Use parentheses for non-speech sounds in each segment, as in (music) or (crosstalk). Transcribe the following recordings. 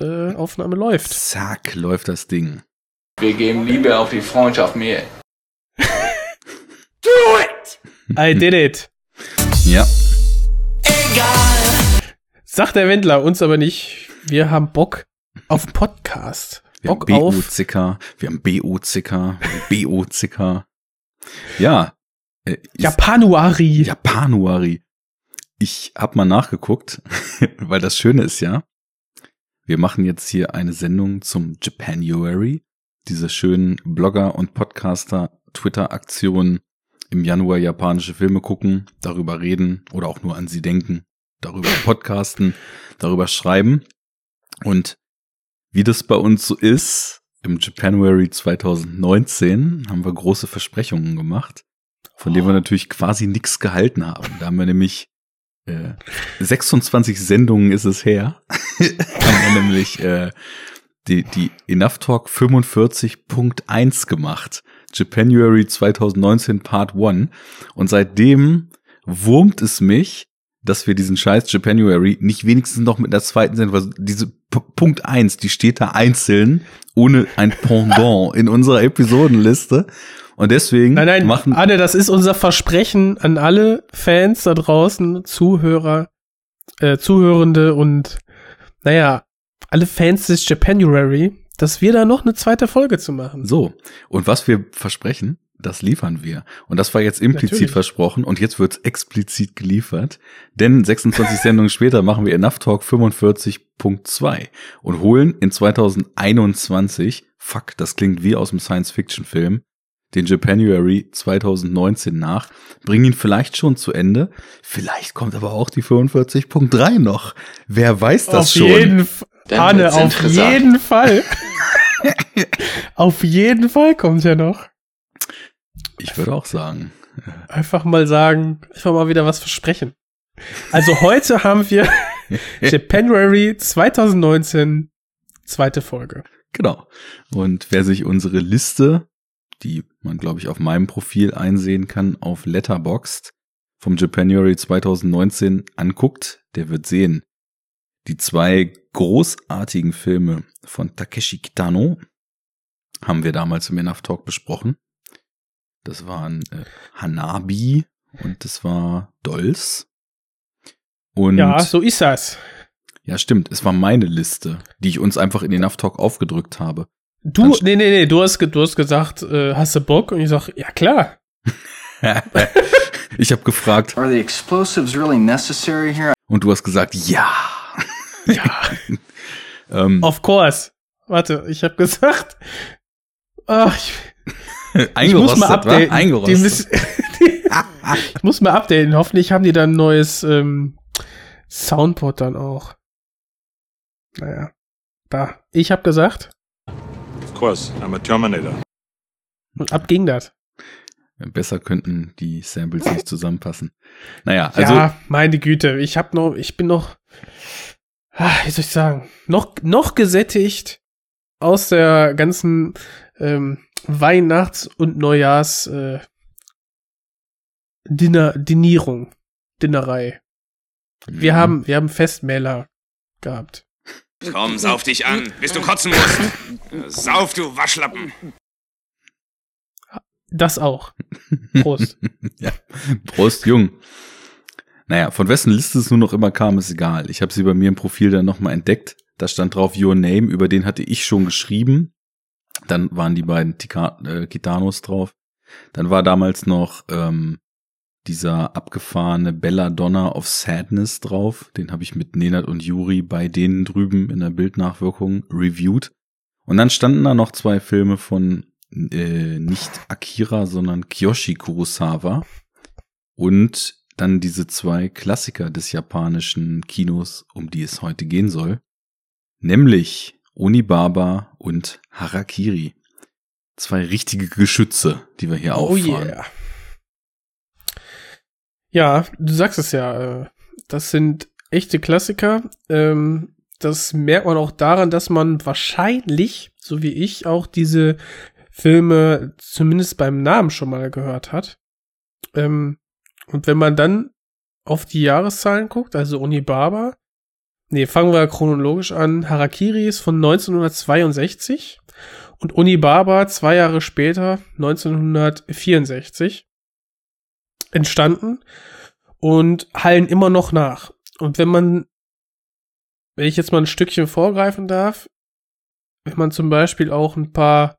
äh, Aufnahme läuft. Zack, läuft das Ding. Wir geben Liebe auf die Freundschaft mehr. (laughs) Do it! I did it. Ja. Sagt der Wendler, uns aber nicht. Wir haben Bock auf Podcast. Wir haben Bock auf. BO-Zicker, wir haben BO-Zicker, BO-Zicker. Ja. Äh, Japanuari. Japanuari. Ich hab mal nachgeguckt, (laughs) weil das Schöne ist ja, wir machen jetzt hier eine Sendung zum Japanuary, diese schönen Blogger und Podcaster Twitter-Aktion im Januar japanische Filme gucken, darüber reden oder auch nur an sie denken, darüber (laughs) podcasten, darüber schreiben. Und wie das bei uns so ist, im Japanuary 2019 haben wir große Versprechungen gemacht, von denen wir natürlich quasi nichts gehalten haben. Da haben wir nämlich äh, 26 Sendungen ist es her, (laughs) haben wir nämlich äh, die, die Enough Talk 45.1 gemacht. Japanuary 2019 Part 1. Und seitdem wurmt es mich, dass wir diesen scheiß Japanuary nicht wenigstens noch mit der zweiten Sendung, weil diese P Punkt 1, die steht da einzeln, ohne ein Pendant in unserer Episodenliste. Und deswegen Nein, nein, machen, Anne, das ist unser Versprechen an alle Fans da draußen, Zuhörer, äh, Zuhörende und, naja, alle Fans des Japanuary, dass wir da noch eine zweite Folge zu machen. So, und was wir versprechen, das liefern wir. Und das war jetzt implizit Natürlich. versprochen und jetzt wird's explizit geliefert. Denn 26 (laughs) Sendungen später machen wir Enough Talk 45.2 und holen in 2021, fuck, das klingt wie aus dem Science-Fiction-Film, den Japanuary 2019 nach, bringen ihn vielleicht schon zu Ende. Vielleicht kommt aber auch die 45.3 noch. Wer weiß das auf schon? jeden wird's (laughs) auf jeden Fall. auf jeden Fall kommt ja noch. Ich würde auch sagen. Einfach mal sagen, einfach mal wieder was versprechen. Also heute (laughs) haben wir (laughs) Japanuary 2019, zweite Folge. Genau. Und wer sich unsere Liste, die man, glaube ich, auf meinem Profil einsehen kann, auf Letterboxd vom Japanuary 2019 anguckt, der wird sehen, die zwei großartigen Filme von Takeshi Kitano haben wir damals im Enough Talk besprochen. Das waren äh, Hanabi und das war Dolls. Und Ja, so ist das. ja, stimmt, es war meine Liste, die ich uns einfach in Enough Talk aufgedrückt habe. Du, nee, nee, nee, du hast, du hast gesagt, äh, hast du Bock? Und ich sag, ja klar. (laughs) ich habe gefragt Are the explosives really necessary here? und du hast gesagt, ja. Ja, (laughs) Ähm, of course. Warte, ich habe gesagt, ach, ich, ich eingerostet, muss mal updaten. Die Eingerostet. müssen, die, (laughs) ich muss mal updaten. Hoffentlich haben die dann ein neues ähm, Soundboard dann auch. Naja, da. Ich habe gesagt, course, I'm a Terminator. und ab ging das. Besser könnten die Samples nicht zusammenpassen. Naja, also ja, meine Güte, ich hab noch, ich bin noch, ah, wie soll ich sagen, noch, noch gesättigt aus der ganzen ähm, Weihnachts- und Neujahrs äh, Dinner, Dinierung, Dinnerei. Wir Mhm. haben, wir haben Festmähler gehabt. Komm, sauf dich an, bis du kotzen musst. Sauf, du Waschlappen. Das auch. Prost. (laughs) ja, Prost, Jung. Naja, von wessen Liste es nur noch immer kam, ist egal. Ich habe sie bei mir im Profil dann nochmal entdeckt. Da stand drauf Your Name, über den hatte ich schon geschrieben. Dann waren die beiden Tika äh, Gitanos drauf. Dann war damals noch ähm, dieser abgefahrene Belladonna of Sadness drauf. Den habe ich mit Nenad und Juri bei denen drüben in der Bildnachwirkung reviewed. Und dann standen da noch zwei Filme von äh, nicht Akira, sondern Kiyoshi Kurosawa. Und dann diese zwei Klassiker des japanischen Kinos, um die es heute gehen soll. Nämlich Onibaba und Harakiri. Zwei richtige Geschütze, die wir hier Oh auffahren. yeah. Ja, du sagst es ja, äh, das sind echte Klassiker. Ähm, das merkt man auch daran, dass man wahrscheinlich, so wie ich, auch diese Filme zumindest beim Namen schon mal gehört hat. Ähm, und wenn man dann auf die Jahreszahlen guckt, also Onibaba, nee, fangen wir chronologisch an. Harakiri ist von 1962 und Unibaba zwei Jahre später, 1964, entstanden und hallen immer noch nach. Und wenn man, wenn ich jetzt mal ein Stückchen vorgreifen darf, wenn man zum Beispiel auch ein paar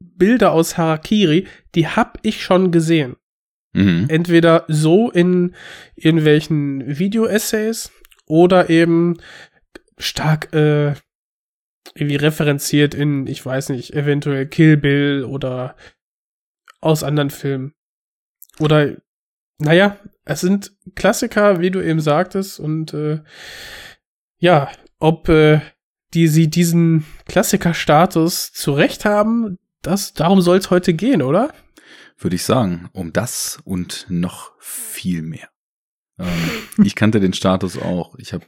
Bilder aus Harakiri, die hab ich schon gesehen. Mhm. Entweder so in irgendwelchen Video-Essays oder eben stark äh, irgendwie referenziert in, ich weiß nicht, eventuell Kill Bill oder aus anderen Filmen. Oder, naja, es sind Klassiker, wie du eben sagtest, und äh, ja, ob äh, die sie diesen Klassiker-Status zurecht haben, das, darum soll es heute gehen, oder? Würde ich sagen, um das und noch viel mehr. Ähm, (laughs) ich kannte den Status auch. Ich habe,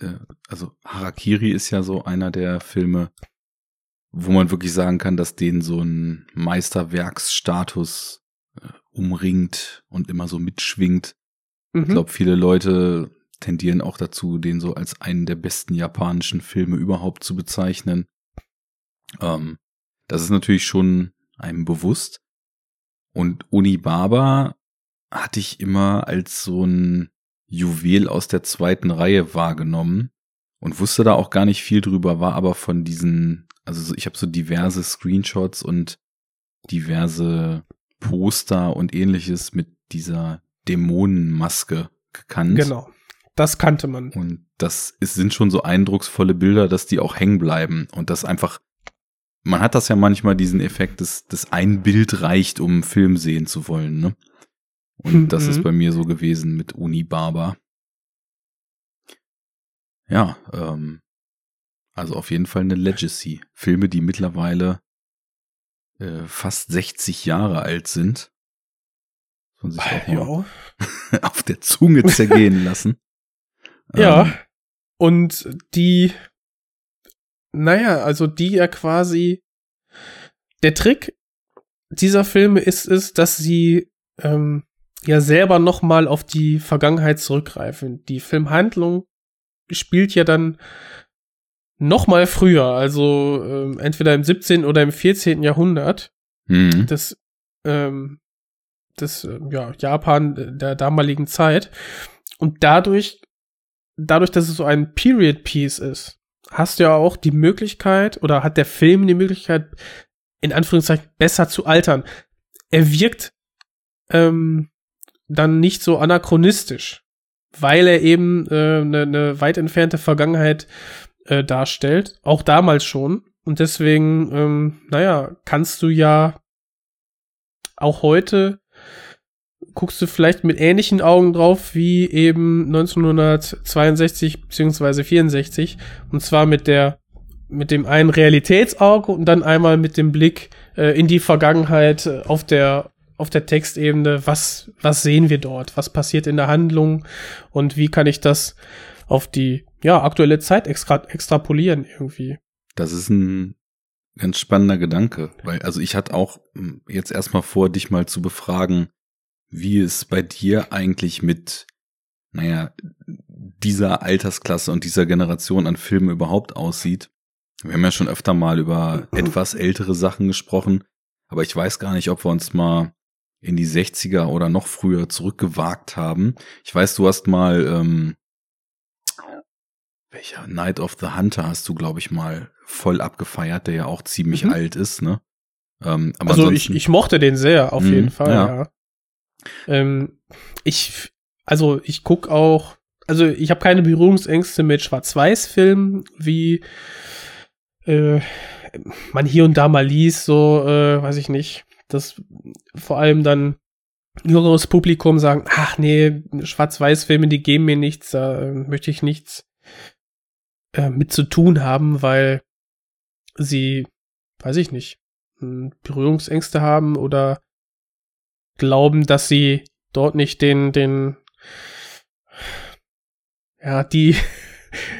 äh, also Harakiri ist ja so einer der Filme, wo man wirklich sagen kann, dass den so ein Meisterwerksstatus umringt und immer so mitschwingt. Mhm. Ich glaube, viele Leute tendieren auch dazu, den so als einen der besten japanischen Filme überhaupt zu bezeichnen. Ähm, das ist natürlich schon einem bewusst. Und Unibaba hatte ich immer als so ein Juwel aus der zweiten Reihe wahrgenommen und wusste da auch gar nicht viel drüber, war aber von diesen, also so, ich habe so diverse Screenshots und diverse Poster und ähnliches mit dieser Dämonenmaske gekannt. Genau. Das kannte man. Und das ist, sind schon so eindrucksvolle Bilder, dass die auch hängen bleiben und das einfach, man hat das ja manchmal diesen Effekt, dass, dass ein Bild reicht, um einen Film sehen zu wollen, ne? Und das Mhm. ist bei mir so gewesen mit Uni Barber. Ja, ähm, also auf jeden Fall eine Legacy. Filme, die mittlerweile äh, fast 60 Jahre alt sind. Von sich auch Wow. (laughs) auf der Zunge zergehen (laughs) lassen. Ja. Ähm, Und die, naja, also die ja quasi, der Trick dieser Filme ist es, dass sie ähm, ja selber noch mal auf die Vergangenheit zurückgreifen. Die Filmhandlung spielt ja dann noch mal früher, also ähm, entweder im 17. oder im 14. Jahrhundert mhm. des, ähm, des äh, ja, Japan der damaligen Zeit. Und dadurch, dadurch, dass es so ein Period Piece ist, hast du ja auch die Möglichkeit oder hat der Film die Möglichkeit, in Anführungszeichen besser zu altern. Er wirkt ähm, dann nicht so anachronistisch, weil er eben eine äh, ne- ne weit entfernte Vergangenheit äh, darstellt, auch damals schon. Und deswegen, ähm, naja, kannst du ja auch heute guckst du vielleicht mit ähnlichen Augen drauf wie eben 1962 beziehungsweise 64 und zwar mit der mit dem einen Realitätsauge und dann einmal mit dem Blick äh, in die Vergangenheit äh, auf der auf der Textebene, was was sehen wir dort, was passiert in der Handlung? Und wie kann ich das auf die ja aktuelle Zeit extra, extrapolieren irgendwie. Das ist ein ganz spannender Gedanke, weil also ich hatte auch hm, jetzt erstmal vor, dich mal zu befragen, wie es bei dir eigentlich mit, naja, dieser Altersklasse und dieser Generation an Filmen überhaupt aussieht. Wir haben ja schon öfter mal über (laughs) etwas ältere Sachen gesprochen, aber ich weiß gar nicht, ob wir uns mal in die 60er oder noch früher zurückgewagt haben. Ich weiß, du hast mal, ähm, welcher Night of the Hunter hast du, glaube ich, mal voll abgefeiert, der ja auch ziemlich Mhm. alt ist, ne? Ähm, aber also ich, ich mochte den sehr, auf Mhm, jeden Fall, ja. ja. Ähm, ich, also ich guck auch, also ich habe keine Berührungsängste mit Schwarz-Weiß-Filmen, wie äh, man hier und da mal liest, so, äh, weiß ich nicht, dass vor allem dann jüngeres Publikum sagen, ach nee, Schwarz-Weiß-Filme, die geben mir nichts, da äh, möchte ich nichts äh, mit zu tun haben, weil sie, weiß ich nicht, mh, Berührungsängste haben oder glauben, dass sie dort nicht den, den, ja, die,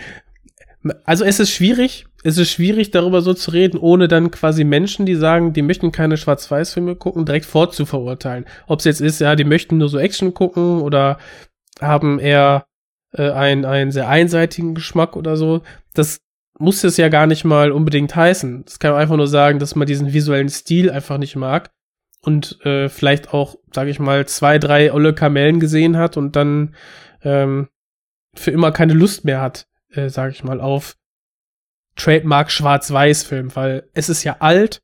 (laughs) also es ist schwierig, es ist schwierig, darüber so zu reden, ohne dann quasi Menschen, die sagen, die möchten keine Schwarz-Weiß-Filme gucken, direkt vorzuverurteilen. Ob es jetzt ist, ja, die möchten nur so Action gucken oder haben eher äh, einen, einen sehr einseitigen Geschmack oder so. Das muss es ja gar nicht mal unbedingt heißen. Das kann einfach nur sagen, dass man diesen visuellen Stil einfach nicht mag und äh, vielleicht auch, sage ich mal, zwei, drei olle Kamellen gesehen hat und dann ähm, für immer keine Lust mehr hat, äh, sage ich mal, auf Trademark Schwarz-Weiß-Film, weil es ist ja alt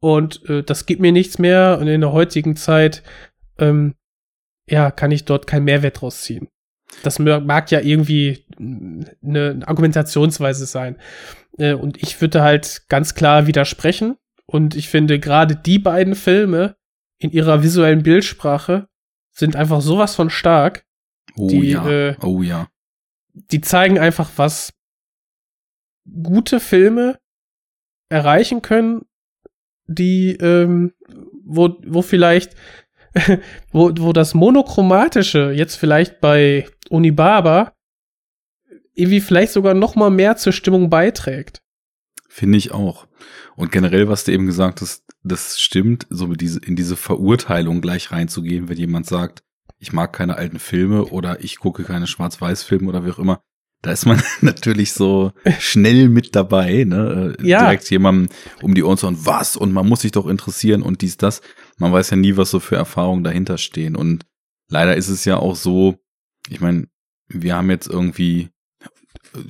und äh, das gibt mir nichts mehr und in der heutigen Zeit ähm, ja, kann ich dort keinen Mehrwert draus ziehen. Das mag ja irgendwie eine Argumentationsweise sein. Äh, und ich würde halt ganz klar widersprechen. Und ich finde gerade die beiden Filme in ihrer visuellen Bildsprache sind einfach sowas von stark. Oh die, ja. äh, oh ja. Die zeigen einfach, was gute Filme erreichen können, die, ähm, wo, wo vielleicht, (laughs) wo, wo das Monochromatische jetzt vielleicht bei Unibaba irgendwie vielleicht sogar noch mal mehr zur Stimmung beiträgt. Finde ich auch. Und generell, was du eben gesagt hast, das stimmt, so mit diese, in diese Verurteilung gleich reinzugehen, wenn jemand sagt, ich mag keine alten Filme oder ich gucke keine Schwarz-Weiß-Filme oder wie auch immer. Da ist man (laughs) natürlich so schnell mit dabei, ne? Äh, Ja. Direkt jemandem um die Ohren zu hauen, was? Und man muss sich doch interessieren und dies, das. Man weiß ja nie, was so für Erfahrungen dahinter stehen. Und leider ist es ja auch so, ich meine, wir haben jetzt irgendwie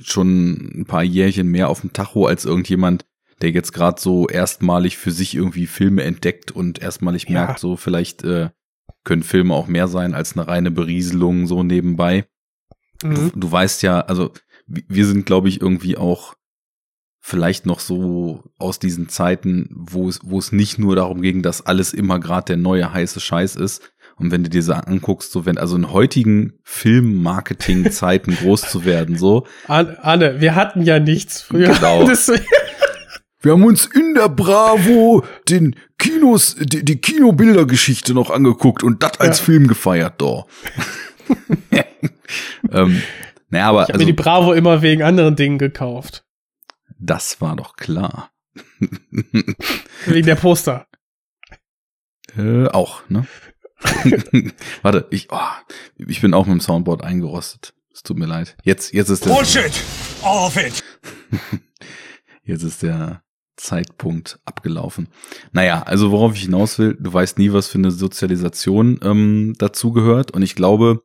schon ein paar Jährchen mehr auf dem Tacho als irgendjemand, der jetzt gerade so erstmalig für sich irgendwie Filme entdeckt und erstmalig Ja. merkt, so vielleicht äh, können Filme auch mehr sein als eine reine Berieselung so nebenbei. Mhm. Du, du weißt ja, also wi- wir sind, glaube ich, irgendwie auch vielleicht noch so aus diesen Zeiten, wo es, wo es nicht nur darum ging, dass alles immer gerade der neue heiße Scheiß ist. Und wenn du dir so anguckst, so wenn also in heutigen Filmmarketing-Zeiten (laughs) groß zu werden, so, An- Anne, wir hatten ja nichts früher. Genau. (laughs) Wir haben uns in der Bravo den Kinos, die, die Kinobildergeschichte noch angeguckt und das als Ja. Film gefeiert, da. (laughs) ähm, naja, aber ich habe also, mir die Bravo immer wegen anderen Dingen gekauft. das war doch klar. Wegen der Poster. äh, auch, ne? (laughs) Warte, ich, oh, ich bin auch mit dem Soundboard eingerostet. Es tut mir leid. Jetzt, jetzt ist der, Bullshit! All of it! (laughs) jetzt ist der Zeitpunkt abgelaufen. Naja, also worauf ich hinaus will, du weißt nie, was für eine Sozialisation ähm, dazugehört. Und ich glaube,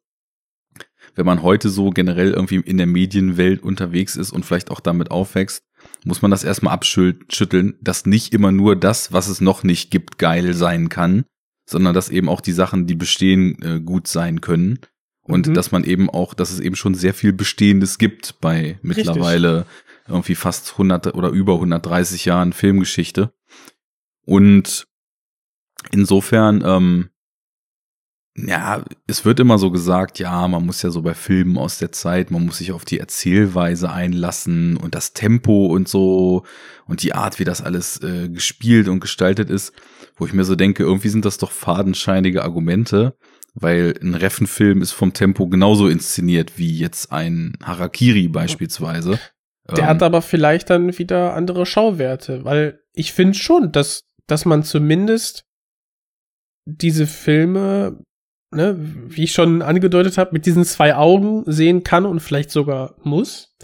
wenn man heute so generell irgendwie in der Medienwelt unterwegs ist und vielleicht auch damit aufwächst, muss man das erstmal abschütteln, dass nicht immer nur das, was es noch nicht gibt, geil sein kann, sondern dass eben auch die Sachen, die bestehen, äh, gut sein können. Und Mhm. dass man eben auch, dass es eben schon sehr viel Bestehendes gibt bei mittlerweile irgendwie fast 100 oder über 130 Jahren Filmgeschichte. Und insofern, ähm, ja, es wird immer so gesagt, ja, man muss ja so bei Filmen aus der Zeit, man muss sich auf die Erzählweise einlassen und das Tempo und so und die Art, wie das alles äh, gespielt und gestaltet ist, wo ich mir so denke, irgendwie sind das doch fadenscheinige Argumente, weil ein Reffenfilm ist vom Tempo genauso inszeniert wie jetzt ein Harakiri beispielsweise. Der Ähm, hat aber vielleicht dann wieder andere Schauwerte, weil ich finde schon, dass, dass man zumindest diese Filme, ne, wie ich schon angedeutet habe, mit diesen zwei Augen sehen kann und vielleicht sogar muss,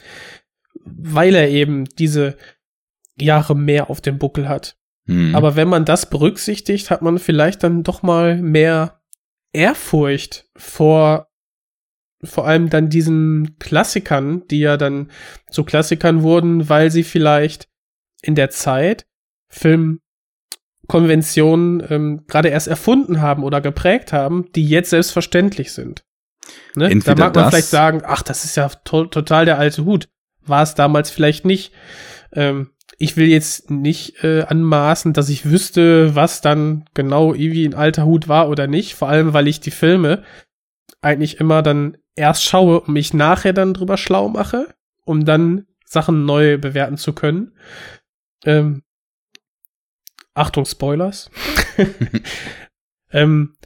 weil er eben diese Jahre mehr auf dem Buckel hat. Hm. Aber wenn man das berücksichtigt, hat man vielleicht dann doch mal mehr Ehrfurcht vor vor allem dann diesen Klassikern, die ja dann zu Klassikern wurden, weil sie vielleicht in der Zeit Filmkonventionen ähm, gerade erst erfunden haben oder geprägt haben, die jetzt selbstverständlich sind. Ne? Da mag man das- vielleicht sagen, ach, das ist ja to total der alte Hut. War es damals vielleicht nicht. Ähm, ich will jetzt nicht äh, anmaßen, dass ich wüsste, was dann genau irgendwie ein alter Hut war oder nicht. Vor allem, weil ich die Filme eigentlich immer dann erst schaue und mich nachher dann drüber schlau mache, um dann Sachen neu bewerten zu können. Ähm, Achtung, Spoilers. (laughs) ähm,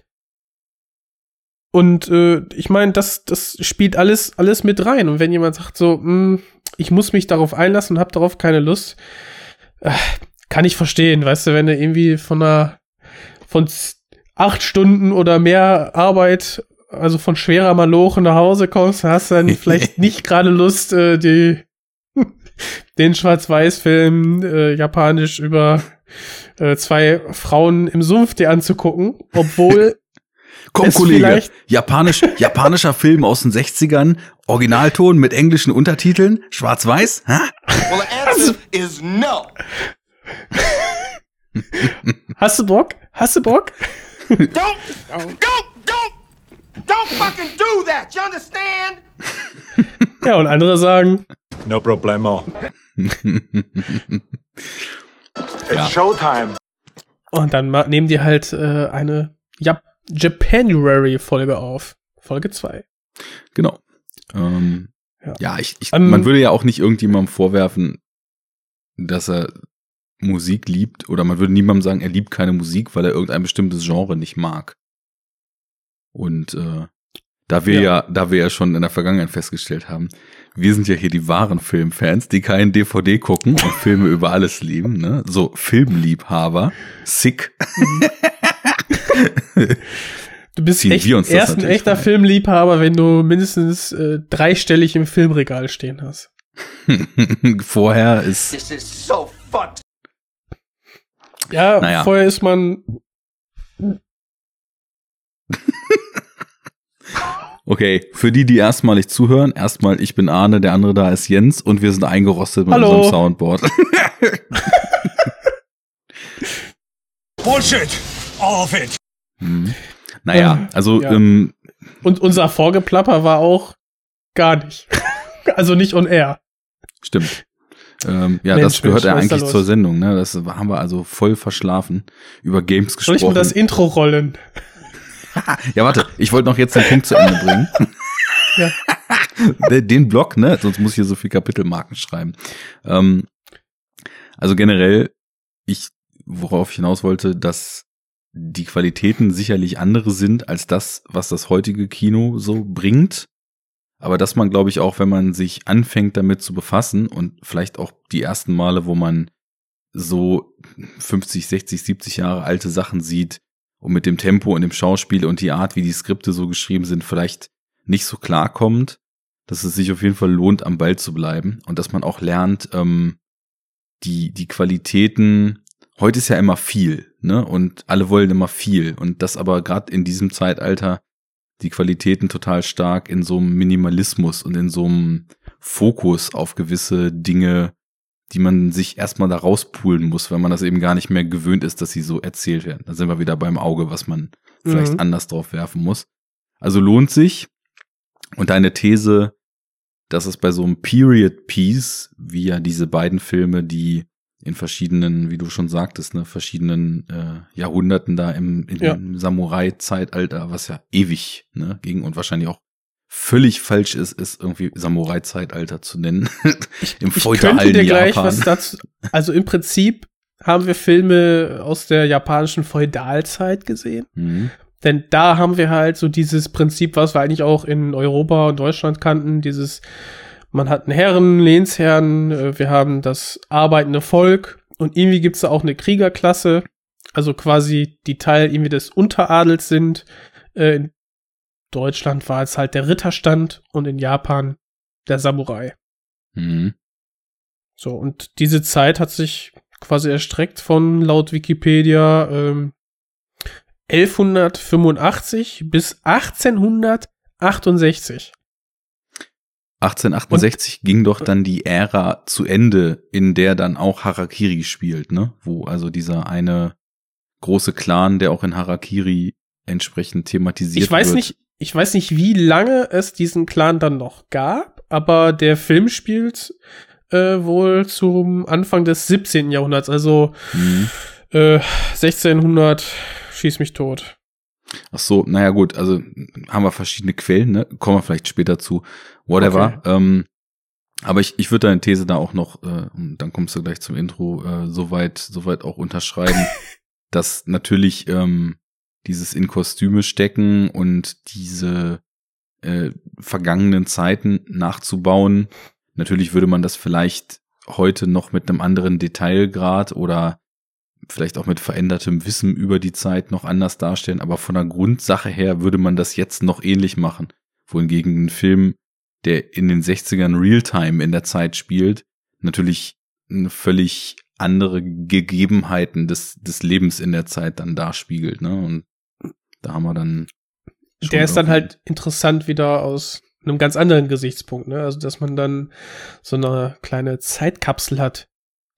und äh, ich meine, das, das spielt alles, alles mit rein. Und wenn jemand sagt so, mh, ich muss mich darauf einlassen und habe darauf keine Lust, äh, kann ich verstehen, weißt du, wenn du irgendwie von einer von acht Stunden oder mehr Arbeit also von schwerer Maloche nach Hause kommst, hast dann (laughs) vielleicht nicht gerade Lust, äh, die (laughs) den Schwarz-Weiß-Film äh, japanisch über äh, zwei Frauen im Sumpf dir anzugucken, obwohl (laughs) Komm, Kollege, Japanisch, japanischer Film aus den 60ern, Originalton mit englischen Untertiteln, schwarz-weiß? Well, the answer is no. hast du Bock? Hast du Bock? Don't, don't, don't, don't fucking do that. You understand? (laughs) Ja, und andere sagen, No problemo. Ja. It's Showtime. und dann ma- nehmen die halt äh, eine Jap Japanuary Folge auf. Folge 2. Genau. Ähm, Ja. ja. ich, ich Ähm, man würde ja auch nicht irgendjemandem vorwerfen, dass er Musik liebt, oder man würde niemandem sagen, er liebt keine Musik, weil er irgendein bestimmtes Genre nicht mag. Und äh, da wir ja. Ja. da wir ja schon in der Vergangenheit festgestellt haben, wir sind ja hier die wahren Filmfans, die keinen DVD gucken und Filme über alles lieben, ne? So Filmliebhaber, sick. (laughs) Du bist echt wir uns das erst ein echter rein. Filmliebhaber, wenn du mindestens äh, dreistellig im Filmregal stehen hast. (laughs) Vorher ist This is so fucked. Ja, Naja. vorher ist man Okay, für die, die erstmalig zuhören, erstmal, ich bin Arne, der andere da ist Jens und wir sind eingerostet mit Hallo. unserem Soundboard. (laughs) Bullshit. All of it. Hm. Naja, Äh, also, ja. ähm, und unser Vorgeplapper war auch gar nicht. (laughs) also nicht on air. stimmt. Ähm, ja, Mensch, das gehört Mensch, ja eigentlich zur Sendung, ne? Das haben wir also voll verschlafen. Über Games Soll ich gesprochen. das Intro rollen? (laughs) ja, warte, ich wollte noch jetzt den Punkt zu Ende bringen. (laughs) Ja. Den- Den Block, ne? Sonst muss ich hier so viel Kapitelmarken schreiben. Ähm, also generell, ich, worauf ich hinaus wollte, dass die Qualitäten sicherlich andere sind als das, was das heutige Kino so bringt. Aber dass man, glaube ich, auch, wenn man sich anfängt damit zu befassen und vielleicht auch die ersten Male, wo man so 50, 60, 70 Jahre alte Sachen sieht und mit dem Tempo und dem Schauspiel und die Art, wie die Skripte so geschrieben sind, vielleicht nicht so klarkommt, dass es sich auf jeden Fall lohnt, am Ball zu bleiben und dass man auch lernt, ähm, die, die Qualitäten, heute ist ja immer viel, ne? Und alle wollen immer viel. Und das aber gerade in diesem Zeitalter die Qualitäten total stark in so einem Minimalismus und in so einem Fokus auf gewisse Dinge, die man sich erstmal da rauspulen muss, weil man das eben gar nicht mehr gewöhnt ist, dass sie so erzählt werden. Da sind wir wieder beim Auge, was man vielleicht Mhm. anders drauf werfen muss. Also lohnt sich. Und deine These, dass es bei so einem Period Piece, wie ja diese beiden Filme, die in verschiedenen, wie du schon sagtest, ne, verschiedenen äh, Jahrhunderten da im, im Ja. Samurai-Zeitalter, was ja ewig ne, ging und wahrscheinlich auch völlig falsch ist, ist irgendwie Samurai-Zeitalter zu nennen. (laughs) Im Ich könnte feudalen dir gleich Japan. was dazu. Also im Prinzip haben wir Filme aus der japanischen Feudalzeit gesehen. Mhm. Denn da haben wir halt so dieses Prinzip, was wir eigentlich auch in Europa und Deutschland kannten, dieses, man hat einen Herren, Lehnsherren, äh, wir haben das arbeitende Volk und irgendwie gibt's da auch eine Kriegerklasse, also quasi die Teil irgendwie des Unteradels sind. Äh, in Deutschland war es halt der Ritterstand und in Japan der Samurai. Mhm. So, und diese Zeit hat sich quasi erstreckt von laut Wikipedia ähm, 1185 bis 1868. 1868 ging doch dann die Ära zu Ende, in der dann auch Harakiri spielt, ne? Wo also dieser eine große Clan, der auch in Harakiri entsprechend thematisiert Ich weiß wird. nicht, ich weiß nicht, wie lange es diesen Clan dann noch gab, aber der Film spielt äh, wohl zum Anfang des 17. Jahrhunderts, also Mhm. äh, 1600 schieß mich tot. Ach so, naja gut, also haben wir verschiedene Quellen, ne? Kommen wir vielleicht später zu. Whatever. Ähm, aber ich, ich würde deine These da auch noch, äh, und dann kommst du gleich zum Intro, äh, soweit, soweit auch unterschreiben, (laughs) dass natürlich ähm, dieses in Kostüme stecken und diese äh, vergangenen Zeiten nachzubauen. Natürlich würde man das vielleicht heute noch mit einem anderen Detailgrad oder vielleicht auch mit verändertem Wissen über die Zeit noch anders darstellen, aber von der Grundsache her würde man das jetzt noch ähnlich machen. Wohingegen ein Film, der in den 60ern Realtime in der Zeit spielt, natürlich eine völlig andere Gegebenheiten des, des Lebens in der Zeit dann darspiegelt, ne? Und da haben wir dann. Der ist dann halt interessant wieder aus einem ganz anderen Gesichtspunkt, ne? Also, dass man dann so eine kleine Zeitkapsel hat,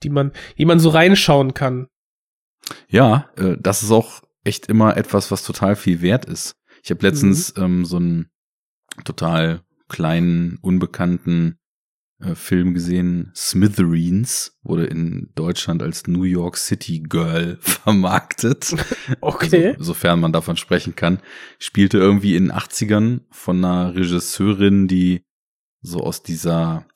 die man, die man so reinschauen kann. Ja, äh, das ist auch echt immer etwas, was total viel wert ist. Ich habe letztens mhm. ähm, so einen total kleinen, unbekannten äh, Film gesehen. Smithereens wurde in Deutschland als New York City Girl (laughs) vermarktet. (laughs) Okay. Also, sofern man davon sprechen kann. Spielte irgendwie in den 80ern von einer Regisseurin, die so aus dieser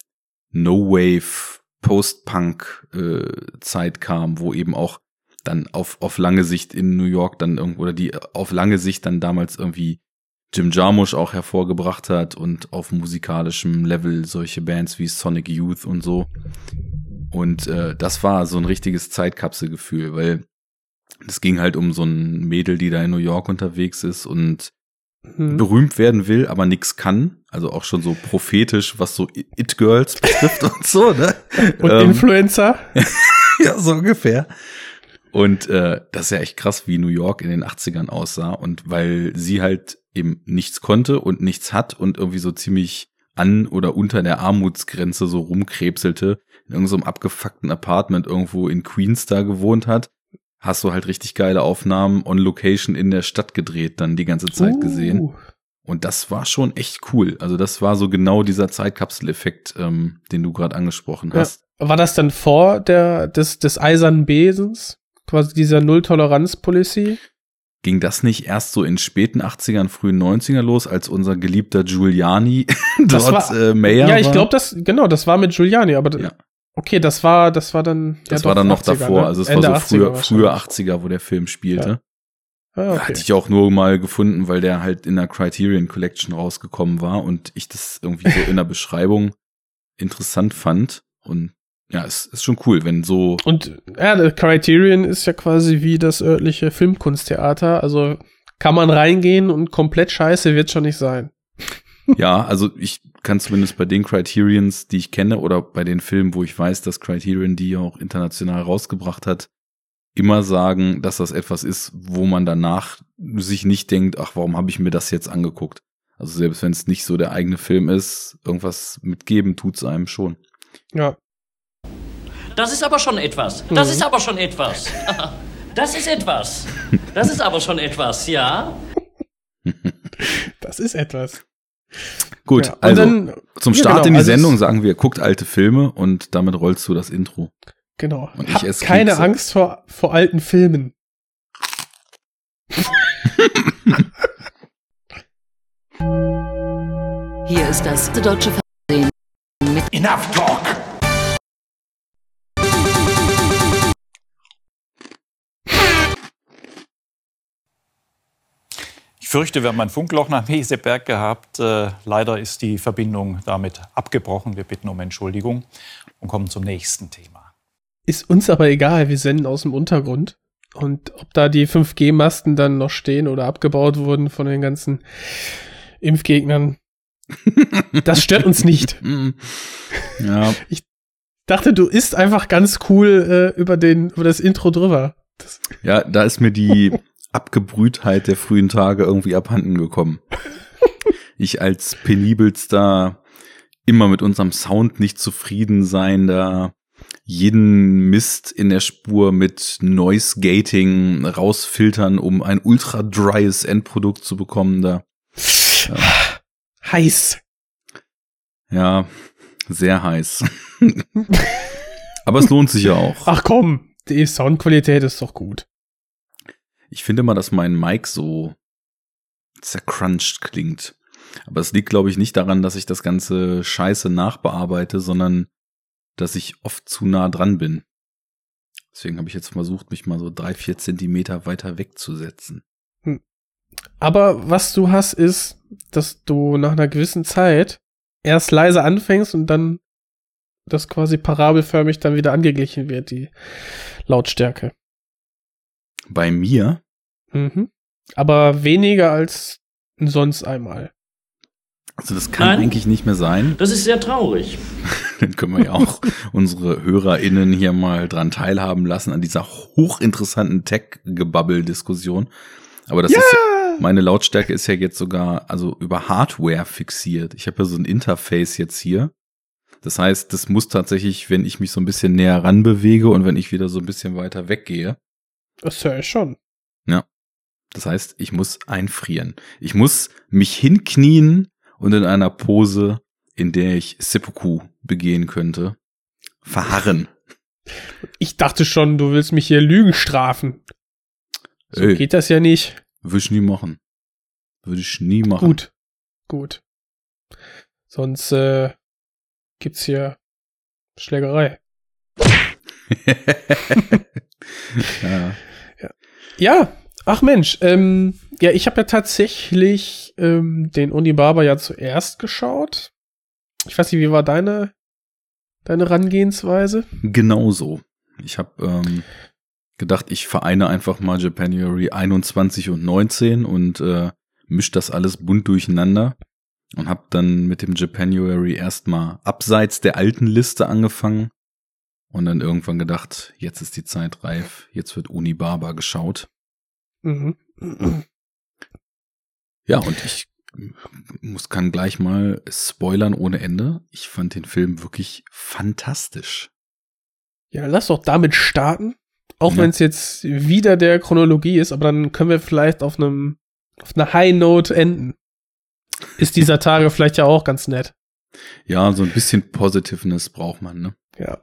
No-Wave Post-Punk-Zeit äh, kam, wo eben auch dann auf, auf lange Sicht in New York dann irgendwo, oder die auf lange Sicht dann damals irgendwie Jim Jarmusch auch hervorgebracht hat und auf musikalischem Level solche Bands wie Sonic Youth und so. Und äh, das war so ein richtiges Zeitkapselgefühl, weil es ging halt um so ein Mädel, die da in New York unterwegs ist und hm. berühmt werden will, aber nix kann. Also auch schon so prophetisch, was so It-Girls betrifft (laughs) und so, ne? Und ähm, Influencer? (laughs) ja, so ungefähr. Und äh, das ist ja echt krass, wie New York in den 80ern aussah. Und weil sie halt eben nichts konnte und nichts hat und irgendwie so ziemlich an oder unter der Armutsgrenze so rumkrebselte, in irgendeinem so abgefuckten Apartment irgendwo in Queens da gewohnt hat, hast du halt richtig geile Aufnahmen on Location in der Stadt gedreht, dann die ganze Zeit uh. gesehen. Und das war schon echt cool. Also das war so genau dieser Zeitkapseleffekt, ähm, den du gerade angesprochen hast. Ja. War das dann vor der des, des eisernen Besens? Quasi dieser Null-Toleranz-Policy? Ging das nicht erst so in späten 80ern, frühen 90er los, als unser geliebter Giuliani (laughs) dort war, äh, Mayor Ja, ich glaube, das, genau, das war mit Giuliani, aber ja. okay, das war, das war dann. Das ja, war dann noch 80er, davor, ne? also es Ende war so früher, früher 80er, wo der Film spielte. Ja. Ah, okay. Hatte ich auch nur mal gefunden, weil der halt in der Criterion Collection rausgekommen war und ich das irgendwie so in der (laughs) Beschreibung interessant fand und ja, es ist schon cool, wenn so. Und ja, der Criterion ist ja quasi wie das örtliche Filmkunsttheater. Also kann man reingehen und komplett scheiße wird schon nicht sein. (laughs) Ja, also ich kann zumindest bei den Criterions, die ich kenne, oder bei den Filmen, wo ich weiß, dass Criterion die auch international rausgebracht hat, immer sagen, dass das etwas ist, wo man danach sich nicht denkt, ach, warum habe ich mir das jetzt angeguckt? Also selbst wenn es nicht so der eigene Film ist, irgendwas mitgeben tut's einem schon. Ja, das ist aber schon etwas. Das mhm. ist aber schon etwas. (laughs) Das ist etwas. Das ist aber schon etwas, ja? (laughs) Das ist etwas. Gut, ja, also dann, zum Start ja, genau, in die also Sendung sagen wir, guckt alte Filme und damit rollst du das Intro. Genau. Und Hab ich keine Kekse. Angst vor, vor alten Filmen. (laughs) Hier ist das deutsche Fernsehen mit Enough Talk! Ich fürchte, wir haben ein Funkloch nach Meseberg gehabt. Äh, leider ist die Verbindung damit abgebrochen. Wir bitten um Entschuldigung und kommen zum nächsten Thema. Ist uns aber egal, wir senden aus dem Untergrund. Und ob da die 5G-Masten dann noch stehen oder abgebaut wurden von den ganzen Impfgegnern, (laughs) das stört uns nicht. (laughs) ja. Ich dachte, du isst einfach ganz cool äh, über, den, über das Intro drüber. Das ja, da ist mir die (laughs) Abgebrühtheit der frühen Tage irgendwie abhanden gekommen. (laughs) ich als penibelster, immer mit unserem Sound nicht zufrieden seinender, jeden Mist in der Spur mit Noise Gating rausfiltern, um ein ultra dryes Endprodukt zu bekommen, da. Ja. Heiß. Ja, sehr heiß. (laughs) Aber es lohnt sich ja auch. Ach komm, die Soundqualität ist doch gut. Ich finde mal, dass mein Mic so zercrunched klingt. Aber es liegt, glaube ich, nicht daran, dass ich das ganze Scheiße nachbearbeite, sondern dass ich oft zu nah dran bin. Deswegen habe ich jetzt versucht, mich mal so drei, vier Zentimeter weiter wegzusetzen. Hm. Aber was du hast, ist, dass du nach einer gewissen Zeit erst leise anfängst und dann das quasi parabelförmig dann wieder angeglichen wird, die Lautstärke. Bei mir? Mhm. Aber weniger als sonst einmal. Also das kann Nein. eigentlich nicht mehr sein. (laughs) Das ist sehr traurig. Dann können wir ja auch (laughs) unsere HörerInnen hier mal dran teilhaben lassen an dieser hochinteressanten Tech-Gebabbel-Diskussion. Aber das ist, meine Lautstärke ist ja jetzt sogar, also über Hardware fixiert. Ich habe ja so ein Interface jetzt hier. Das heißt, das muss tatsächlich, wenn ich mich so ein bisschen näher ranbewege und wenn ich wieder so ein bisschen weiter weggehe, Das höre ich schon. das heißt, ich muss einfrieren. Ich muss mich hinknien und in einer Pose, in der ich Seppuku begehen könnte, verharren. Ich dachte schon, du willst mich hier Lügen strafen. So Ey, geht das ja nicht. würde ich nie machen. Würde ich nie machen. Gut. Gut. Sonst äh, gibt's hier Schlägerei. (laughs) ja. Ja, ach Mensch, ähm, ja, ich habe ja tatsächlich ähm, den Unibaba ja zuerst geschaut. Ich weiß nicht, wie war deine deine Herangehensweise? Genauso. Ich habe ähm, gedacht, ich vereine einfach mal Japanuary 21 und 19 und äh, misch das alles bunt durcheinander und habe dann mit dem Japanuary erstmal abseits der alten Liste angefangen und dann irgendwann gedacht, jetzt ist die Zeit reif, jetzt wird Unibaba geschaut. Mhm. Ja, und ich muss kann gleich mal spoilern ohne Ende. Ich fand den Film wirklich fantastisch. Ja, lass doch damit starten. Auch Ja. wenn es jetzt wieder der Chronologie ist, aber dann können wir vielleicht auf einem auf einer High Note enden. Ist dieser (laughs) Tage vielleicht ja auch ganz nett. Ja, so ein bisschen Positiveness braucht man, ne? Ja,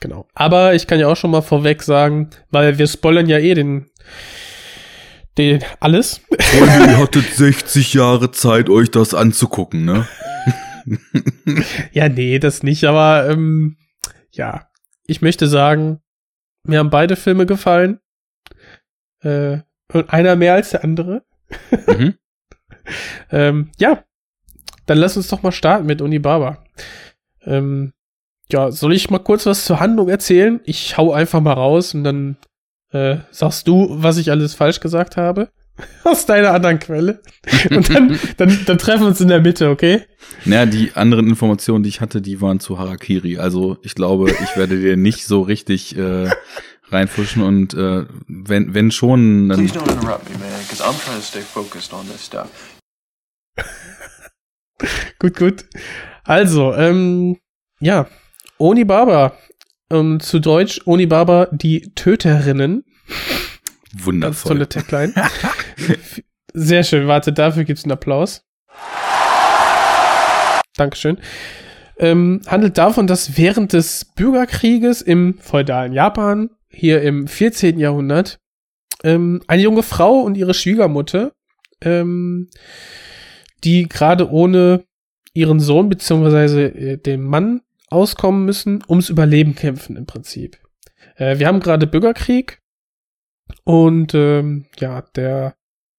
genau. Aber ich kann ja auch schon mal vorweg sagen, weil wir spoilern ja eh den, den alles. Freunde, ihr hattet 60 Jahre Zeit, euch das anzugucken, ne? (laughs) ja, nee, das nicht, aber ähm, ja, ich möchte sagen, mir haben beide Filme gefallen. Äh, und einer mehr als der andere. Mhm. (laughs) Ähm, ja, dann lass uns doch mal starten mit Unibaba. Ähm, ja, soll ich mal kurz was zur Handlung erzählen? Ich hau einfach mal raus und dann äh, sagst du, was ich alles falsch gesagt habe. (laughs) Aus deiner anderen Quelle. (laughs) Und dann, dann, dann treffen wir uns in der Mitte, okay? Naja, die anderen Informationen, die ich hatte, die waren zu Harakiri. Also ich glaube, ich werde dir nicht so richtig äh, reinfuschen und äh, wenn, wenn schon, dann Please don't interrupt me, man, because I'm trying to stay focused on this stuff. (laughs) Gut, gut. Also, ähm, ja, Onibaba. Ähm, zu Deutsch Onibaba, die Töterinnen. Ganz wundervoll. tolle Tagline. (laughs) Sehr schön, warte, dafür gibt's einen Applaus. Dankeschön. Ähm, handelt davon, dass während des Bürgerkrieges im feudalen Japan, hier im 14. Jahrhundert, ähm, eine junge Frau und ihre Schwiegermutter, ähm, die gerade ohne ihren Sohn beziehungsweise äh, den Mann auskommen müssen, ums Überleben kämpfen im Prinzip. Äh, wir haben gerade Bürgerkrieg und ähm, ja, der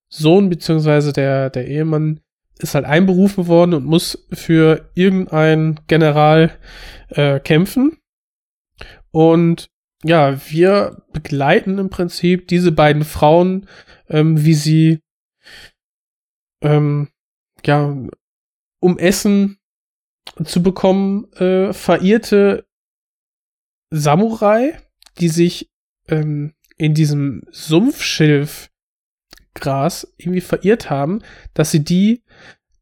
Sohn beziehungsweise der, der Ehemann ist halt einberufen worden und muss für irgendeinen General äh, kämpfen. Und ja, wir begleiten im Prinzip diese beiden Frauen, ähm, wie sie ähm, ja, um Essen zu bekommen, äh, verirrte Samurai, die sich ähm, in diesem Sumpfschilfgras irgendwie verirrt haben, dass sie die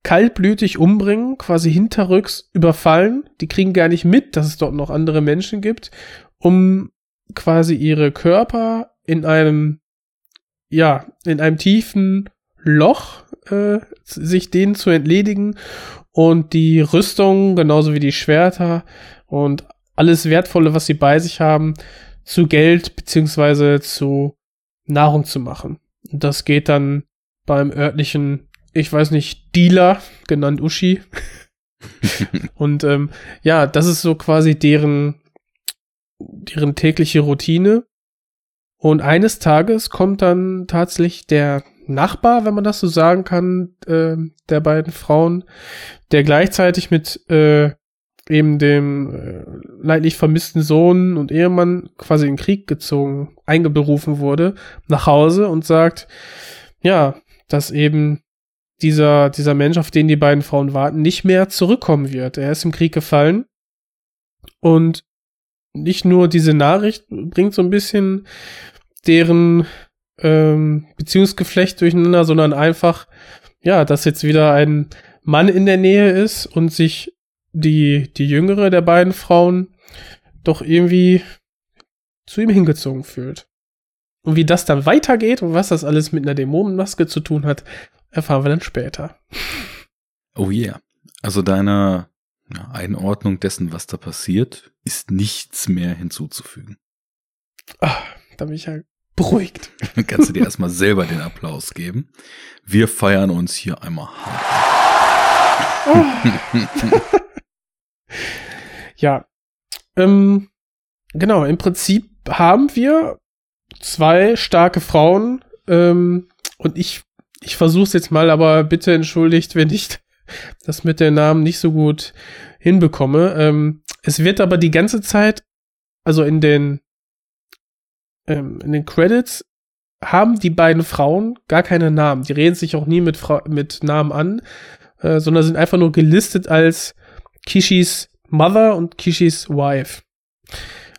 kaltblütig umbringen, quasi hinterrücks überfallen. Die kriegen gar nicht mit, dass es dort noch andere Menschen gibt, um quasi ihre Körper in einem, ja, in einem tiefen Loch äh, sich denen zu entledigen und die Rüstung, genauso wie die Schwerter und alles Wertvolle, was sie bei sich haben, zu Geld beziehungsweise zu Nahrung zu machen. Und das geht dann beim örtlichen, ich weiß nicht, Dealer, genannt Uschi. (laughs) und ähm, ja, das ist so quasi deren, deren tägliche Routine. Und eines Tages kommt dann tatsächlich der Nachbar, wenn man das so sagen kann, äh, der beiden Frauen, der gleichzeitig mit äh, eben dem äh, leidlich vermissten Sohn und Ehemann quasi in den Krieg gezogen, eingeberufen wurde, nach Hause und sagt, ja, dass eben dieser, dieser Mensch, auf den die beiden Frauen warten, nicht mehr zurückkommen wird. Er ist im Krieg gefallen. Und nicht nur diese Nachricht bringt so ein bisschen deren ähm, Beziehungsgeflecht durcheinander, sondern einfach, ja, dass jetzt wieder ein Mann in der Nähe ist und sich die, die jüngere der beiden Frauen doch irgendwie zu ihm hingezogen fühlt. Und wie das dann weitergeht und was das alles mit einer Dämonenmaske zu tun hat, erfahren wir dann später. Oh yeah. Also deiner ja, Einordnung dessen, was da passiert, ist nichts mehr hinzuzufügen. Ah, da bin ich ja beruhigt. Dann (laughs) kannst du dir erstmal selber den Applaus geben. Wir feiern uns hier einmal hart. Oh. (laughs) ja. Ähm, genau, im Prinzip haben wir zwei starke Frauen ähm, und ich, ich versuche es jetzt mal, aber bitte entschuldigt, wenn ich (laughs) das mit den Namen nicht so gut hinbekomme. Ähm, es wird aber die ganze Zeit, also in den ähm, in den Credits haben die beiden Frauen gar keine Namen. Die reden sich auch nie mit, Fra mit Namen an, äh, sondern sind einfach nur gelistet als Kishis Mother und Kishis Wife.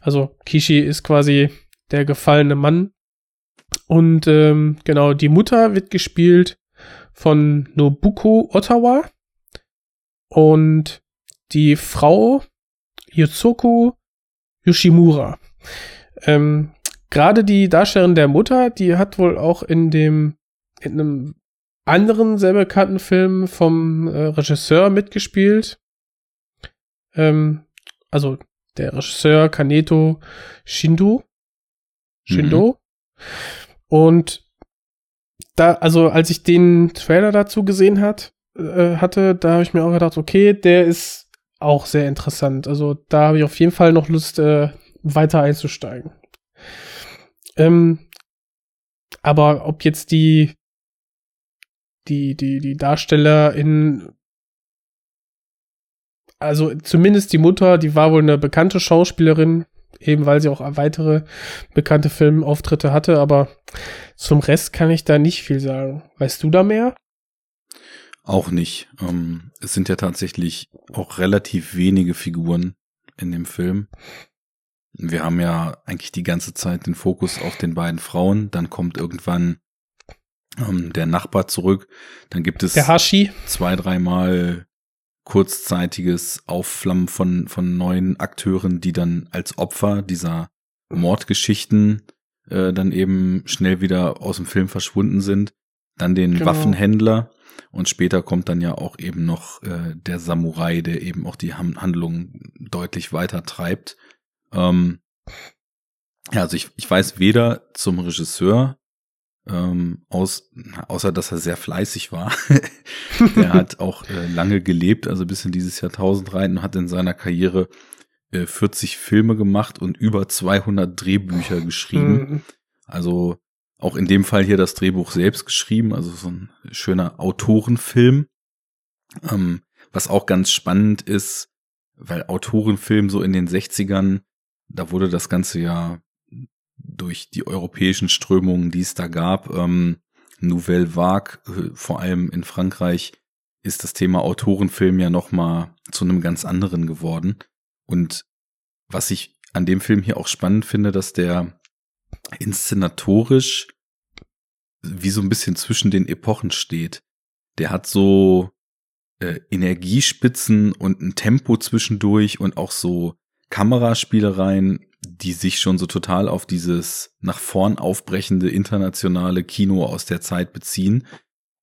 Also Kishi ist quasi der gefallene Mann. Und ähm, genau, die Mutter wird gespielt von Nobuko Ottawa. Und die Frau Yotsuko Yoshimura. Ähm, Gerade die Darstellerin der Mutter, die hat wohl auch in dem, in einem anderen sehr bekannten Film vom äh, Regisseur mitgespielt. Ähm, also der Regisseur Kaneto Shindo. Shindo. Mhm. Und da, also als ich den Trailer dazu gesehen hat, äh, hatte, da habe ich mir auch gedacht, okay, der ist auch sehr interessant. Also da habe ich auf jeden Fall noch Lust, äh, weiter einzusteigen. Ähm, aber ob jetzt die, die, die, die Darsteller in, also zumindest die Mutter, die war wohl eine bekannte Schauspielerin, eben weil sie auch weitere bekannte Filmauftritte hatte, aber zum Rest kann ich da nicht viel sagen. Weißt du da mehr? Auch nicht. Ähm, es sind ja tatsächlich auch relativ wenige Figuren in dem Film. Wir haben ja eigentlich die ganze Zeit den Fokus auf den beiden Frauen. Dann kommt irgendwann ähm, der Nachbar zurück. Dann gibt es der Hashi. zwei, dreimal kurzzeitiges Aufflammen von, von neuen Akteuren, die dann als Opfer dieser Mordgeschichten äh, dann eben schnell wieder aus dem Film verschwunden sind. Dann den genau. Waffenhändler und später kommt dann ja auch eben noch äh, der Samurai, der eben auch die Handlung deutlich weiter treibt. Ähm, ja, also ich, ich weiß weder zum Regisseur, ähm, aus, außer dass er sehr fleißig war. (laughs) der hat auch äh, lange gelebt, also bis in dieses Jahrtausend rein und hat in seiner Karriere äh, 40 Filme gemacht und über 200 Drehbücher geschrieben. Also auch in dem Fall hier das Drehbuch selbst geschrieben, also so ein schöner Autorenfilm. Ähm, was auch ganz spannend ist, weil Autorenfilm so in den 60ern da wurde das Ganze ja durch die europäischen Strömungen, die es da gab, ähm, Nouvelle Vague, äh, vor allem in Frankreich, ist das Thema Autorenfilm ja nochmal zu einem ganz anderen geworden. Und was ich an dem Film hier auch spannend finde, dass der inszenatorisch wie so ein bisschen zwischen den Epochen steht. Der hat so äh, Energiespitzen und ein Tempo zwischendurch und auch so Kameraspielereien, die sich schon so total auf dieses nach vorn aufbrechende internationale Kino aus der Zeit beziehen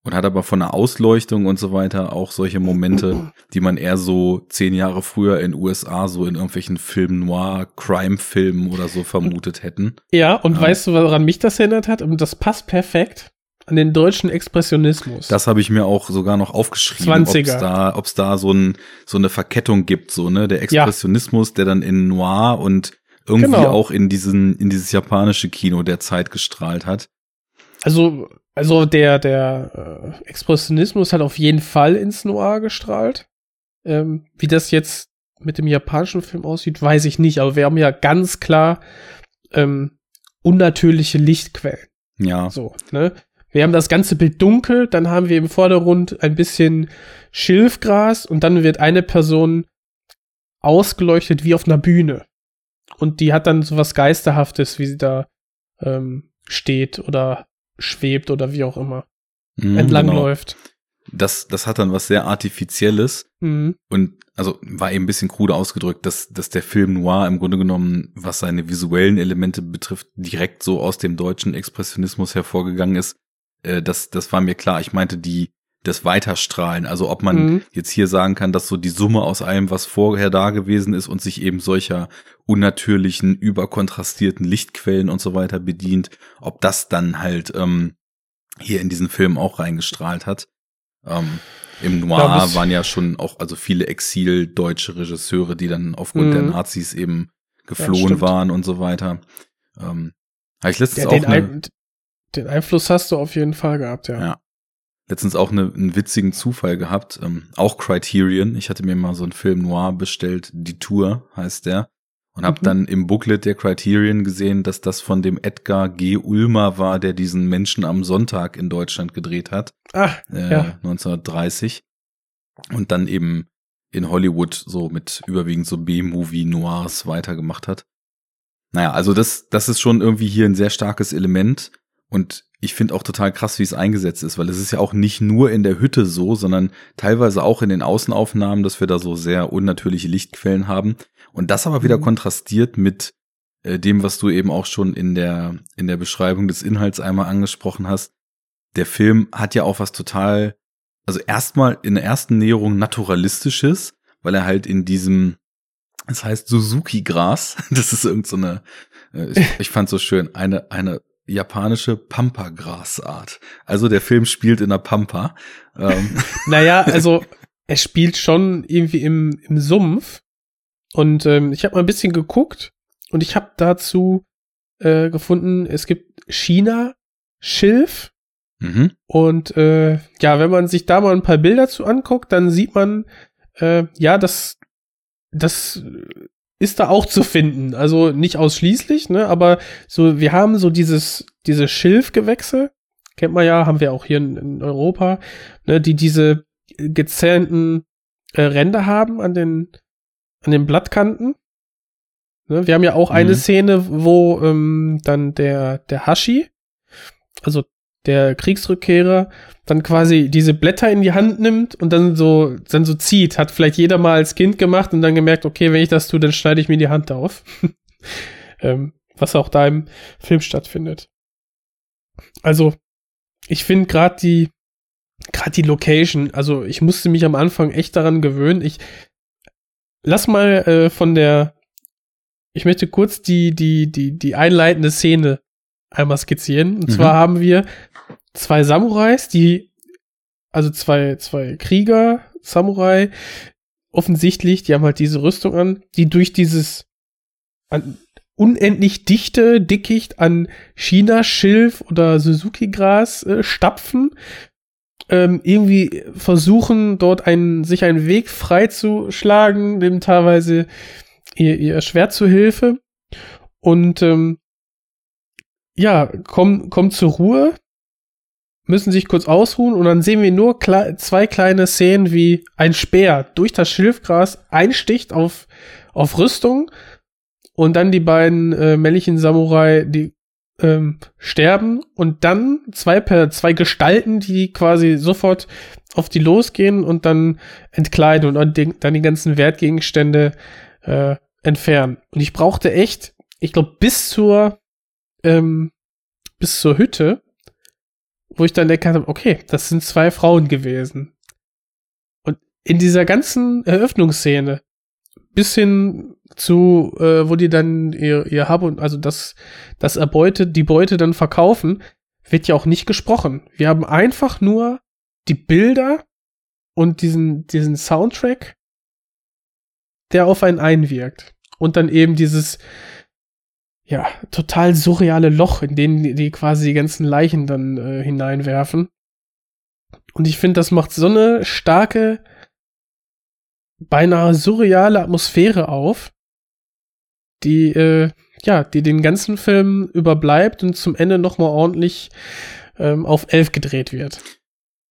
und hat aber von der Ausleuchtung und so weiter auch solche Momente, (clears throat) die man eher so zehn Jahre früher in USA so in irgendwelchen Film Noir, Crime-Filmen oder so vermutet hätten. Ja, und ähm, weißt du, woran mich das erinnert hat? Und das passt perfekt an den deutschen Expressionismus. Das habe ich mir auch sogar noch aufgeschrieben, ob es da, ob's da so, ein, so eine Verkettung gibt, so ne, der Expressionismus, ja. der dann in Noir und irgendwie genau. auch in diesen in dieses japanische Kino der Zeit gestrahlt hat. Also also der der äh, Expressionismus hat auf jeden Fall ins Noir gestrahlt. Ähm, wie das jetzt mit dem japanischen Film aussieht, weiß ich nicht, aber wir haben ja ganz klar ähm, unnatürliche Lichtquellen. Ja. So, ne? Wir haben das ganze Bild dunkel, dann haben wir im Vordergrund ein bisschen Schilfgras und dann wird eine Person ausgeleuchtet wie auf einer Bühne. Und die hat dann so was Geisterhaftes, wie sie da ähm, steht oder schwebt oder wie auch immer Mhm, entlang genau. läuft. Das, das hat dann was sehr Artifizielles Mhm. und also war eben ein bisschen krude ausgedrückt, dass, dass der Film Noir im Grunde genommen, was seine visuellen Elemente betrifft, direkt so aus dem deutschen Expressionismus hervorgegangen ist. Äh, das, das war mir klar. Ich meinte die, das Weiterstrahlen. Also ob man Mhm. jetzt hier sagen kann, dass so die Summe aus allem, was vorher da gewesen ist und sich eben solcher unnatürlichen, überkontrastierten Lichtquellen und so weiter bedient, ob das dann halt ähm, hier in diesen Film auch reingestrahlt hat. Ähm, Im Noir Ja, waren ja schon auch also viele exil-deutsche Regisseure, die dann aufgrund der Mhm. Nazis eben Ja, geflohen stimmt. waren und so weiter. Ähm, habe ich letztens Ja, auch den, eine, ein, den Einfluss hast du auf jeden Fall gehabt, ja. ja. Letztens auch eine, einen witzigen Zufall gehabt. Ähm, auch Criterion. Ich hatte mir mal so einen Film Noir bestellt. Die Tour heißt der. Und habe Mhm. dann im Booklet der Criterion gesehen, dass das von dem Edgar G. Ulmer war, der diesen Menschen am Sonntag in Deutschland gedreht hat. Ah, Äh, Ja. 1930. Und dann eben in Hollywood so mit überwiegend so B-Movie Noirs weitergemacht hat. Naja, also das, das ist schon irgendwie hier ein sehr starkes Element. Und ich finde auch total krass, wie es eingesetzt ist, weil es ist ja auch nicht nur in der Hütte so, sondern teilweise auch in den Außenaufnahmen, dass wir da so sehr unnatürliche Lichtquellen haben. Und das aber wieder Mhm. kontrastiert mit äh, dem, was du eben auch schon in der, in der Beschreibung des Inhalts einmal angesprochen hast. Der Film hat ja auch was total, also erstmal in der ersten Näherung naturalistisches, weil er halt in diesem, es heißt Suzuki-Gras, (laughs) das ist irgend so eine, äh, ich, ich fand so schön, eine, eine japanische Pampa-Grasart. Also der Film spielt in der Pampa. Ähm, (laughs) Naja, also er spielt schon irgendwie im, im Sumpf. Und ähm, ich habe mal ein bisschen geguckt und ich habe dazu äh, gefunden, es gibt China, Schilf mhm. und äh, ja, wenn man sich da mal ein paar Bilder zu anguckt, dann sieht man, äh, ja, das, das ist da auch zu finden. Also nicht ausschließlich, ne, aber so, wir haben so dieses, diese Schilfgewächse, kennt man ja, haben wir auch hier in, in Europa, ne, die diese gezähnten äh, Ränder haben an den, an den Blattkanten. Ne, wir haben ja auch eine Mhm. Szene, wo ähm, dann der, der Hashi, also der Kriegsrückkehrer, dann quasi diese Blätter in die Hand nimmt und dann so, dann so zieht. Hat vielleicht jeder mal als Kind gemacht und dann gemerkt, okay, wenn ich das tue, dann schneide ich mir die Hand auf. (laughs) ähm, was auch da im Film stattfindet. Also, ich finde gerade die, gerade die Location, also ich musste mich am Anfang echt daran gewöhnen. Ich lass mal äh, von der, ich möchte kurz die, die, die, die einleitende Szene einmal skizzieren. Und Mhm. zwar haben wir zwei Samurais, die, also zwei, zwei Krieger, Samurai, offensichtlich, die haben halt diese Rüstung an, die durch dieses an, unendlich dichte Dickicht an China-Schilf oder Suzuki-Gras äh, stapfen, ähm, irgendwie versuchen, dort einen, sich einen Weg freizuschlagen, dem teilweise ihr, ihr Schwert zu Hilfe. Und ähm, ja, kommen, kommen zur Ruhe, müssen sich kurz ausruhen und dann sehen wir nur kle zwei kleine Szenen, wie ein Speer durch das Schilfgras einsticht auf, auf Rüstung und dann die beiden äh, männlichen Samurai, die ähm, sterben und dann zwei per zwei Gestalten, die quasi sofort auf die losgehen und dann entkleiden und dann die, ganzen Wertgegenstände äh, entfernen. Und ich brauchte echt, ich glaube, bis zur ähm, bis zur Hütte, wo ich dann erkannt habe, okay, das sind zwei Frauen gewesen. Und in dieser ganzen Eröffnungsszene bis hin zu, äh, wo die dann ihr, ihr Hab und also das, das Erbeute, die Beute dann verkaufen, wird ja auch nicht gesprochen. Wir haben einfach nur die Bilder und diesen, diesen Soundtrack, der auf einen einwirkt. Und dann eben dieses, ja, total surreale Loch, in den die, die quasi die ganzen Leichen dann äh, hineinwerfen. Und ich finde, das macht so eine starke beinahe surreale Atmosphäre auf, die, äh, ja, die den ganzen Film überbleibt und zum Ende nochmal ordentlich ähm, auf elf gedreht wird.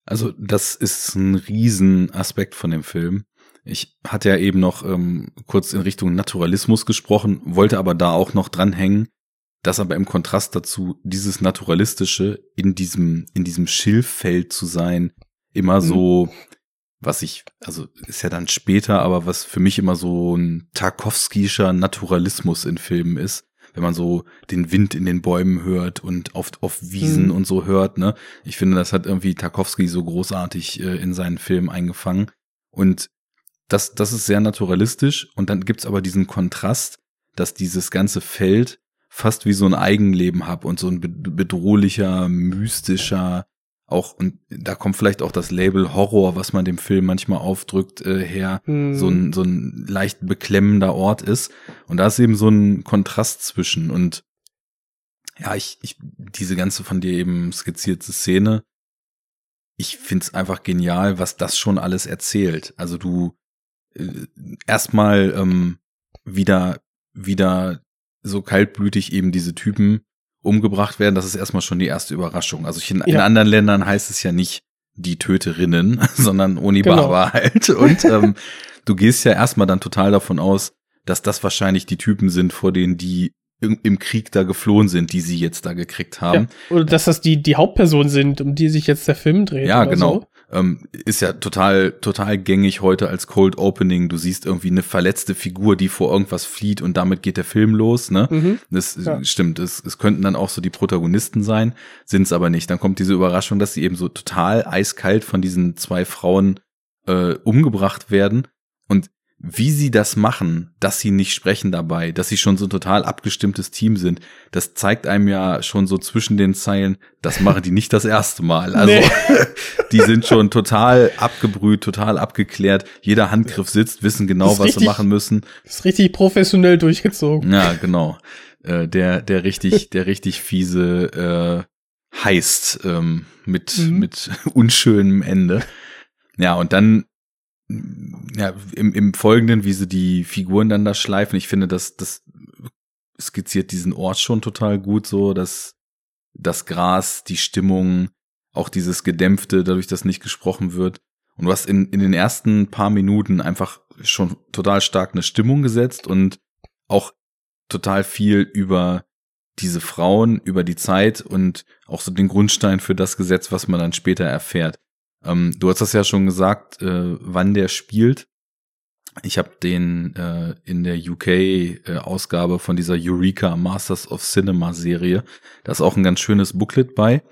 Also das ist ein Riesenaspekt von dem Film. Ich hatte ja eben noch ähm, kurz in Richtung Naturalismus gesprochen, wollte aber da auch noch dranhängen, dass aber im Kontrast dazu dieses Naturalistische in diesem, in diesem Schilffeld zu sein, immer mhm. so, was ich, also ist ja dann später, aber was für mich immer so ein Tarkovskischer Naturalismus in Filmen ist, wenn man so den Wind in den Bäumen hört und auf, auf Wiesen mhm. und so hört, ne? Ich finde, das hat irgendwie Tarkovsky so großartig äh, in seinen Film eingefangen. Und das, das ist sehr naturalistisch. Und dann gibt's aber diesen Kontrast, dass dieses ganze Feld fast wie so ein Eigenleben hat und so ein bedrohlicher, mystischer, auch, und da kommt vielleicht auch das Label Horror, was man dem Film manchmal aufdrückt, äh, her, hm. so, ein, so ein leicht beklemmender Ort ist. Und da ist eben so ein Kontrast zwischen. Und ja, ich, ich diese ganze von dir eben skizzierte Szene, ich find's einfach genial, was das schon alles erzählt. Also du erstmal ähm, wieder, wieder so kaltblütig eben diese Typen umgebracht werden, das ist erstmal schon die erste Überraschung. Also in, ja. in anderen Ländern heißt es ja nicht die Töterinnen, (laughs) sondern Onibaba genau. halt. Und (laughs) ähm, du gehst ja erstmal dann total davon aus, dass das wahrscheinlich die Typen sind, vor denen die im Krieg da geflohen sind, die sie jetzt da gekriegt haben. Ja, oder dass das die, die Hauptpersonen sind, um die sich jetzt der Film dreht. Ja, genau. So. Ähm, ist ja total, total gängig heute als Cold Opening. Du siehst irgendwie eine verletzte Figur, die vor irgendwas flieht und damit geht der Film los, ne? Mhm. Das ja. stimmt. Es, es könnten dann auch so die Protagonisten sein, sind es aber nicht. Dann kommt diese Überraschung, dass sie eben so total eiskalt von diesen zwei Frauen äh, umgebracht werden. Und wie sie das machen, dass sie nicht sprechen dabei, dass sie schon so ein total abgestimmtes Team sind, das zeigt einem ja schon so zwischen den Zeilen, das machen die nicht das erste Mal. Also nee. (laughs) die sind schon total abgebrüht, total abgeklärt. Jeder Handgriff sitzt, wissen genau, was richtig, sie machen müssen. Das ist richtig professionell durchgezogen. Ja, genau. Äh, der, der richtig, (laughs) der richtig fiese äh, heißt ähm, mit, mhm. mit (laughs) unschönem Ende. Ja, und dann ja, im, im Folgenden, wie sie die Figuren dann da schleifen, ich finde, das, das skizziert diesen Ort schon total gut, so, dass das Gras, die Stimmung, auch dieses Gedämpfte, dadurch, dass nicht gesprochen wird. Und hast in, in den ersten paar Minuten einfach schon total stark eine Stimmung gesetzt und auch total viel über diese Frauen, über die Zeit und auch so den Grundstein für das Gesetz, was man dann später erfährt. Ähm, du hast das ja schon gesagt, äh, wann der spielt. Ich habe den äh, in der UK-Ausgabe äh, von dieser Eureka Masters of Cinema Serie. Da ist auch ein ganz schönes Booklet bei.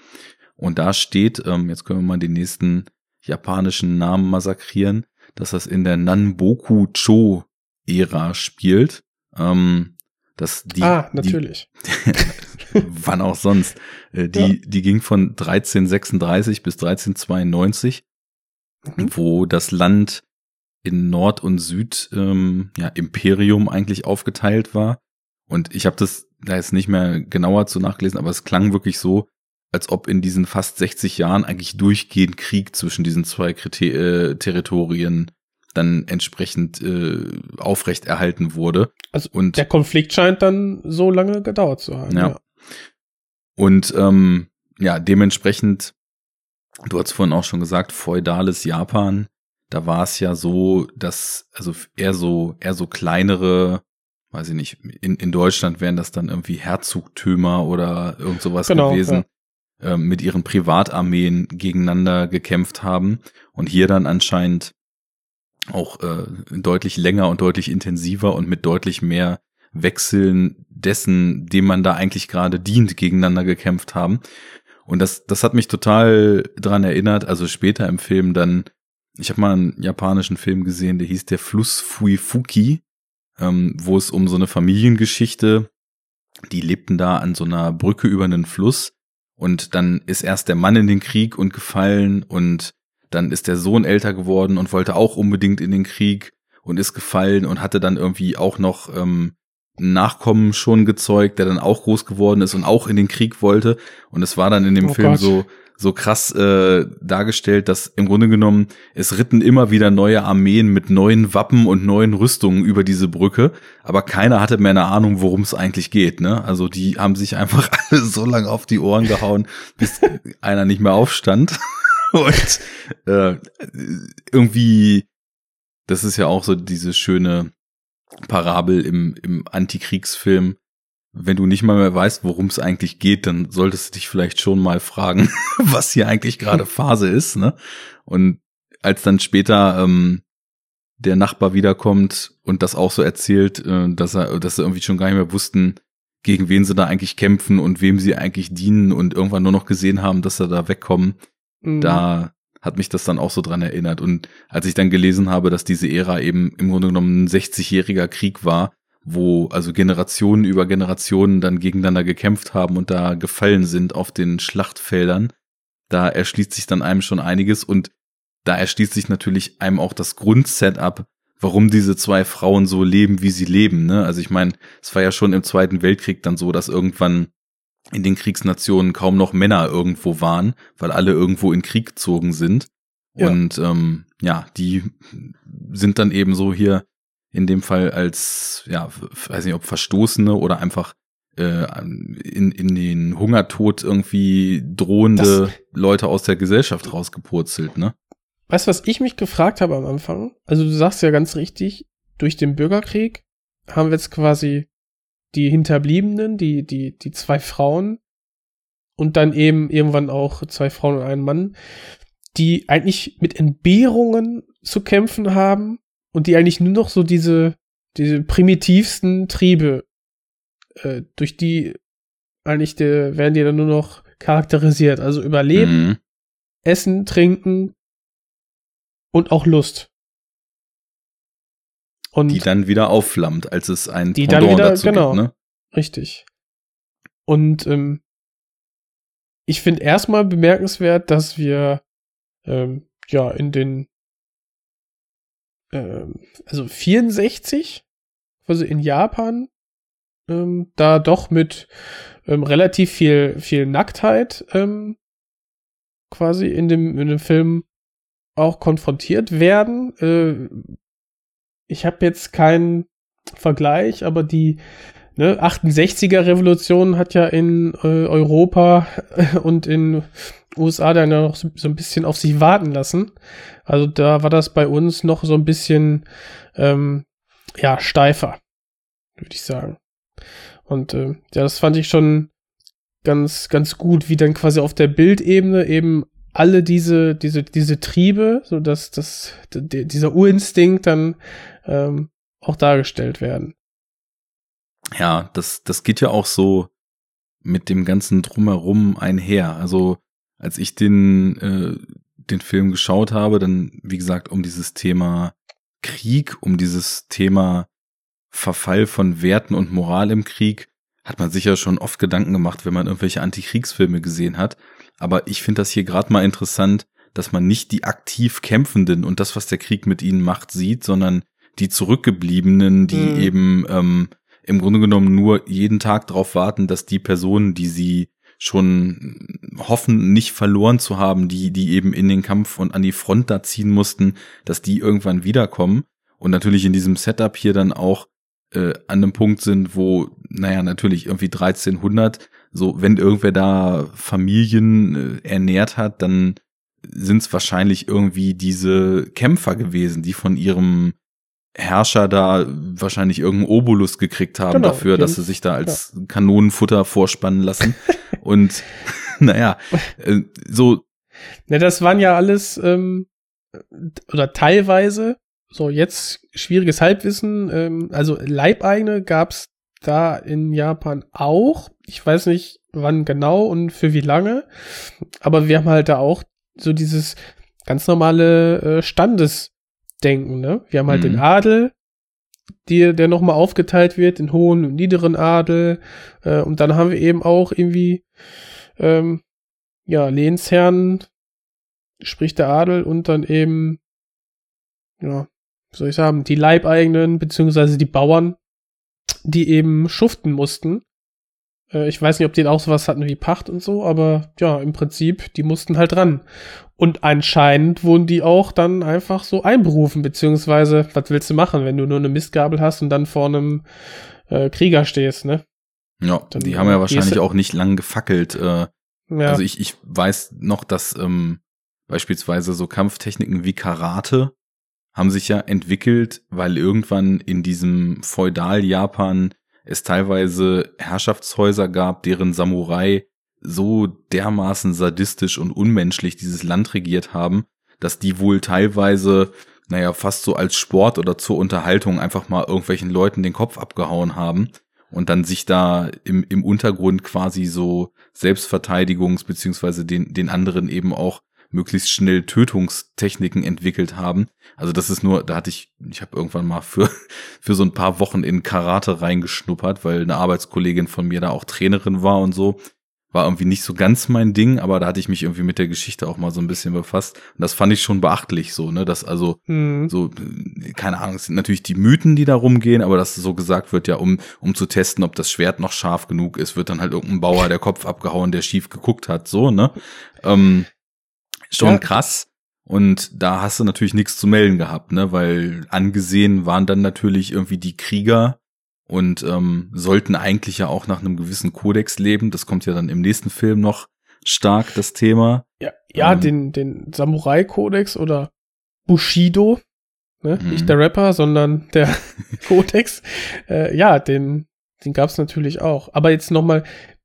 Und da steht, ähm, jetzt können wir mal den nächsten japanischen Namen massakrieren, dass das in der Nanboku-Cho-Ära spielt. Ähm, dass die, ah, natürlich. Die, (laughs) (laughs) wann auch sonst. Äh, die, ja. die ging von 1336 bis 1392, mhm. wo das Land in Nord und Süd ähm, ja, Imperium eigentlich aufgeteilt war. Und ich habe das da jetzt nicht mehr genauer zu nachgelesen, aber es klang wirklich so, als ob in diesen fast 60 Jahren eigentlich durchgehend Krieg zwischen diesen zwei Kriter äh, Territorien dann entsprechend äh, aufrecht erhalten wurde. Also und der Konflikt scheint dann so lange gedauert zu haben. Ja. ja. Und ähm, ja, dementsprechend, du hast vorhin auch schon gesagt, feudales Japan, da war es ja so, dass, also eher so, eher so kleinere, weiß ich nicht, in, in Deutschland wären das dann irgendwie Herzogtümer oder irgend sowas genau, gewesen, ja. ähm, mit ihren Privatarmeen gegeneinander gekämpft haben und hier dann anscheinend auch äh, deutlich länger und deutlich intensiver und mit deutlich mehr Wechseln dessen, dem man da eigentlich gerade dient, gegeneinander gekämpft haben. Und das, das hat mich total dran erinnert. Also später im Film dann, ich habe mal einen japanischen Film gesehen, der hieß Der Fluss Fuifuki, ähm, wo es um so eine Familiengeschichte, die lebten da an so einer Brücke über einen Fluss und dann ist erst der Mann in den Krieg und gefallen und dann ist der Sohn älter geworden und wollte auch unbedingt in den Krieg und ist gefallen und hatte dann irgendwie auch noch ähm, Nachkommen schon gezeugt, der dann auch groß geworden ist und auch in den Krieg wollte. Und es war dann in dem Oh Film Gott. so so krass äh, dargestellt, dass im Grunde genommen es ritten immer wieder neue Armeen mit neuen Wappen und neuen Rüstungen über diese Brücke, aber keiner hatte mehr eine Ahnung, worum es eigentlich geht. Ne? Also die haben sich einfach (laughs) alle so lange auf die Ohren gehauen, bis (laughs) einer nicht mehr aufstand. (laughs) und äh, irgendwie, das ist ja auch so diese schöne Parabel im, im Antikriegsfilm. Wenn du nicht mal mehr weißt, worum es eigentlich geht, dann solltest du dich vielleicht schon mal fragen, (laughs) was hier eigentlich gerade (laughs) Phase ist. Ne? Und als dann später ähm, der Nachbar wiederkommt und das auch so erzählt, äh, dass er, dass sie irgendwie schon gar nicht mehr wussten, gegen wen sie da eigentlich kämpfen und wem sie eigentlich dienen und irgendwann nur noch gesehen haben, dass sie da wegkommen, Mhm. da hat mich das dann auch so dran erinnert. Und als ich dann gelesen habe, dass diese Ära eben im Grunde genommen ein 60-jähriger Krieg war, wo also Generationen über Generationen dann gegeneinander gekämpft haben und da gefallen sind auf den Schlachtfeldern, da erschließt sich dann einem schon einiges und da erschließt sich natürlich einem auch das Grundsetup, warum diese zwei Frauen so leben, wie sie leben. Ne? Also ich meine, es war ja schon im Zweiten Weltkrieg dann so, dass irgendwann in den Kriegsnationen kaum noch Männer irgendwo waren, weil alle irgendwo in Krieg gezogen sind. Ja. Und ähm, ja, die sind dann eben so hier in dem Fall als, ja, weiß nicht, ob Verstoßene oder einfach äh, in, in den Hungertod irgendwie drohende Leute aus der Gesellschaft rausgepurzelt, ne? Weißt du, was ich mich gefragt habe am Anfang? Also du sagst ja ganz richtig, durch den Bürgerkrieg haben wir jetzt quasi die Hinterbliebenen, die, die, die zwei Frauen und dann eben irgendwann auch zwei Frauen und einen Mann, die eigentlich mit Entbehrungen zu kämpfen haben und die eigentlich nur noch so diese, diese primitivsten Triebe, äh, durch die eigentlich der, werden die dann nur noch charakterisiert. Also Überleben, Mhm. Essen, Trinken und auch Lust. Und Die dann wieder aufflammt, als es ein Die dann Pendant wieder- dazu genau. gibt, ne? richtig. Und ähm, ich finde erstmal bemerkenswert, dass wir ähm, ja in den ähm, also 64, also in Japan, ähm, da doch mit ähm, relativ viel viel Nacktheit ähm, quasi in dem in dem Film auch konfrontiert werden. Äh, ich habe jetzt keinen Vergleich, aber die ne, 68er Revolution hat ja in äh, Europa (laughs) und in USA dann ja noch so, so ein bisschen auf sich warten lassen. Also da war das bei uns noch so ein bisschen ähm, ja steifer, würde ich sagen. Und äh, ja, das fand ich schon ganz ganz gut, wie dann quasi auf der Bildebene eben alle diese diese diese Triebe, so dass das dieser Urinstinkt dann ähm, auch dargestellt werden. Ja, das, das geht ja auch so mit dem ganzen Drumherum einher. Also, als ich den, äh, den Film geschaut habe, dann, wie gesagt, um dieses Thema Krieg, um dieses Thema Verfall von Werten und Moral im Krieg, hat man sicher schon oft Gedanken gemacht, wenn man irgendwelche Antikriegsfilme gesehen hat. Aber ich finde das hier gerade mal interessant, dass man nicht die aktiv Kämpfenden und das, was der Krieg mit ihnen macht, sieht, sondern die Zurückgebliebenen, die Mhm. eben ähm, im Grunde genommen nur jeden Tag darauf warten, dass die Personen, die sie schon hoffen, nicht verloren zu haben, die, die eben in den Kampf und an die Front da ziehen mussten, dass die irgendwann wiederkommen. Und natürlich in diesem Setup hier dann auch äh, an einem Punkt sind, wo, naja, natürlich irgendwie 1300, so, wenn irgendwer da Familien äh, ernährt hat, dann sind es wahrscheinlich irgendwie diese Kämpfer gewesen, die von ihrem Herrscher da wahrscheinlich irgendeinen Obolus gekriegt haben Genau, dafür, dass sie sich da als Kanonenfutter vorspannen lassen. (laughs) Und (laughs) naja, äh, so, Ne, das waren ja alles, ähm, oder teilweise, so jetzt schwieriges Halbwissen, ähm, also Leibeigene gab's da in Japan auch. Ich weiß nicht, wann genau und für wie lange, aber wir haben halt da auch so dieses ganz normale äh, Standesdenken, ne? Wir haben halt Mhm. den Adel, die, der nochmal aufgeteilt wird in hohen und niederen Adel, äh, und dann haben wir eben auch irgendwie, ähm, ja, Lehnsherren, sprich der Adel und dann eben, ja, wie soll ich sagen, die Leibeigenen beziehungsweise die Bauern, die eben schuften mussten. Äh, ich weiß nicht, ob die auch sowas hatten wie Pacht und so, aber ja, im Prinzip, die mussten halt ran. Und anscheinend wurden die auch dann einfach so einberufen, beziehungsweise, was willst du machen, wenn du nur eine Mistgabel hast und dann vor einem äh, Krieger stehst, ne? Ja, Dann, die haben ja wahrscheinlich auch nicht lang gefackelt. Äh, Ja. Also ich, ich weiß noch, dass ähm, beispielsweise so Kampftechniken wie Karate haben sich ja entwickelt, weil irgendwann in diesem Feudal-Japan es teilweise Herrschaftshäuser gab, deren Samurai so dermaßen sadistisch und unmenschlich dieses Land regiert haben, dass die wohl teilweise, naja, fast so als Sport oder zur Unterhaltung einfach mal irgendwelchen Leuten den Kopf abgehauen haben und dann sich da im, im Untergrund quasi so Selbstverteidigungs- beziehungsweise den, den anderen eben auch möglichst schnell Tötungstechniken entwickelt haben. Also das ist nur, da hatte ich, ich habe irgendwann mal für, (laughs) für so ein paar Wochen in Karate reingeschnuppert, weil eine Arbeitskollegin von mir da auch Trainerin war und so. War irgendwie nicht so ganz mein Ding, aber da hatte ich mich irgendwie mit der Geschichte auch mal so ein bisschen befasst. Und das fand ich schon beachtlich so, ne, dass also Hm. so, keine Ahnung, es sind natürlich die Mythen, die da rumgehen, aber dass so gesagt wird, ja, um, um zu testen, ob das Schwert noch scharf genug ist, wird dann halt irgendein Bauer der Kopf abgehauen, der schief geguckt hat, so, ne? Ähm, schon Ja. krass. Und da hast du natürlich nichts zu melden gehabt, ne? Weil angesehen waren dann natürlich irgendwie die Krieger und ähm, sollten eigentlich ja auch nach einem gewissen Kodex leben. Das kommt ja dann im nächsten Film noch stark, das Thema. Ja, ja Ähm. den, den Samurai-Kodex oder Bushido, ne? Mhm. nicht der Rapper, sondern der (laughs) Kodex. Äh, ja, den, den gab's natürlich auch. Aber jetzt nochmal,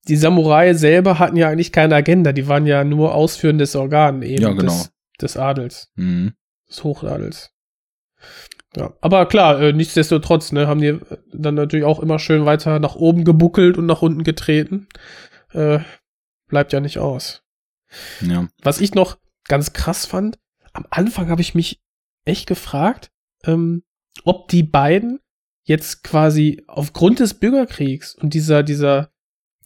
die Samurai selber hatten ja eigentlich keine Agenda, die waren ja nur ausführendes Organ eben Ja, genau. des, des Adels, Mhm. des Hochadels. Ja, aber klar, äh, nichtsdestotrotz, ne, haben die dann natürlich auch immer schön weiter nach oben gebuckelt und nach unten getreten. Äh, bleibt ja nicht aus. Ja. Was ich noch ganz krass fand, am Anfang habe ich mich echt gefragt, ähm, ob die beiden jetzt quasi aufgrund des Bürgerkriegs und dieser, dieser,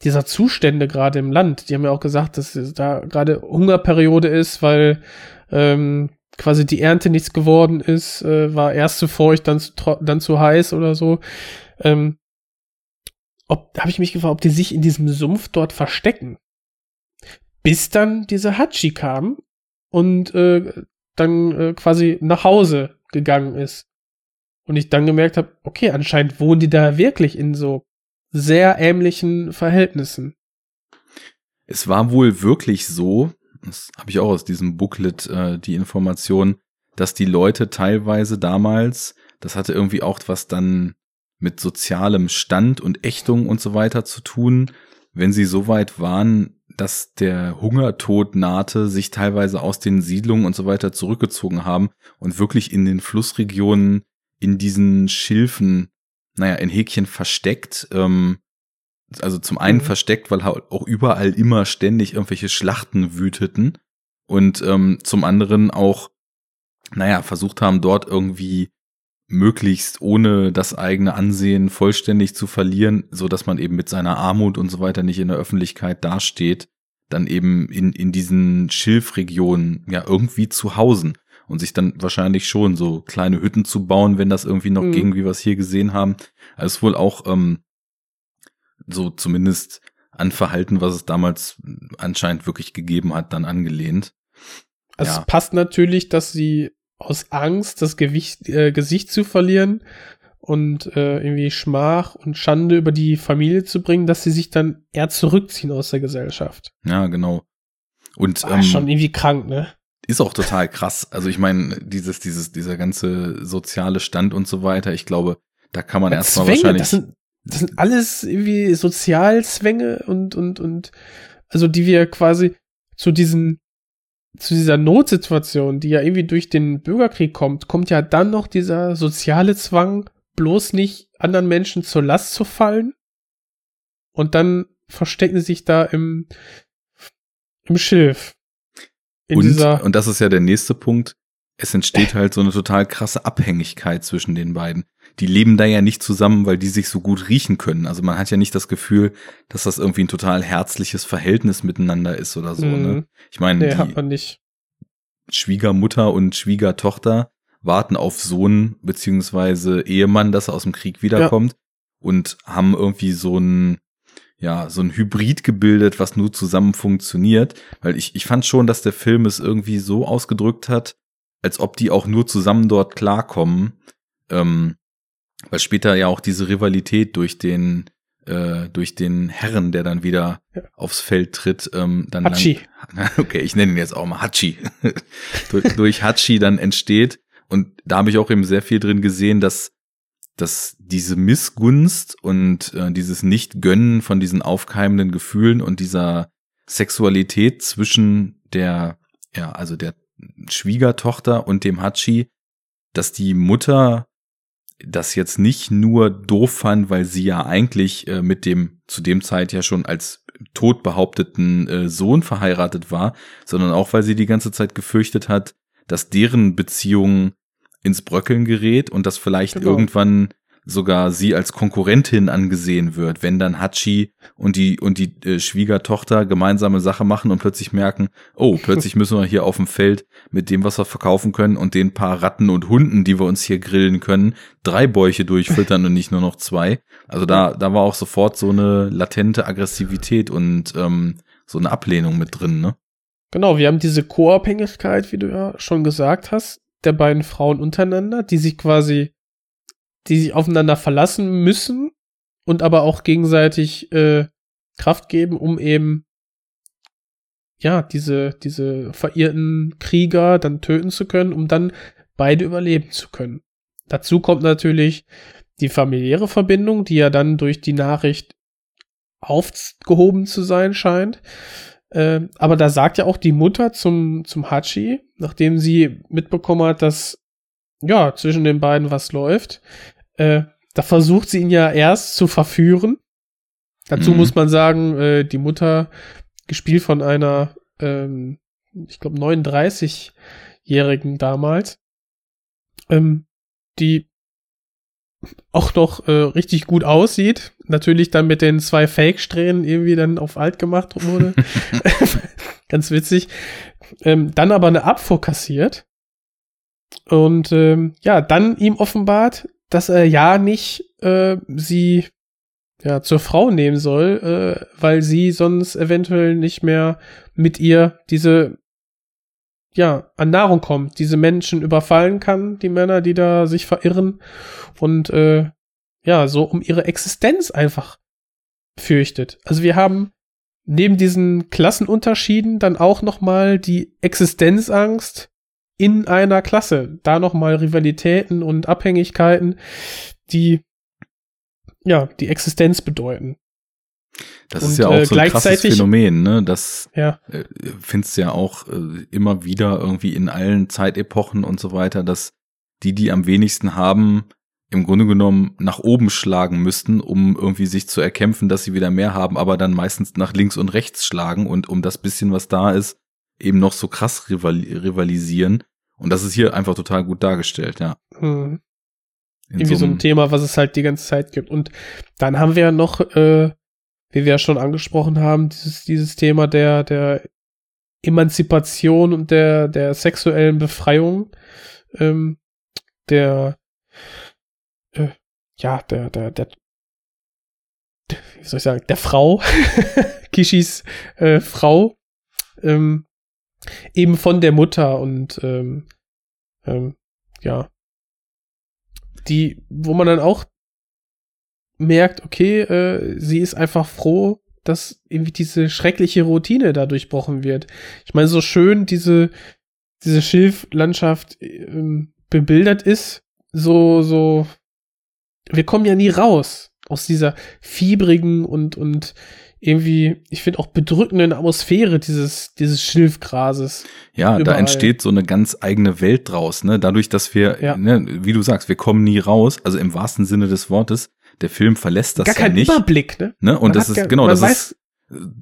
dieser Zustände gerade im Land, die haben ja auch gesagt, dass da gerade Hungerperiode ist, weil ähm, quasi die Ernte nichts geworden ist, äh, war erst zu feucht, dann zu, dann zu heiß oder so. Ähm, ob, habe ich mich gefragt, ob die sich in diesem Sumpf dort verstecken. Bis dann diese Hachi kam und äh, dann äh, quasi nach Hause gegangen ist. Und ich dann gemerkt habe, okay, anscheinend wohnen die da wirklich in so sehr ähnlichen Verhältnissen. Es war wohl wirklich so, das habe ich auch aus diesem Booklet äh, die Information, dass die Leute teilweise damals, das hatte irgendwie auch was dann mit sozialem Stand und Ächtung und so weiter zu tun, wenn sie so weit waren, dass der Hungertod nahte, sich teilweise aus den Siedlungen und so weiter zurückgezogen haben und wirklich in den Flussregionen in diesen Schilfen, naja, in Häkchen versteckt, ähm, also zum einen Mhm. versteckt, weil halt auch überall immer ständig irgendwelche Schlachten wüteten und ähm, zum anderen auch, naja, versucht haben, dort irgendwie möglichst ohne das eigene Ansehen vollständig zu verlieren, so dass man eben mit seiner Armut und so weiter nicht in der Öffentlichkeit dasteht, dann eben in, in diesen Schilfregionen ja irgendwie zu hausen und sich dann wahrscheinlich schon so kleine Hütten zu bauen, wenn das irgendwie noch Mhm. ging, wie wir es hier gesehen haben. Also ist wohl auch ähm, so zumindest an Verhalten, was es damals anscheinend wirklich gegeben hat, dann angelehnt. Also Ja. es passt natürlich, dass sie aus Angst, das Gewicht, äh, Gesicht zu verlieren und äh, irgendwie Schmach und Schande über die Familie zu bringen, dass sie sich dann eher zurückziehen aus der Gesellschaft. Ja, genau. Und War schon irgendwie krank, ne? Ist auch total krass. Also ich meine, dieses, dieses, dieser ganze soziale Stand und so weiter, ich glaube, da kann man erstmal wahrscheinlich. das sind, das sind alles irgendwie Sozialzwänge und, und, und, also die wir quasi zu diesen, zu dieser Notsituation, die ja irgendwie durch den Bürgerkrieg kommt, kommt ja dann noch dieser soziale Zwang, bloß nicht anderen Menschen zur Last zu fallen. Und dann verstecken sie sich da im, im Schilf. Und, und das ist ja der nächste Punkt. Es entsteht halt so eine total krasse Abhängigkeit zwischen den beiden. Die leben da ja nicht zusammen, weil die sich so gut riechen können. Also man hat ja nicht das Gefühl, dass das irgendwie ein total herzliches Verhältnis miteinander ist oder so. Mhm. Ne? Ich meine, nee, hat man nicht. Schwiegermutter und Schwiegertochter warten auf Sohn beziehungsweise Ehemann, dass er aus dem Krieg wiederkommt. und haben irgendwie so ein, ja, so ein Hybrid gebildet, was nur zusammen funktioniert. Weil ich, ich fand schon, dass der Film es irgendwie so ausgedrückt hat, als ob die auch nur zusammen dort klarkommen. Ähm, weil später ja auch diese Rivalität durch den äh, durch den Herren, der dann wieder ja. aufs Feld tritt, ähm, dann Hachi. Lang, (laughs) okay, ich nenne ihn jetzt auch mal Hachi. (laughs) durch, durch Hachi dann entsteht und da habe ich auch eben sehr viel drin gesehen, dass dass diese Missgunst und äh, dieses Nicht-Gönnen von diesen aufkeimenden Gefühlen und dieser Sexualität zwischen der, ja, also der Schwiegertochter und dem Hachi, dass die Mutter das jetzt nicht nur doof fand, weil sie ja eigentlich äh, mit dem zu dem Zeit ja schon als tot behaupteten äh, Sohn verheiratet war, sondern auch weil sie die ganze Zeit gefürchtet hat, dass deren Beziehung ins Bröckeln gerät und dass vielleicht genau. irgendwann sogar sie als Konkurrentin angesehen wird, wenn dann Hachi und die und die äh, Schwiegertochter gemeinsame Sache machen und plötzlich merken, oh, plötzlich (laughs) müssen wir hier auf dem Feld mit dem, was wir verkaufen können und den paar Ratten und Hunden, die wir uns hier grillen können, drei Bäuche durchfüttern und nicht nur noch zwei. Also da da war auch sofort so eine latente Aggressivität und ähm, so eine Ablehnung mit drin, ne? Genau, wir haben diese Co-Abhängigkeit, wie du ja schon gesagt hast, der beiden Frauen untereinander, die sich quasi die sich aufeinander verlassen müssen und aber auch gegenseitig äh, Kraft geben, um eben ja diese diese verirrten Krieger dann töten zu können, um dann beide überleben zu können. Dazu kommt natürlich die familiäre Verbindung, die ja dann durch die Nachricht aufgehoben zu sein scheint. Äh, aber da sagt ja auch die Mutter zum, zum Hachi, nachdem sie mitbekommen hat, dass ja, zwischen den beiden was läuft. Äh, da versucht sie ihn ja erst zu verführen. Dazu mhm. muss man sagen, äh, die Mutter, gespielt von einer, ähm, ich glaube, 39-Jährigen damals, ähm, die auch noch äh, richtig gut aussieht. Natürlich dann mit den zwei Fake-Strähnen irgendwie dann auf alt gemacht wurde. (laughs) (laughs) Ganz witzig. Ähm, dann aber eine Abfuhr kassiert und ähm, ja, dann ihm offenbart, dass er ja nicht äh, sie ja zur Frau nehmen soll, äh, weil sie sonst eventuell nicht mehr mit ihr diese ja an Nahrung kommt, diese Menschen überfallen kann, die Männer, die da sich verirren und äh, ja so um ihre Existenz einfach fürchtet. Also wir haben neben diesen Klassenunterschieden dann auch noch mal die Existenzangst in einer Klasse. Da nochmal Rivalitäten und Abhängigkeiten, die ja die Existenz bedeuten. Das und, ist ja auch äh, so ein krasses Phänomen, ne? Das ja. äh, findest ja auch äh, immer wieder irgendwie in allen Zeitepochen und so weiter, dass die, die am wenigsten haben, im Grunde genommen nach oben schlagen müssten, um irgendwie sich zu erkämpfen, dass sie wieder mehr haben, aber dann meistens nach links und rechts schlagen und um das bisschen, was da ist, eben noch so krass rival rivalisieren. Und das ist hier einfach total gut dargestellt, ja. Hm. Irgendwie so, so ein Thema, was es halt die ganze Zeit gibt. Und dann haben wir ja noch, äh, wie wir ja schon angesprochen haben, dieses, dieses Thema der, der Emanzipation und der, der sexuellen Befreiung, ähm, der, äh, ja, der, der, der, wie soll ich sagen, der Frau, (laughs) Kishis äh, Frau, ähm, eben von der Mutter und ähm, ähm, ja, die, wo man dann auch merkt, okay, äh, sie ist einfach froh, dass irgendwie diese schreckliche Routine da durchbrochen wird. Ich meine, so schön diese, diese Schilflandschaft ähm, bebildert ist, so, so, wir kommen ja nie raus aus dieser fiebrigen und, und irgendwie, ich finde auch bedrückenden Atmosphäre dieses, dieses Schilfgrases. Ja, überall. da entsteht so eine ganz eigene Welt draus, ne? Dadurch, dass wir, ja. ne, wie du sagst, wir kommen nie raus, also im wahrsten Sinne des Wortes, der Film verlässt das gar ja nicht. Kein Überblick, ne? ne? Und man das ist, gar, genau, das weiß, ist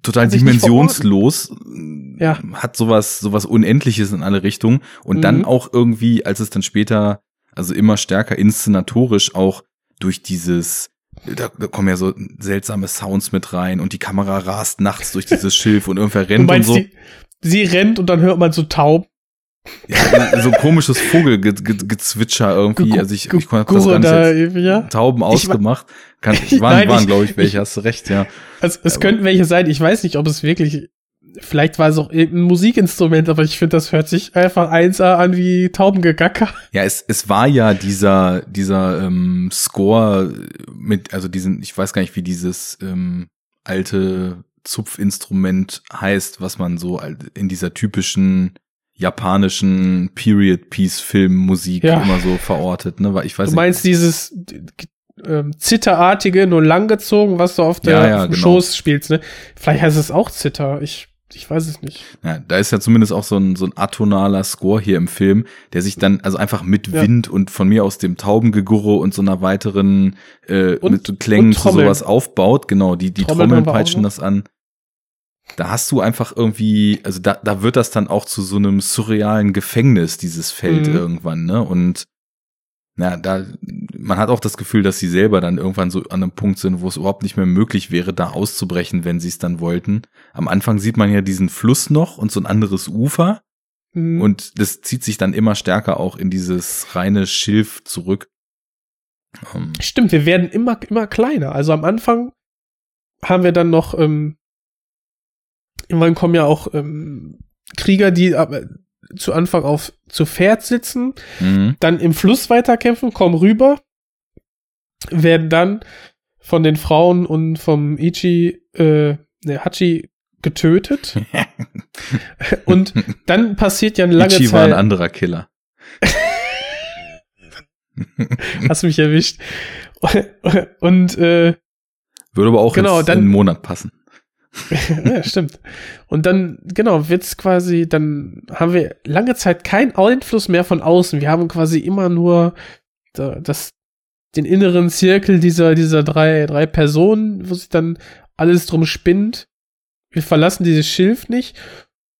total dimensionslos, ja. hat sowas, sowas Unendliches in alle Richtungen und mhm. dann auch irgendwie, als es dann später, also immer stärker inszenatorisch auch durch dieses da, da kommen ja so seltsame Sounds mit rein und die Kamera rast nachts durch dieses Schilf und irgendwer rennt und so. Sie, sie rennt und dann hört man so taub. Ja, so ein komisches Vogelgezwitscher irgendwie. Also ich, ich konnte das jetzt irgendwie, ja? Tauben Ich ausgemacht. Kann, (laughs) Nein, waren, waren ich- glaube ich, welche, hast du recht, ja. Also, es Aber- könnten welche sein, ich weiß nicht, ob es wirklich, vielleicht war es auch irgendein Musikinstrument, aber ich finde, das hört sich einfach 1A an wie Taubengegacker. Ja, es, es war ja dieser, dieser ähm, Score mit, also diesen, ich weiß gar nicht, wie dieses ähm, alte Zupfinstrument heißt, was man so in dieser typischen japanischen Period-Piece-Film-Musik Ja. immer so verortet, ne? Weil ich weiß Du meinst dieses ähm, Zitterartige, nur langgezogen, was du auf, der, Ja, ja, auf genau. Schoß spielst, ne? Vielleicht heißt es auch Zitter, ich, ich weiß es nicht. Ja, da ist ja zumindest auch so ein, so ein atonaler Score hier im Film, der sich dann also einfach mit Ja. Wind und von mir aus dem Taubengegurre und so einer weiteren äh, Und- mit so Klängen zu sowas aufbaut. Genau, die, die Trommeln Trommeln peitschen das an. Da hast du einfach irgendwie, also da, da wird das dann auch zu so einem surrealen Gefängnis, dieses Feld Mhm. irgendwann, ne? Und na, da, man hat auch das Gefühl, dass sie selber dann irgendwann so an einem Punkt sind, wo es überhaupt nicht mehr möglich wäre, da auszubrechen, wenn sie es dann wollten. Am Anfang sieht man ja diesen Fluss noch und so ein anderes Ufer. Mhm. Und das zieht sich dann immer stärker auch in dieses reine Schilf zurück. Ähm, Stimmt, wir werden immer, immer kleiner. Also am Anfang haben wir dann noch, ähm, irgendwann kommen ja auch ähm, Krieger, die aber zu Anfang auf zu Pferd sitzen, mhm. dann im Fluss weiterkämpfen, kommen rüber, werden dann von den Frauen und vom Ichi, äh, ne, Hachi getötet. (laughs) und dann passiert ja eine lange Ichi war ein Zeit. anderer Killer. (laughs) Hast mich erwischt. Und äh, Würde aber auch Genau, jetzt dann- in einen Monat passen. (laughs) ja, stimmt. Und dann, genau, wird's quasi, dann haben wir lange Zeit keinen Einfluss mehr von außen. Wir haben quasi immer nur da, das, den inneren Zirkel dieser, dieser drei, drei Personen, wo sich dann alles drum spinnt. Wir verlassen dieses Schilf nicht.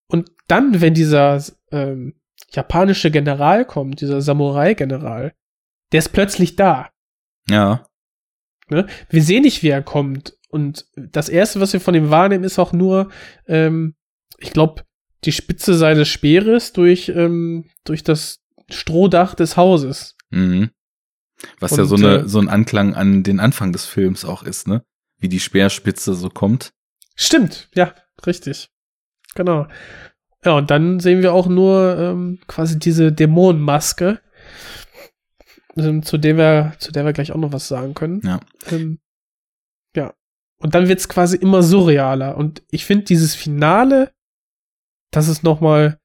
Und dann, wenn dieser ähm, japanische General kommt, dieser Samurai-General, der ist plötzlich da. Ja. Ne? Wir sehen nicht, wie er kommt. Und das Erste, was wir von ihm wahrnehmen, ist auch nur, ähm, ich glaube, die Spitze seines Speeres durch, ähm, durch das Strohdach des Hauses. Mhm. Was ja Und, so, eine, äh, so ein Anklang an den Anfang des Films auch ist, ne? Wie die Speerspitze so kommt. Stimmt, ja, richtig. Genau. Ja, und dann sehen wir auch nur ähm, quasi diese Dämonenmaske, ähm, zu der wir, zu der wir gleich auch noch was sagen können. Ja. Ähm, ja. Und dann wird's quasi immer surrealer. Und ich finde dieses Finale, das ist noch mal,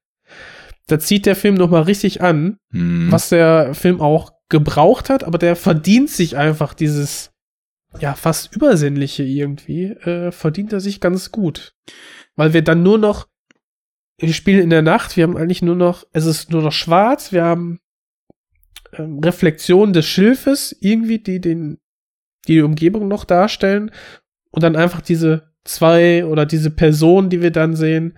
da zieht der Film noch mal richtig an, Mhm. was der Film auch gebraucht hat, aber der verdient sich einfach dieses, ja, fast übersinnliche irgendwie, äh, verdient er sich ganz gut. Weil wir dann nur noch, wir spielen in der Nacht, wir haben eigentlich nur noch, es ist nur noch schwarz, wir haben ähm, Reflexionen des Schilfes, irgendwie, die den, die Umgebung noch darstellen und dann einfach diese zwei oder diese Personen, die wir dann sehen,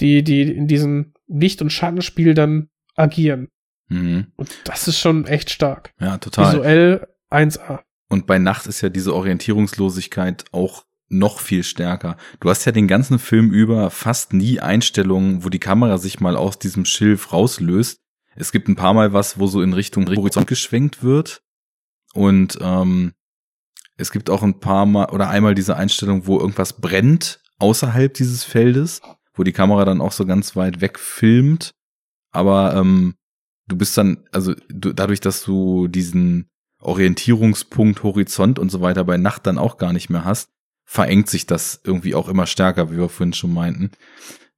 die, die in diesem Licht- und Schattenspiel dann agieren. Mhm. Und das ist schon echt stark. Ja, total. Visuell 1A. Und bei Nacht ist ja diese Orientierungslosigkeit auch noch viel stärker. Du hast ja den ganzen Film über fast nie Einstellungen, wo die Kamera sich mal aus diesem Schilf rauslöst. Es gibt ein paar Mal was, wo so in Richtung Horizont geschwenkt wird. Und ähm, es gibt auch ein paar Mal oder einmal diese Einstellung, wo irgendwas brennt außerhalb dieses Feldes, wo die Kamera dann auch so ganz weit weg filmt. Aber ähm, du bist dann, also du, dadurch, dass du diesen Orientierungspunkt, Horizont und so weiter bei Nacht dann auch gar nicht mehr hast, verengt sich das irgendwie auch immer stärker, wie wir vorhin schon meinten.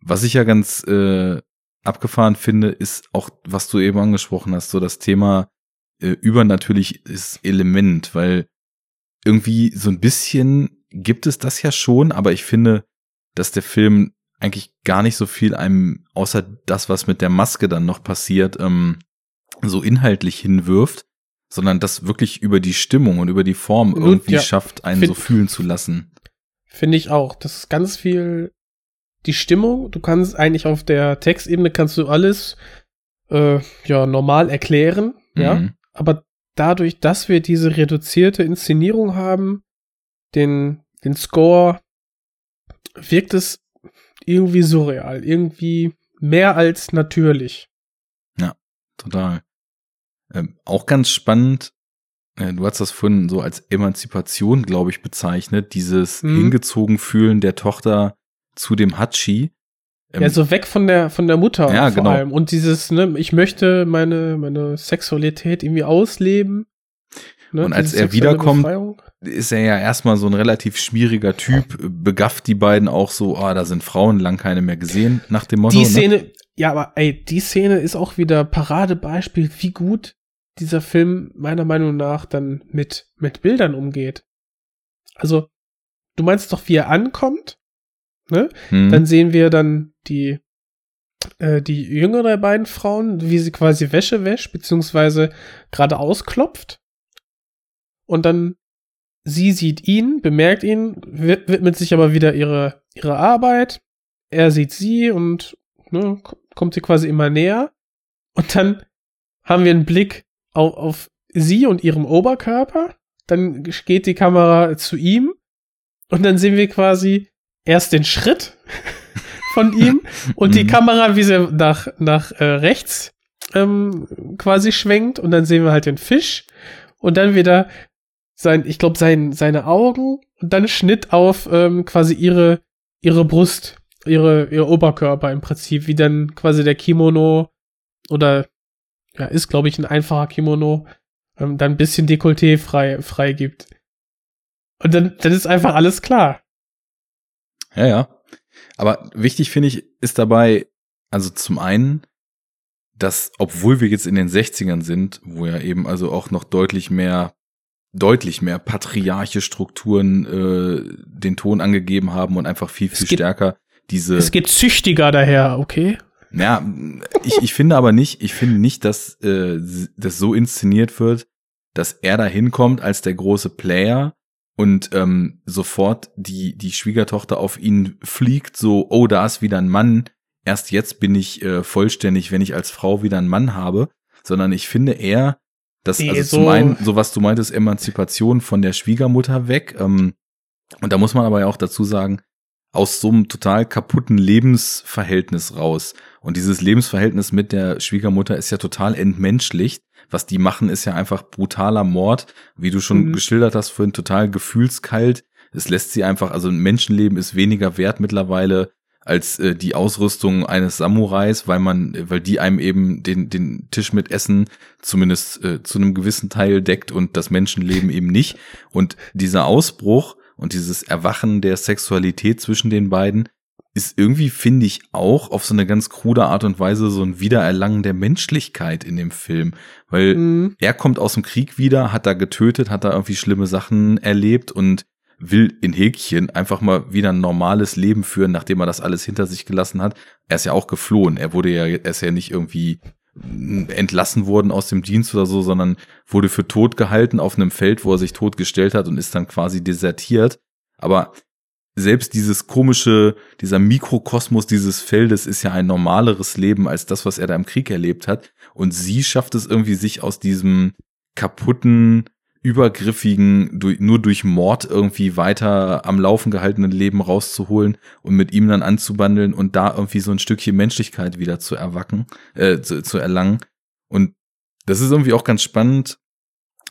Was ich ja ganz äh, abgefahren finde, ist auch, was du eben angesprochen hast, so das Thema äh, übernatürliches Element, weil irgendwie so ein bisschen gibt es das ja schon, aber ich finde, dass der Film eigentlich gar nicht so viel einem, außer das, was mit der Maske dann noch passiert, ähm, so inhaltlich hinwirft, sondern das wirklich über die Stimmung und über die Form Nun, irgendwie ja. schafft, einen Find- so fühlen zu lassen. Finde ich auch. Das ist ganz viel die Stimmung. Du kannst eigentlich auf der Textebene kannst du alles äh, ja normal erklären, ja. Mhm. Aber dadurch, dass wir diese reduzierte Inszenierung haben, den den Score, wirkt es irgendwie surreal, irgendwie mehr als natürlich. total. Ähm, auch ganz spannend, äh, du hast das vorhin so als Emanzipation, glaube ich, bezeichnet, dieses Mhm. hingezogen fühlen der Tochter zu dem Hatschi. Ähm, ja, so weg von der, von der Mutter Ja, vor genau. allem. Und dieses, ne, ich möchte meine, meine Sexualität irgendwie ausleben. Ne, Und als er wiederkommt, Befreiung. ist er ja erstmal so ein relativ schwieriger Typ, begafft die beiden auch so, ah, da sind Frauen lang keine mehr gesehen, nach dem Motto. Die ne? Szene, ja, aber ey, die Szene ist auch wieder Paradebeispiel, wie gut dieser Film meiner Meinung nach dann mit, mit Bildern umgeht. Also, du meinst doch, wie er ankommt, ne? Hm. Dann sehen wir dann die, äh, die jüngere der beiden Frauen, wie sie quasi Wäsche wäscht, beziehungsweise gerade ausklopft. Und dann sie sieht ihn, bemerkt ihn, wid- widmet sich aber wieder ihre, ihre Arbeit. Er sieht sie und ne, kommt sie quasi immer näher. Und dann haben wir einen Blick auf, auf sie und ihrem Oberkörper. Dann geht die Kamera zu ihm. Und dann sehen wir quasi erst den Schritt von ihm und die Mhm. Kamera, wie sie nach, nach äh, rechts ähm, quasi schwenkt. Und dann sehen wir halt den Fisch. Und dann wieder sein, ich glaube, sein, seine Augen und dann Schnitt auf ähm, quasi ihre, ihre Brust, ihre, ihr Oberkörper im Prinzip, wie dann quasi der Kimono oder ja, ist, glaube ich, ein einfacher Kimono, ähm, dann ein bisschen Dekolleté frei, frei gibt. Und dann, dann ist einfach alles klar. Ja, ja. Aber wichtig finde ich, ist dabei, also zum einen, dass, obwohl wir jetzt in den 60ern sind, wo ja eben also auch noch deutlich mehr, deutlich mehr patriarche Strukturen äh, den Ton angegeben haben und einfach viel, viel geht- stärker diese. Es geht züchtiger daher, okay? Ja, ich, ich finde aber nicht, ich finde nicht, dass äh, das so inszeniert wird, dass er da hinkommt als der große Player und ähm, sofort die, die Schwiegertochter auf ihn fliegt, so, oh, da ist wieder ein Mann, erst jetzt bin ich äh, vollständig, wenn ich als Frau wieder einen Mann habe, sondern ich finde eher, dass, also so- zum einen, so was du meintest, Emanzipation von der Schwiegermutter weg, ähm, und da muss man aber ja auch dazu sagen, aus so einem total kaputten Lebensverhältnis raus. Und dieses Lebensverhältnis mit der Schwiegermutter ist ja total entmenschlicht. Was die machen, ist ja einfach brutaler Mord, wie du schon Mhm. geschildert hast, vorhin total gefühlskalt. Es lässt sie einfach, also ein Menschenleben ist weniger wert mittlerweile als äh, die Ausrüstung eines Samurais, weil man, weil die einem eben den, den Tisch mit Essen zumindest äh, zu einem gewissen Teil deckt und das Menschenleben eben nicht. Und dieser Ausbruch und dieses Erwachen der Sexualität zwischen den beiden ist irgendwie, finde ich, auch auf so eine ganz krude Art und Weise so ein Wiedererlangen der Menschlichkeit in dem Film. Weil Mhm. er kommt aus dem Krieg wieder, hat da getötet, hat da irgendwie schlimme Sachen erlebt und will in Häkchen einfach mal wieder ein normales Leben führen, nachdem er das alles hinter sich gelassen hat. Er ist ja auch geflohen. Er wurde ja, er ist ja nicht irgendwie entlassen worden aus dem Dienst oder so, sondern wurde für tot gehalten auf einem Feld, wo er sich tot gestellt hat und ist dann quasi desertiert. Aber selbst dieses komische, dieser Mikrokosmos dieses Feldes ist ja ein normaleres Leben als das, was er da im Krieg erlebt hat. Und sie schafft es irgendwie, sich aus diesem kaputten, übergriffigen, nur durch Mord irgendwie weiter am Laufen gehaltenen Leben rauszuholen und mit ihm dann anzubandeln und da irgendwie so ein Stückchen Menschlichkeit wieder zu erwacken, äh, zu, zu erlangen. Und das ist irgendwie auch ganz spannend,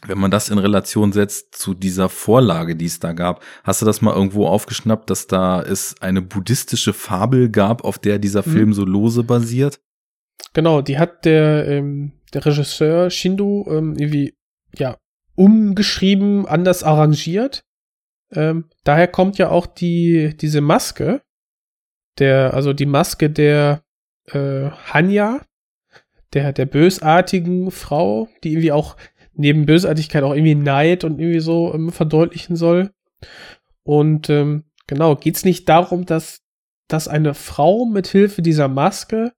wenn man das in Relation setzt zu dieser Vorlage, die es da gab. Hast du das mal irgendwo aufgeschnappt, dass da es eine buddhistische Fabel gab, auf der dieser Mhm. Film so lose basiert? Genau, die hat der, ähm, der Regisseur Shindo ähm, irgendwie, ja, umgeschrieben, anders arrangiert. Ähm, daher kommt ja auch die, diese Maske, der, also die Maske der äh, Hanya, der, der bösartigen Frau, die irgendwie auch neben Bösartigkeit auch irgendwie Neid und irgendwie so ähm, verdeutlichen soll. Und ähm, genau, geht's nicht darum, dass, dass eine Frau mit Hilfe dieser Maske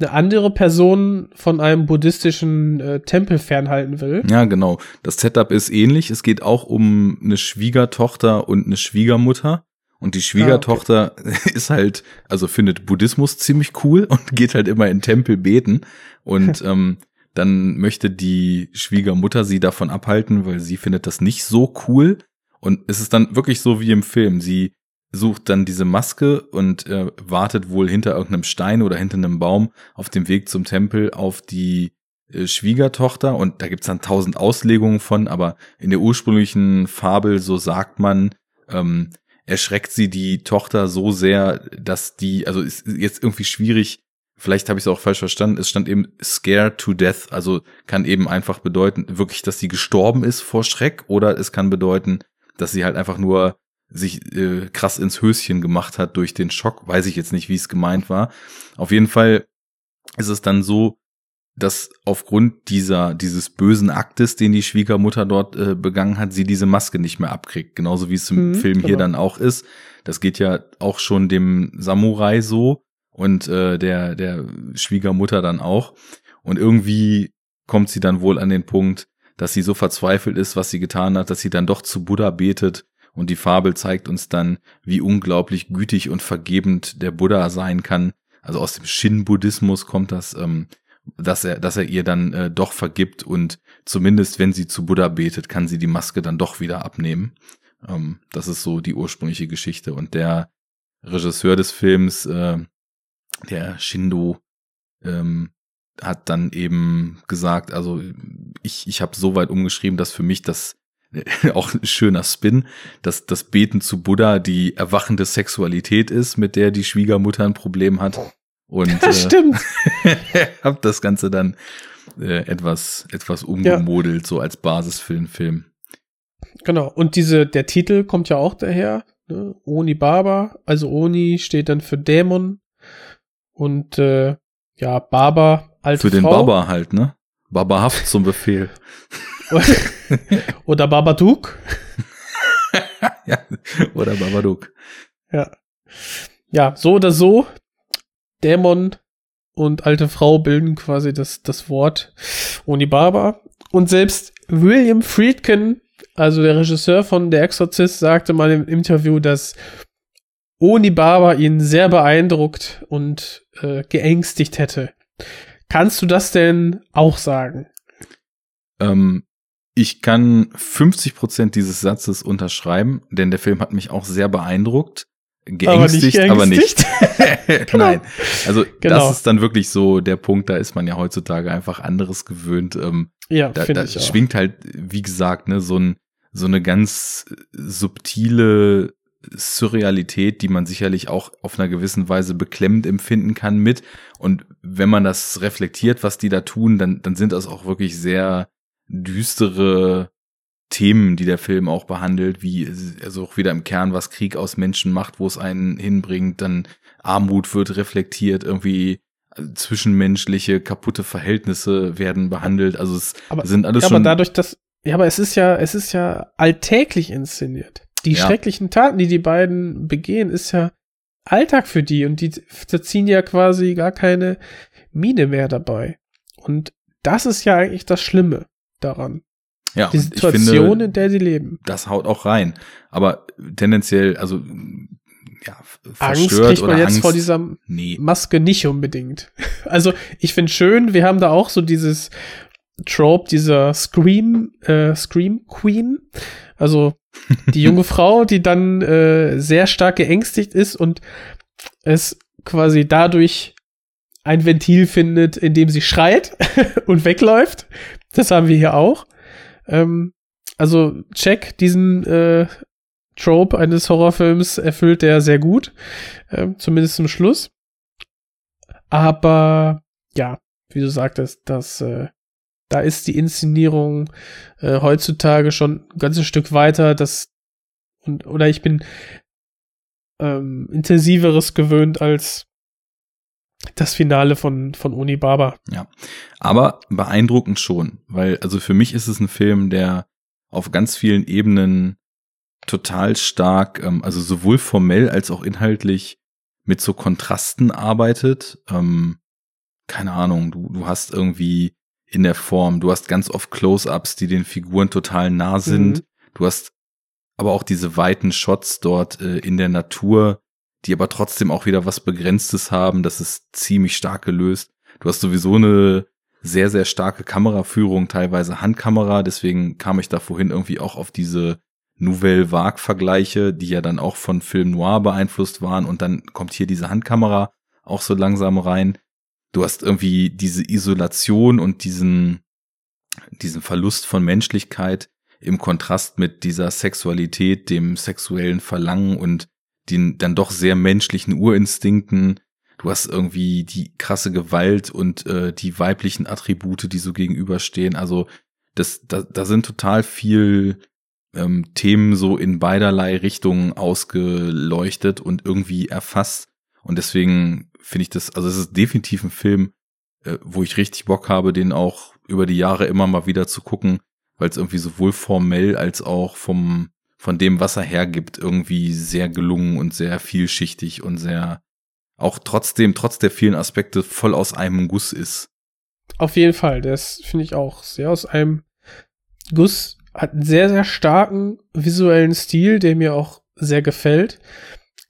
eine andere Person von einem buddhistischen äh, Tempel fernhalten will. Ja, genau. Das Setup ist ähnlich. Es geht auch um eine Schwiegertochter und eine Schwiegermutter. Und die Schwiegertochter (laughs) ist halt, also findet Buddhismus ziemlich cool und (laughs) geht halt immer in Tempel beten. Und (laughs) ähm, dann möchte die Schwiegermutter sie davon abhalten, weil sie findet das nicht so cool. Und es ist dann wirklich so wie im Film. Sie sucht dann diese Maske und äh, wartet wohl hinter irgendeinem Stein oder hinter einem Baum auf dem Weg zum Tempel auf die äh, Schwiegertochter und da gibt's dann tausend Auslegungen von, aber in der ursprünglichen Fabel, so sagt man, ähm, erschreckt sie die Tochter so sehr, dass die, also ist jetzt irgendwie schwierig, vielleicht habe ich es auch falsch verstanden, es stand eben scared to death, also kann eben einfach bedeuten, wirklich, dass sie gestorben ist vor Schreck oder es kann bedeuten, dass sie halt einfach nur sich äh, krass ins Höschen gemacht hat durch den Schock, weiß ich jetzt nicht, wie es gemeint war. Auf jeden Fall ist es dann so, dass aufgrund dieser dieses bösen Aktes, den die Schwiegermutter dort äh, begangen hat, sie diese Maske nicht mehr abkriegt, genauso wie es im Mhm, Film hier genau. dann auch ist. Das geht ja auch schon dem Samurai so und äh, der der Schwiegermutter dann auch und irgendwie kommt sie dann wohl an den Punkt, dass sie so verzweifelt ist, was sie getan hat, dass sie dann doch zu Buddha betet und die Fabel zeigt uns dann, wie unglaublich gütig und vergebend der Buddha sein kann. Also aus dem Shin-Buddhismus kommt das, ähm, dass er, dass er ihr dann äh, doch vergibt und zumindest wenn sie zu Buddha betet, kann sie die Maske dann doch wieder abnehmen. Ähm, das ist so die ursprüngliche Geschichte. Und der Regisseur des Films, äh, der Shindo, ähm, hat dann eben gesagt, also ich, ich habe so weit umgeschrieben, dass für mich das (laughs) auch ein schöner Spin, dass das Beten zu Buddha die erwachende Sexualität ist, mit der die Schwiegermutter ein Problem hat. Und äh, Stimmt. (laughs) hab das Ganze dann äh, etwas, etwas umgemodelt, so als Basis für den Film. Genau. Und diese, der Titel kommt ja auch daher. Ne? Oni Baba. Also Oni steht dann für Dämon. Und äh, ja, Baba, alte Für den Frau. Baba halt, ne? Babahaft zum Befehl. (laughs) Oder Babadook. (laughs) ja, oder Babadook. Ja. Ja, so oder so. Dämon und alte Frau bilden quasi das, das Wort Onibaba. Und selbst William Friedkin, also der Regisseur von Der Exorzist, sagte mal im Interview, dass Onibaba ihn sehr beeindruckt und äh, geängstigt hätte. Kannst du das denn auch sagen? Ähm, ich kann 50 Prozent dieses Satzes unterschreiben, denn der Film hat mich auch sehr beeindruckt. Geängstigt, aber nicht. geängstigt. (laughs) Nein. Also Genau. das ist dann wirklich so der Punkt, da ist man ja heutzutage einfach anderes gewöhnt. Ähm, Ja, da, da schwingt halt, wie gesagt, ne, so ein so eine ganz subtile Surrealität, die man sicherlich auch auf einer gewissen Weise beklemmend empfinden kann mit. Und wenn man das reflektiert, was die da tun, dann, dann sind das auch wirklich sehr düstere Themen, die der Film auch behandelt, wie also auch wieder im Kern, was Krieg aus Menschen macht, wo es einen hinbringt, dann Armut wird reflektiert, irgendwie zwischenmenschliche kaputte Verhältnisse werden behandelt. Also es Aber- sind alles ja, schon aber dadurch, dass, ja, aber es ist ja, es ist ja alltäglich inszeniert. Die Ja. schrecklichen Taten, die die beiden begehen, ist ja Alltag für die und die ziehen ja quasi gar keine Miene mehr dabei. Und das ist ja eigentlich das Schlimme daran. ja, Die Situation, finde, in der sie leben. das haut auch rein. Aber tendenziell, also ja, Angst kriegt man jetzt Angst, vor dieser nee. Maske nicht unbedingt. (laughs) Also ich finde schön, wir haben da auch so dieses Trope dieser Scream, äh, Scream Queen. Also (laughs) die junge Frau, die dann äh, sehr stark geängstigt ist und es quasi dadurch ein Ventil findet, in dem sie schreit (laughs) und wegläuft. Das haben wir hier auch. Ähm, also check diesen äh, Trope eines Horrorfilms erfüllt der sehr gut, ähm, zumindest zum Schluss. Aber ja, wie du sagtest, das äh, da ist die Inszenierung äh, heutzutage schon ein ganzes Stück weiter. Das und oder ich bin ähm, intensiveres gewöhnt als das Finale von von Onibaba. Ja, aber beeindruckend schon, weil also für mich ist es ein Film, der auf ganz vielen Ebenen total stark, ähm, also sowohl formell als auch inhaltlich mit so Kontrasten arbeitet. Ähm, keine Ahnung, du, du hast irgendwie in der Form, du hast ganz oft Close-ups, die den Figuren total nah sind. Mhm. Du hast aber auch diese weiten Shots dort äh, in der Natur, die aber trotzdem auch wieder was Begrenztes haben. Das ist ziemlich stark gelöst. Du hast sowieso eine sehr, sehr starke Kameraführung, teilweise Handkamera. Deswegen kam ich da vorhin irgendwie auch auf diese Nouvelle Vague-Vergleiche, die ja dann auch von Film Noir beeinflusst waren. Und dann kommt hier diese Handkamera auch so langsam rein. Du hast irgendwie diese Isolation und diesen, diesen Verlust von Menschlichkeit im Kontrast mit dieser Sexualität, dem sexuellen Verlangen und den dann doch sehr menschlichen Urinstinkten. Du hast irgendwie die krasse Gewalt und äh, die weiblichen Attribute, die so gegenüberstehen. Also das, da, da sind total viel ähm, Themen so in beiderlei Richtungen ausgeleuchtet und irgendwie erfasst. Und deswegen finde ich das, also es ist definitiv ein Film, äh, wo ich richtig Bock habe, den auch über die Jahre immer mal wieder zu gucken, weil es irgendwie sowohl formell als auch vom von dem, was er hergibt, irgendwie sehr gelungen und sehr vielschichtig und sehr auch trotzdem, trotz der vielen Aspekte, voll aus einem Guss ist. Auf jeden Fall, das finde ich auch sehr aus einem Guss, hat einen sehr, sehr starken visuellen Stil, der mir auch sehr gefällt.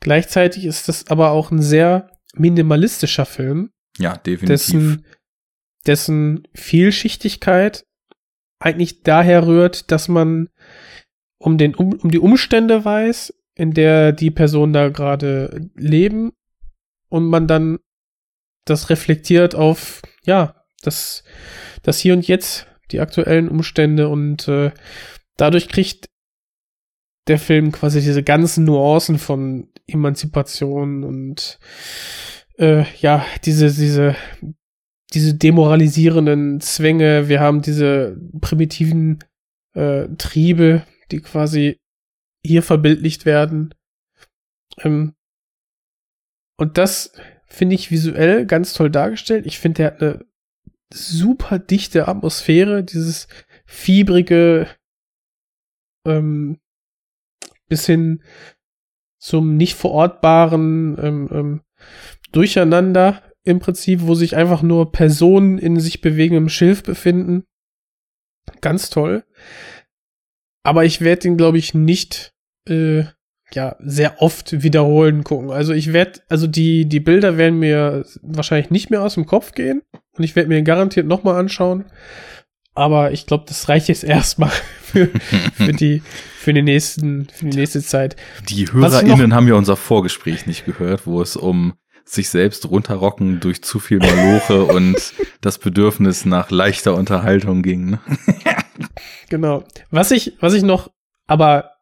Gleichzeitig ist das aber auch ein sehr minimalistischer Film. Ja, definitiv. Dessen, dessen Vielschichtigkeit eigentlich daher rührt, dass man um den um, um die Umstände weiß, in der die Person da gerade leben und man dann das reflektiert auf ja das das hier und jetzt die aktuellen Umstände und äh, dadurch kriegt der Film quasi diese ganzen Nuancen von Emanzipation und äh, ja diese diese diese demoralisierenden Zwänge wir haben diese primitiven äh, Triebe die quasi hier verbildlicht werden. Ähm, und das finde ich visuell ganz toll dargestellt. Ich finde, der hat eine super dichte Atmosphäre, dieses fiebrige ähm, bis hin zum nicht verortbaren ähm, ähm, Durcheinander im Prinzip, wo sich einfach nur Personen in sich bewegendem Schilf befinden. Ganz toll. Aber ich werde ihn, glaube ich, nicht äh, ja sehr oft wiederholen gucken. Also ich werde, also die die Bilder werden mir wahrscheinlich nicht mehr aus dem Kopf gehen und ich werde mir garantiert noch mal anschauen. Aber ich glaube, das reicht jetzt erstmal (laughs) für, für die für die nächsten für die nächste Zeit. Die HörerInnen haben ja unser Vorgespräch nicht gehört, wo es um sich selbst runterrocken durch zu viel Maloche (laughs) und das Bedürfnis nach leichter Unterhaltung ging. Ne? genau. Was ich, was ich noch, aber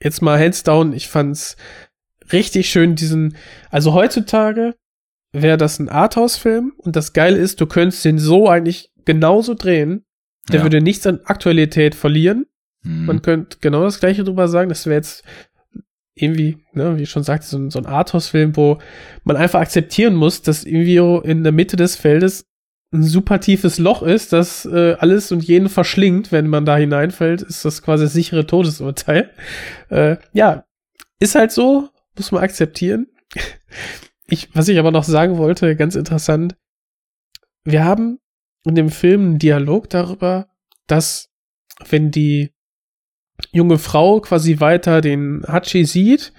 jetzt mal hands down, ich fand's richtig schön, diesen, also heutzutage wäre das ein Arthouse-Film und das Geile ist, du könntest den so eigentlich genauso drehen. Der ja. würde nichts an Aktualität verlieren. Mhm. Man könnte genau das gleiche drüber sagen. Das wäre jetzt irgendwie, ne, wie ich schon sagte, so ein, so ein Arthouse-Film, wo man einfach akzeptieren muss, dass irgendwie in der Mitte des Feldes ein super tiefes Loch ist, das äh, alles und jeden verschlingt, wenn man da hineinfällt, ist das quasi das sichere Todesurteil. Äh, ja, ist halt so, muss man akzeptieren. (laughs) Ich, was ich aber noch sagen wollte, ganz interessant, wir haben in dem Film einen Dialog darüber, dass wenn die junge Frau quasi weiter den Hachi sieht,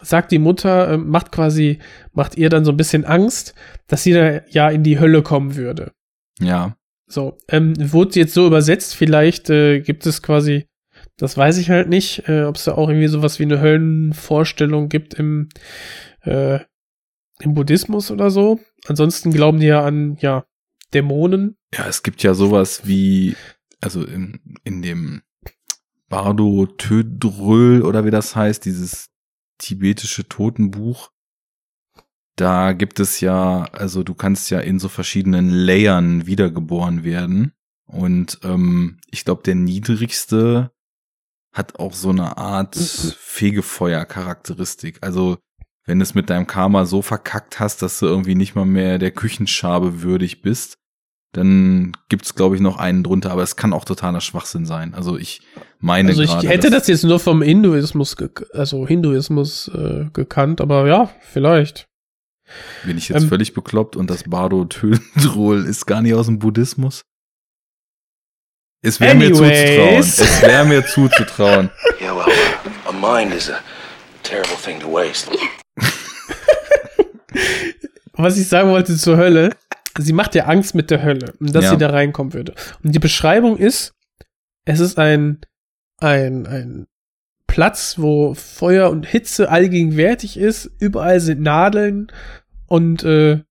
sagt die Mutter, äh, macht quasi, macht ihr dann so ein bisschen Angst, dass sie da ja in die Hölle kommen würde. Ja. So, ähm, wurde jetzt so übersetzt, vielleicht äh, gibt es quasi, das weiß ich halt nicht, äh, ob es da auch irgendwie sowas wie eine Höllenvorstellung gibt im, äh, im Buddhismus oder so. Ansonsten glauben die ja an, ja, Dämonen. Ja, es gibt ja sowas wie, also in, in dem Bardo Tödröl oder wie das heißt, dieses tibetische Totenbuch. Da gibt es ja, also du kannst ja in so verschiedenen Layern wiedergeboren werden. Und ähm, ich glaube, der niedrigste hat auch so eine Art Fegefeuer-Charakteristik. Also wenn du es mit deinem Karma so verkackt hast, dass du irgendwie nicht mal mehr der Küchenschabe würdig bist, dann gibt's glaube ich noch einen drunter, aber es kann auch totaler Schwachsinn sein. Also ich meine Also ich grade, hätte das jetzt nur vom Hinduismus, also Hinduismus äh, gekannt, aber ja, vielleicht. Bin ich jetzt ähm, völlig bekloppt und das Bardo Tönrol (laughs) ist gar nicht aus dem Buddhismus? Es wäre mir zuzutrauen. (laughs) Es wäre mir zuzutrauen. Yeah, well, a mind is a terrible thing to waste. Was ich sagen wollte zur Hölle, sie macht ja Angst mit der Hölle, dass ja. sie da reinkommen würde. Und die Beschreibung ist, es ist ein, ein, ein Platz, wo Feuer und Hitze allgegenwärtig ist, überall sind Nadeln und äh,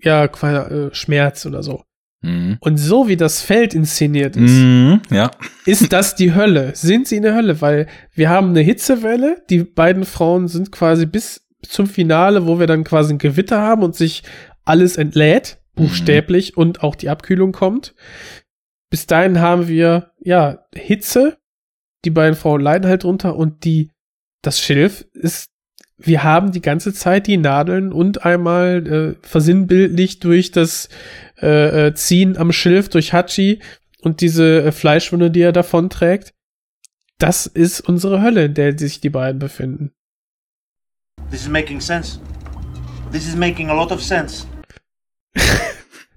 ja, quasi, äh, Schmerz oder so. Mhm. Und so wie das Feld inszeniert ist, Mhm. Ja. ist das die Hölle? Sind sie in der Hölle? Weil wir haben eine Hitzewelle, die beiden Frauen sind quasi bis zum Finale, wo wir dann quasi ein Gewitter haben und sich alles entlädt, buchstäblich, und auch die Abkühlung kommt. Bis dahin haben wir, ja, Hitze, die beiden Frauen leiden halt drunter und die, das Schilf ist, wir haben die ganze Zeit die Nadeln und einmal äh, versinnbildlich durch das äh, äh, Ziehen am Schilf durch Hachi und diese äh, Fleischwunde, die er davon trägt. Das ist unsere Hölle, in der sich die beiden befinden. This is making sense. This is making a lot of sense.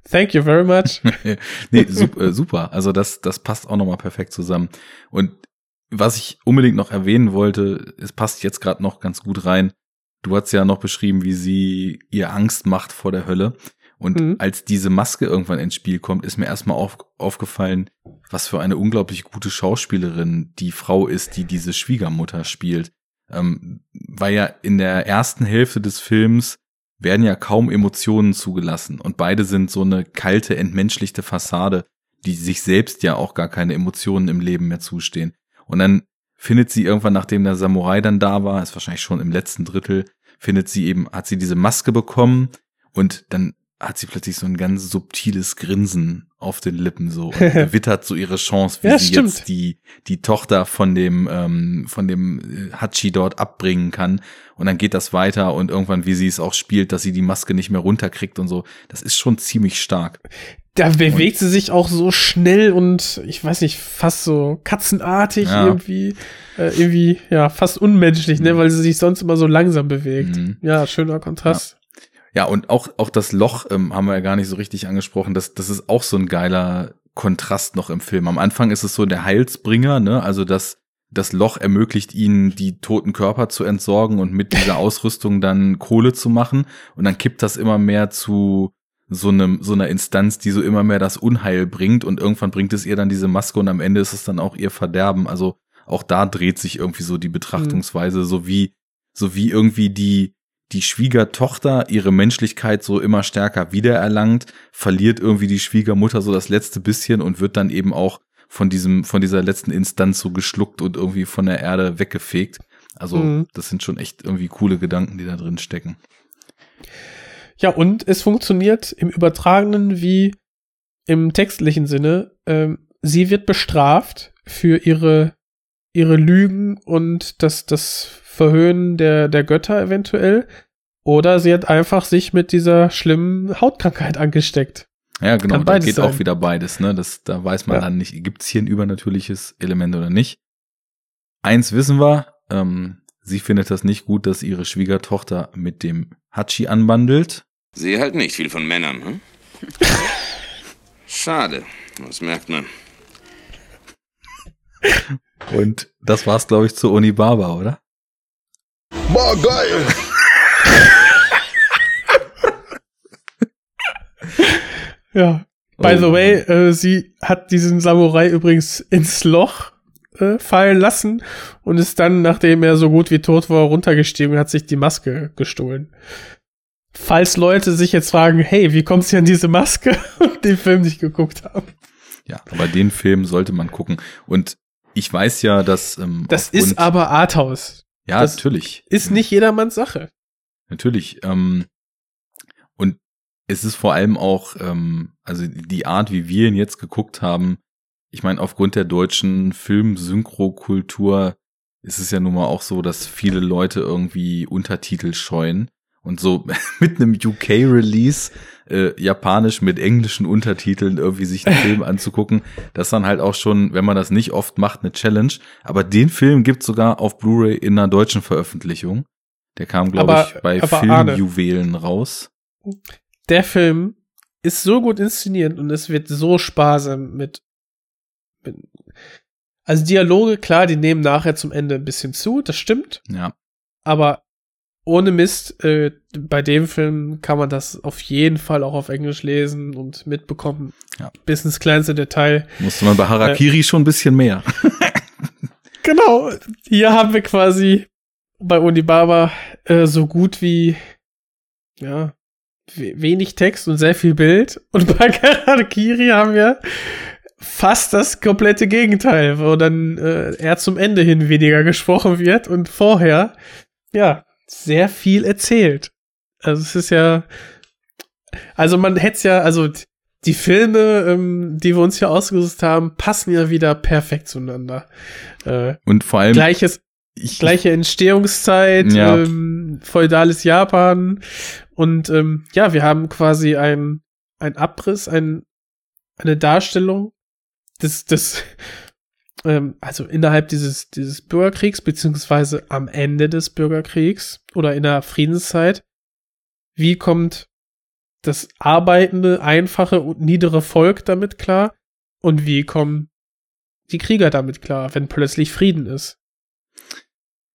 Thank you very much. (laughs) nee, super, äh, super. Also das, das passt auch nochmal perfekt zusammen. Und was ich unbedingt noch erwähnen wollte, es passt jetzt gerade noch ganz gut rein. Du hast ja noch beschrieben, wie sie ihr Angst macht vor der Hölle. Und Mhm. als diese Maske irgendwann ins Spiel kommt, ist mir erstmal auf, aufgefallen, was für eine unglaublich gute Schauspielerin die Frau ist, die diese Schwiegermutter spielt. Ähm, weil ja in der ersten Hälfte des Films werden ja kaum Emotionen zugelassen und beide sind so eine kalte, entmenschlichte Fassade, die sich selbst ja auch gar keine Emotionen im Leben mehr zustehen. Und dann findet sie irgendwann, nachdem der Samurai dann da war, ist wahrscheinlich schon im letzten Drittel, findet sie eben, hat sie diese Maske bekommen und dann hat sie plötzlich so ein ganz subtiles Grinsen auf den Lippen so und (laughs) wittert so ihre Chance, wie Ja, sie stimmt. jetzt die die Tochter von dem ähm, von dem äh, Hachi dort abbringen kann und dann geht das weiter und irgendwann wie sie es auch spielt, dass sie die Maske nicht mehr runterkriegt und so, das ist schon ziemlich stark. Da bewegt sie sich auch so schnell und ich weiß nicht, fast so katzenartig Ja. irgendwie, äh, irgendwie, ja, fast unmenschlich, ne, weil sie sich sonst immer so langsam bewegt. Mhm. Ja, schöner Kontrast. Ja, und auch, auch das Loch ähm, haben wir ja gar nicht so richtig angesprochen. Das, das ist auch so ein geiler Kontrast noch im Film. Am Anfang ist es so der Heilsbringer, ne? Also das, das Loch ermöglicht ihnen, die toten Körper zu entsorgen und mit dieser (laughs) Ausrüstung dann Kohle zu machen. Und dann kippt das immer mehr zu so einem, so einer Instanz, die so immer mehr das Unheil bringt. Und irgendwann bringt es ihr dann diese Maske und am Ende ist es dann auch ihr Verderben. Also auch da dreht sich irgendwie so die Betrachtungsweise, so wie, so wie irgendwie die, die Schwiegertochter ihre Menschlichkeit so immer stärker wiedererlangt, verliert irgendwie die Schwiegermutter so das letzte bisschen und wird dann eben auch von diesem, von dieser letzten Instanz so geschluckt und irgendwie von der Erde weggefegt. Also, Mhm. das sind schon echt irgendwie coole Gedanken, die da drin stecken. Ja, und es funktioniert im übertragenen wie im textlichen Sinne. Ähm, sie wird bestraft für ihre, ihre Lügen und das, das Verhöhnen der, der Götter eventuell. Oder sie hat einfach sich mit dieser schlimmen Hautkrankheit angesteckt. Ja, genau, da geht sein. auch wieder beides, ne? Das, da weiß man Ja. dann nicht, gibt's hier ein übernatürliches Element oder nicht. Eins wissen wir, ähm, sie findet das nicht gut, dass ihre Schwiegertochter mit dem Hachi anbandelt. Sie halten nicht viel von Männern, hm? Schade, das merkt man. Und das war's, glaube ich, zu Onibaba, oder? Boah, geil! Ja. By Oh the way, äh, sie hat diesen Samurai übrigens ins Loch äh, fallen lassen und ist dann, nachdem er so gut wie tot war, runtergestiegen und hat sich die Maske gestohlen. Falls Leute sich jetzt fragen, hey, wie kommt sie an diese Maske (laughs) und den Film nicht geguckt haben. Ja, aber den Film sollte man gucken. Und ich weiß ja, dass ähm, Das ist aber Arthouse. Ja das natürlich Ist nicht jedermanns Sache. natürlich. Ähm, und es ist vor allem auch, ähm, also die Art, wie wir ihn jetzt geguckt haben. Ich meine, aufgrund der deutschen Film-Synchro-Kultur ist es ja nun mal auch so, dass viele Leute irgendwie Untertitel scheuen. Und so (laughs) mit einem UK-Release, äh, japanisch mit englischen Untertiteln irgendwie sich einen (laughs) Film anzugucken, das ist dann halt auch schon, wenn man das nicht oft macht, eine Challenge. Aber den Film gibt's sogar auf Blu-ray in einer deutschen Veröffentlichung. Der kam, glaube ich, bei Filmjuwelen raus. Der Film ist so gut inszeniert und es wird so sparsam mit, mit also Dialoge, klar, die nehmen nachher zum Ende ein bisschen zu, das stimmt. Ja. Aber ohne Mist, äh, bei dem Film kann man das auf jeden Fall auch auf Englisch lesen und mitbekommen. Ja. Bis ins kleinste Detail. Musste man bei Harakiri schon ein bisschen mehr. (laughs) Genau, hier haben wir quasi bei Unibaba äh, so gut wie, ja, we- wenig Text und sehr viel Bild. Und (laughs) bei Karakiri haben wir fast das komplette Gegenteil, wo dann äh, er zum Ende hin weniger gesprochen wird und vorher, ja, sehr viel erzählt. Also es ist ja, also man hätte es ja, also die Filme, ähm, die wir uns hier ausgesucht haben, passen ja wieder perfekt zueinander. Äh, Und vor allem, gleiches, ich, gleiche Entstehungszeit, Ja. ähm, feudales Japan und ähm, ja, wir haben quasi ein, ein Abriss, ein, eine Darstellung des, des ähm, also innerhalb dieses, dieses Bürgerkriegs, beziehungsweise am Ende des Bürgerkriegs oder in der Friedenszeit. Wie kommt das arbeitende, einfache und niedere Volk damit klar? Und wie kommen die Krieger damit klar, wenn plötzlich Frieden ist?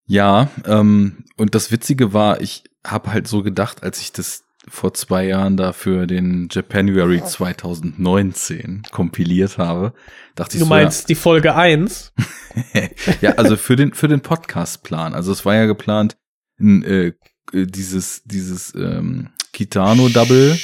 Ja, ähm, und das Witzige war, ich habe halt so gedacht, als ich das vor zwei Jahren da für den Japanuary 2019 kompiliert habe, dachte ich Du so, meinst die Folge 1? ja, (laughs) ja, also für den für den Podcastplan. Also es war ja geplant, ein, äh, dieses dieses ähm, Kitano Double,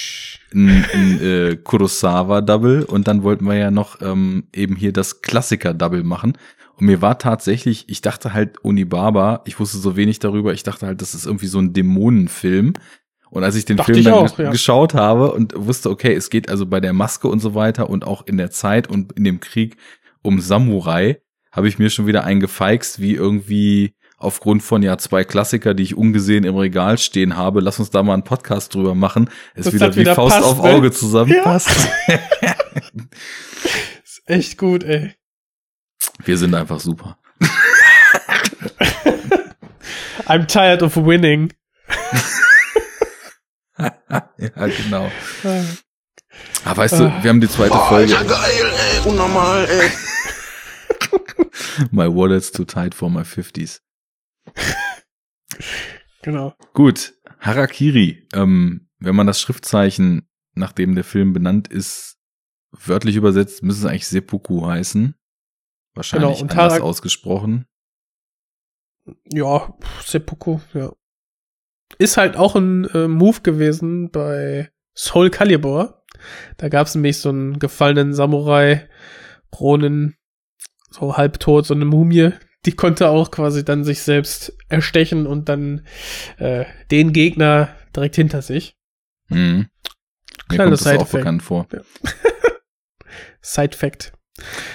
ein, ein äh, Kurosawa Double und dann wollten wir ja noch ähm, eben hier das Klassiker Double machen. Und mir war tatsächlich, ich dachte halt Onibaba, ich wusste so wenig darüber, ich dachte halt, das ist irgendwie so ein Dämonenfilm. Und als ich den Dachte Film dann auch, ja. geschaut habe und wusste, okay, es geht also bei der Maske und so weiter und auch in der Zeit und in dem Krieg um Samurai, habe ich mir schon wieder eingefeixt, wie irgendwie aufgrund von ja zwei Klassiker, die ich ungesehen im Regal stehen habe, lass uns da mal einen Podcast drüber machen. Es Das wieder wie wieder Faust passt, auf ne? Auge zusammenpasst. (laughs) (laughs) Ist echt gut, ey. Wir sind einfach super. (laughs) I'm tired of winning. (laughs) ja, genau. Aber weißt du, wir haben die zweite Folge. geil, ey. Unnormal, ey. (laughs) My wallet's too tight for my 50s. Genau. Gut, Harakiri. Ähm, wenn man das Schriftzeichen, nachdem der Film benannt ist, wörtlich übersetzt, müsste es eigentlich Seppuku heißen. Wahrscheinlich Genau, und anders Harak- ausgesprochen. Ja, Seppuku, ja. Ist halt auch ein äh, Move gewesen bei Soul Calibur. Da gab es nämlich so einen gefallenen Samurai, Ronin, so halbtot, so eine Mumie. Die konnte auch quasi dann sich selbst erstechen und dann äh, den Gegner direkt hinter sich. Mhm. Mir Kleiner kommt das auch Side-Fact. bekannt vor. (laughs) Side Fact.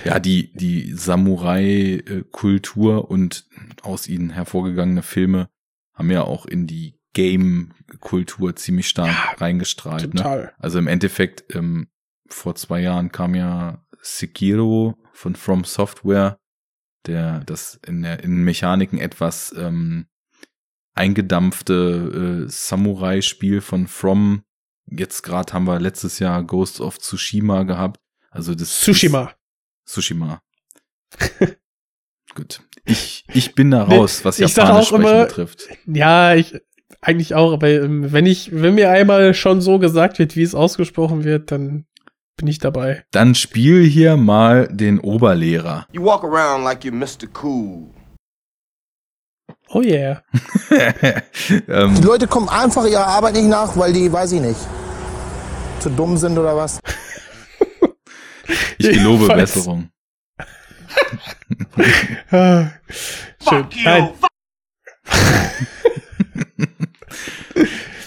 Ja, die, die Samurai-Kultur und aus ihnen hervorgegangene Filme haben ja auch in die Game-Kultur ziemlich stark reingestrahlt. Ne? Total. Also im Endeffekt, ähm, vor zwei Jahren kam ja Sekiro von From Software, der das in der in Mechaniken etwas ähm, eingedampfte äh, Samurai-Spiel von From. Jetzt gerade haben wir letztes Jahr Ghost of Tsushima gehabt. Also das Tsushima. Tsushima. (laughs) Gut. Ich, ich bin da raus, was ich Japanisch sprechen immer- betrifft. Ja, ich eigentlich auch, aber ähm, wenn ich, wenn mir einmal schon so gesagt wird, wie es ausgesprochen wird, dann bin ich dabei. Dann spiel hier mal den Oberlehrer. You walk around like you're Mr. Cool. Oh yeah. (laughs) ähm, Die Leute kommen einfach ihrer Arbeit nicht nach, weil die, weiß ich nicht, zu dumm sind oder was. ich gelobe. Besserung. Ah, Schön. Fuck you. Nein,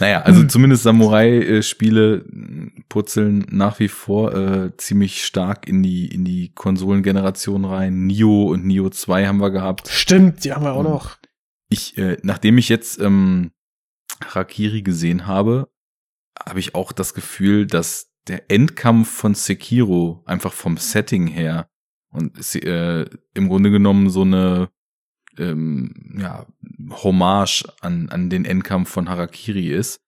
Naja, Hm. also zumindest Samurai-Spiele purzeln nach wie vor äh, ziemlich stark in die, in die Konsolengeneration rein. Nio und Nio 2 haben wir gehabt. stimmt, die haben wir auch Und noch. Ich, äh, nachdem ich jetzt ähm, Harakiri gesehen habe, habe ich auch das Gefühl, dass der Endkampf von Sekiro einfach vom Setting her und se- äh, im Grunde genommen so eine ähm, ja, Hommage an, an den Endkampf von Harakiri ist.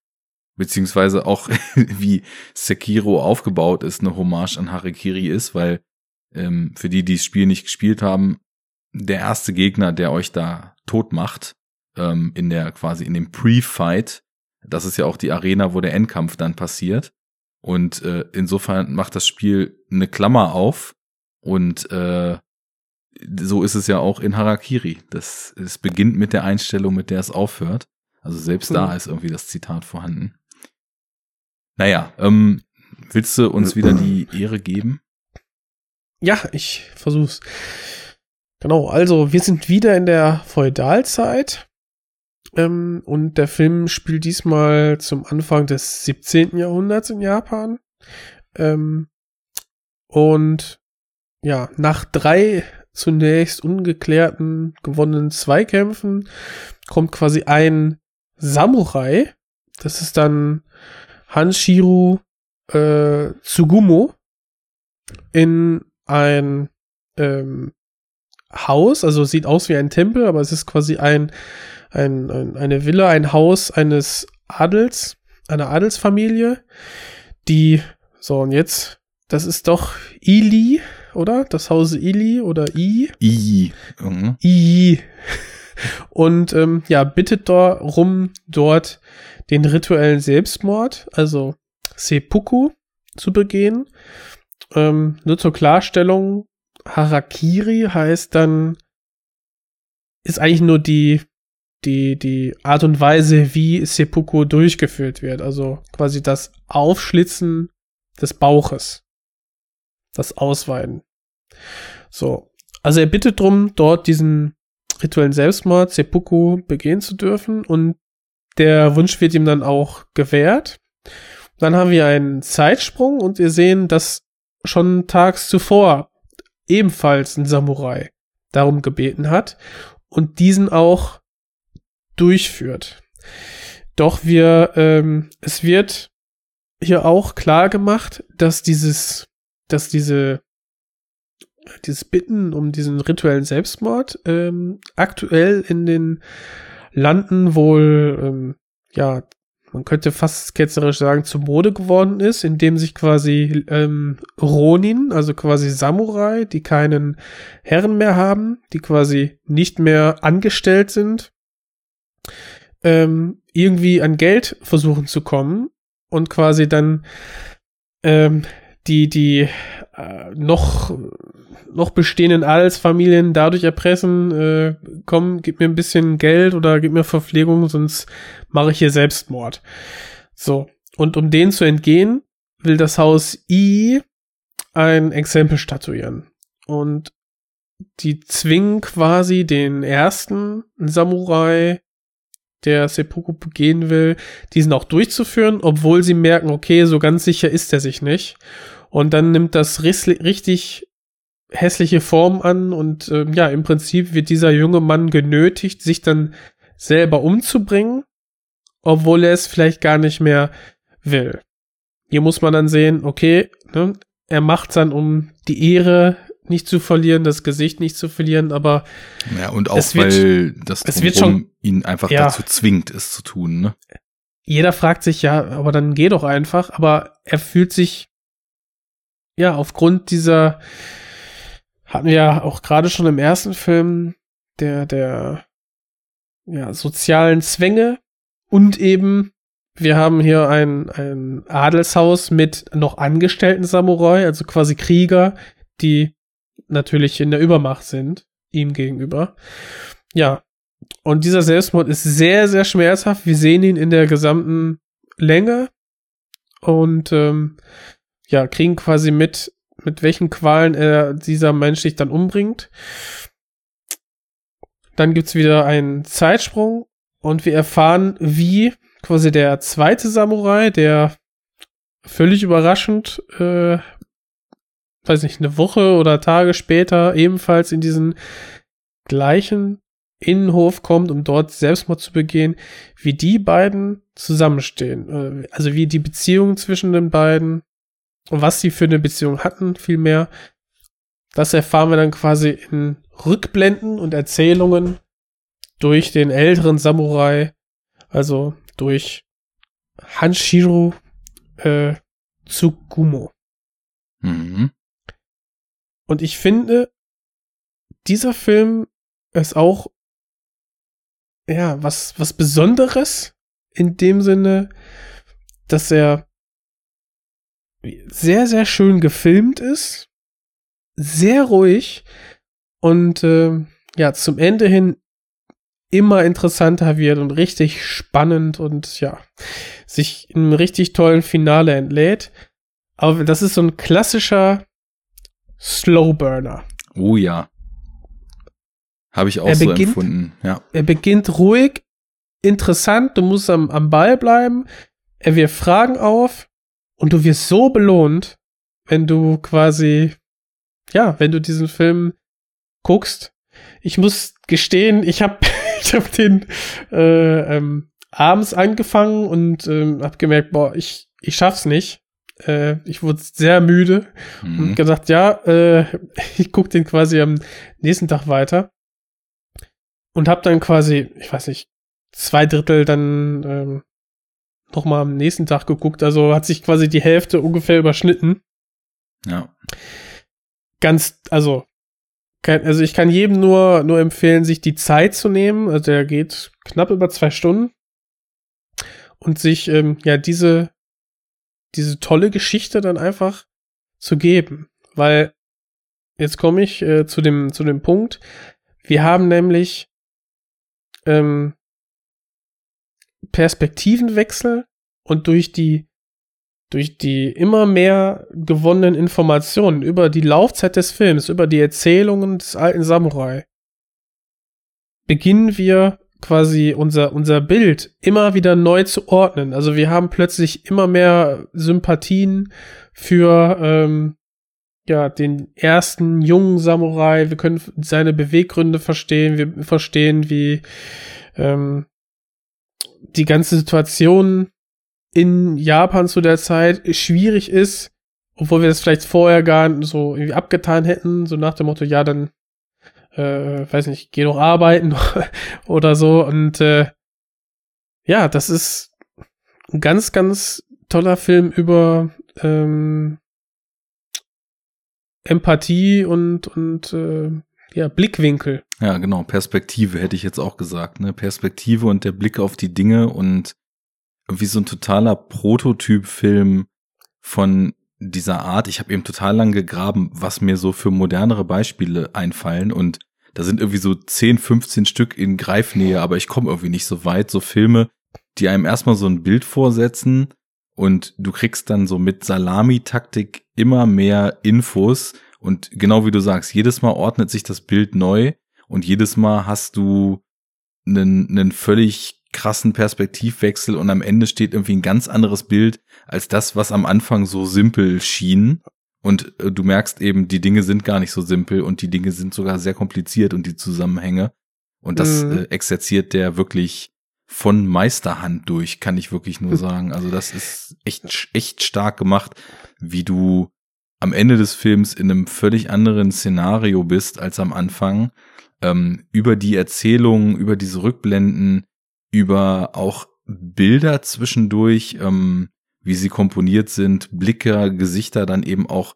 Beziehungsweise auch (laughs) wie Sekiro aufgebaut ist, eine Hommage an Harakiri ist, weil ähm, für die, die das Spiel nicht gespielt haben, der erste Gegner, der euch da tot macht, ähm, in der quasi in dem Pre-Fight, das ist ja auch die Arena, wo der Endkampf dann passiert. Und äh, insofern macht das Spiel eine Klammer auf und äh, so ist es ja auch in Harakiri. Das, es beginnt mit der Einstellung, mit der es aufhört. Also selbst da Mhm. ist irgendwie das Zitat vorhanden. Naja, ähm, willst du uns wieder die Ehre geben? Ja, ich versuch's. Genau, also wir sind wieder in der Feudalzeit. Ähm, und der Film spielt diesmal zum Anfang des 17. Jahrhunderts in Japan. Ähm, und ja, nach drei zunächst ungeklärten gewonnenen Zweikämpfen kommt quasi ein Samurai. Das ist dann Hanshiru äh, Tsugumo in ein ähm, Haus, also sieht aus wie ein Tempel, aber es ist quasi ein, ein, ein eine Villa, ein Haus eines Adels, einer Adelsfamilie, die, so und jetzt, das ist doch Ili, oder? Das Haus Ili oder I? I. Mhm. I. Und ähm, ja, bittet darum, dort den rituellen Selbstmord, also Seppuku, zu begehen. Ähm, nur zur Klarstellung, Harakiri heißt dann, ist eigentlich nur die, die, die Art und Weise, wie Seppuku durchgeführt wird. Also quasi das Aufschlitzen des Bauches. Das Ausweiden. So. Also er bittet drum, dort diesen rituellen Selbstmord, Seppuku, begehen zu dürfen und der Wunsch wird ihm dann auch gewährt. Dann haben wir einen Zeitsprung und wir sehen, dass schon tags zuvor ebenfalls ein Samurai darum gebeten hat und diesen auch durchführt. Doch wir, ähm, es wird hier auch klar gemacht, dass dieses, dass diese, dieses Bitten um diesen rituellen Selbstmord ähm, aktuell in den Landen wohl, ähm, ja, man könnte fast ketzerisch sagen, zu Mode geworden ist, indem sich quasi ähm, Ronin, also quasi Samurai, die keinen Herren mehr haben, die quasi nicht mehr angestellt sind, ähm, irgendwie an Geld versuchen zu kommen und quasi dann ähm, die, die äh, noch, noch bestehenden Adelsfamilien dadurch erpressen, äh, komm, gib mir ein bisschen Geld oder gib mir Verpflegung, sonst mache ich hier Selbstmord. So. Und um denen zu entgehen, will das Haus I ein Exempel statuieren. Und die zwingen quasi den ersten Samurai der Seppuku begehen will, diesen auch durchzuführen, obwohl sie merken, okay, so ganz sicher ist er sich nicht. Und dann nimmt das richtig hässliche Form an und äh, ja, im Prinzip wird dieser junge Mann genötigt, sich dann selber umzubringen, obwohl er es vielleicht gar nicht mehr will. Hier muss man dann sehen, okay, ne, er macht dann, um die Ehre nicht zu verlieren, das Gesicht nicht zu verlieren, aber ja und auch wird, weil das es wird schon ihn einfach ja, dazu zwingt, es zu tun. Ne? Jeder fragt sich ja, aber dann geh doch einfach. Aber er fühlt sich ja aufgrund dieser hatten wir ja auch gerade schon im ersten Film der der ja sozialen Zwänge und eben wir haben hier ein, ein Adelshaus mit noch angestellten Samurai, also quasi Krieger, die natürlich in der Übermacht sind, ihm gegenüber. Ja. Und dieser Selbstmord ist sehr, sehr schmerzhaft. Wir sehen ihn in der gesamten Länge und ähm, ja, kriegen quasi mit, mit welchen Qualen er dieser Mensch sich dann umbringt. Dann gibt's wieder einen Zeitsprung und wir erfahren, wie quasi der zweite Samurai, der völlig überraschend äh, weiß nicht, eine Woche oder Tage später ebenfalls in diesen gleichen Innenhof kommt, um dort Selbstmord zu begehen, wie die beiden zusammenstehen. Äh, also wie die Beziehung zwischen den beiden und was sie für eine Beziehung hatten, vielmehr. Das erfahren wir dann quasi in Rückblenden und Erzählungen durch den älteren Samurai, also durch Hanshiro äh, Tsukumo. Mhm. Und ich finde, dieser Film ist auch, ja, was, was Besonderes in dem Sinne, dass er sehr, sehr schön gefilmt ist, sehr ruhig und äh, ja, zum Ende hin immer interessanter wird und richtig spannend und ja, sich in einem richtig tollen Finale entlädt. Aber das ist so ein klassischer Slowburner. Oh ja. Habe ich auch Er so beginnt- empfunden. Ja. Er beginnt ruhig, interessant, du musst am, am Ball bleiben, er wirft Fragen auf und du wirst so belohnt, wenn du quasi, ja, wenn du diesen Film guckst. Ich muss gestehen, ich habe (laughs) ich hab den äh, ähm, abends angefangen und ähm, habe gemerkt, boah, ich, ich schaff's nicht. Äh, ich wurde sehr müde und Mhm. gesagt, ja, äh, (laughs) ich guck den quasi am nächsten Tag weiter und habe dann quasi, ich weiß nicht, zwei Drittel dann ähm, noch mal am nächsten Tag geguckt. Also hat sich quasi die Hälfte ungefähr überschnitten. Ja. Ganz, also kein, also ich kann jedem nur nur empfehlen, sich die Zeit zu nehmen. Also der geht knapp über zwei Stunden und sich ähm, ja diese diese tolle Geschichte dann einfach zu geben, weil jetzt komme ich äh, zu dem zu dem Punkt. Wir haben nämlich ähm, Perspektivenwechsel und durch die durch die immer mehr gewonnenen Informationen über die Laufzeit des Films, über die Erzählungen des alten Samurai, beginnen wir quasi unser, unser Bild immer wieder neu zu ordnen. Also wir haben plötzlich immer mehr Sympathien für ähm, ja, den ersten jungen Samurai. Wir können seine Beweggründe verstehen. Wir verstehen, wie ähm, die ganze Situation in Japan zu der Zeit schwierig ist, obwohl wir das vielleicht vorher gar so irgendwie abgetan hätten, so nach dem Motto, ja, dann, äh, weiß nicht, geh doch arbeiten (laughs) oder so. Und äh, ja, das ist ein ganz, ganz toller Film über ähm, Empathie und, und äh, ja, Blickwinkel. Ja, genau. Perspektive hätte ich jetzt auch gesagt. Ne? Perspektive und der Blick auf die Dinge und wie so ein totaler Prototypfilm von dieser Art. Ich habe eben total lang gegraben, was mir so für modernere Beispiele einfallen und da sind irgendwie so 10, 15 Stück in Greifnähe, aber ich komme irgendwie nicht so weit. So Filme, die einem erstmal so ein Bild vorsetzen und du kriegst dann so mit Salami-Taktik immer mehr Infos und genau wie du sagst, jedes Mal ordnet sich das Bild neu und jedes Mal hast du einen, einen völlig krassen Perspektivwechsel und am Ende steht irgendwie ein ganz anderes Bild als das, was am Anfang so simpel schien. Und äh, du merkst eben, die Dinge sind gar nicht so simpel und die Dinge sind sogar sehr kompliziert und die Zusammenhänge. Und das Mhm. äh, exerziert der wirklich von Meisterhand durch, kann ich wirklich nur (laughs) sagen. Also das ist echt, echt stark gemacht, wie du am Ende des Films in einem völlig anderen Szenario bist als am Anfang. Ähm, über die Erzählung, über diese Rückblenden, über auch Bilder zwischendurch, ähm, wie sie komponiert sind, Blicke, Gesichter, dann eben auch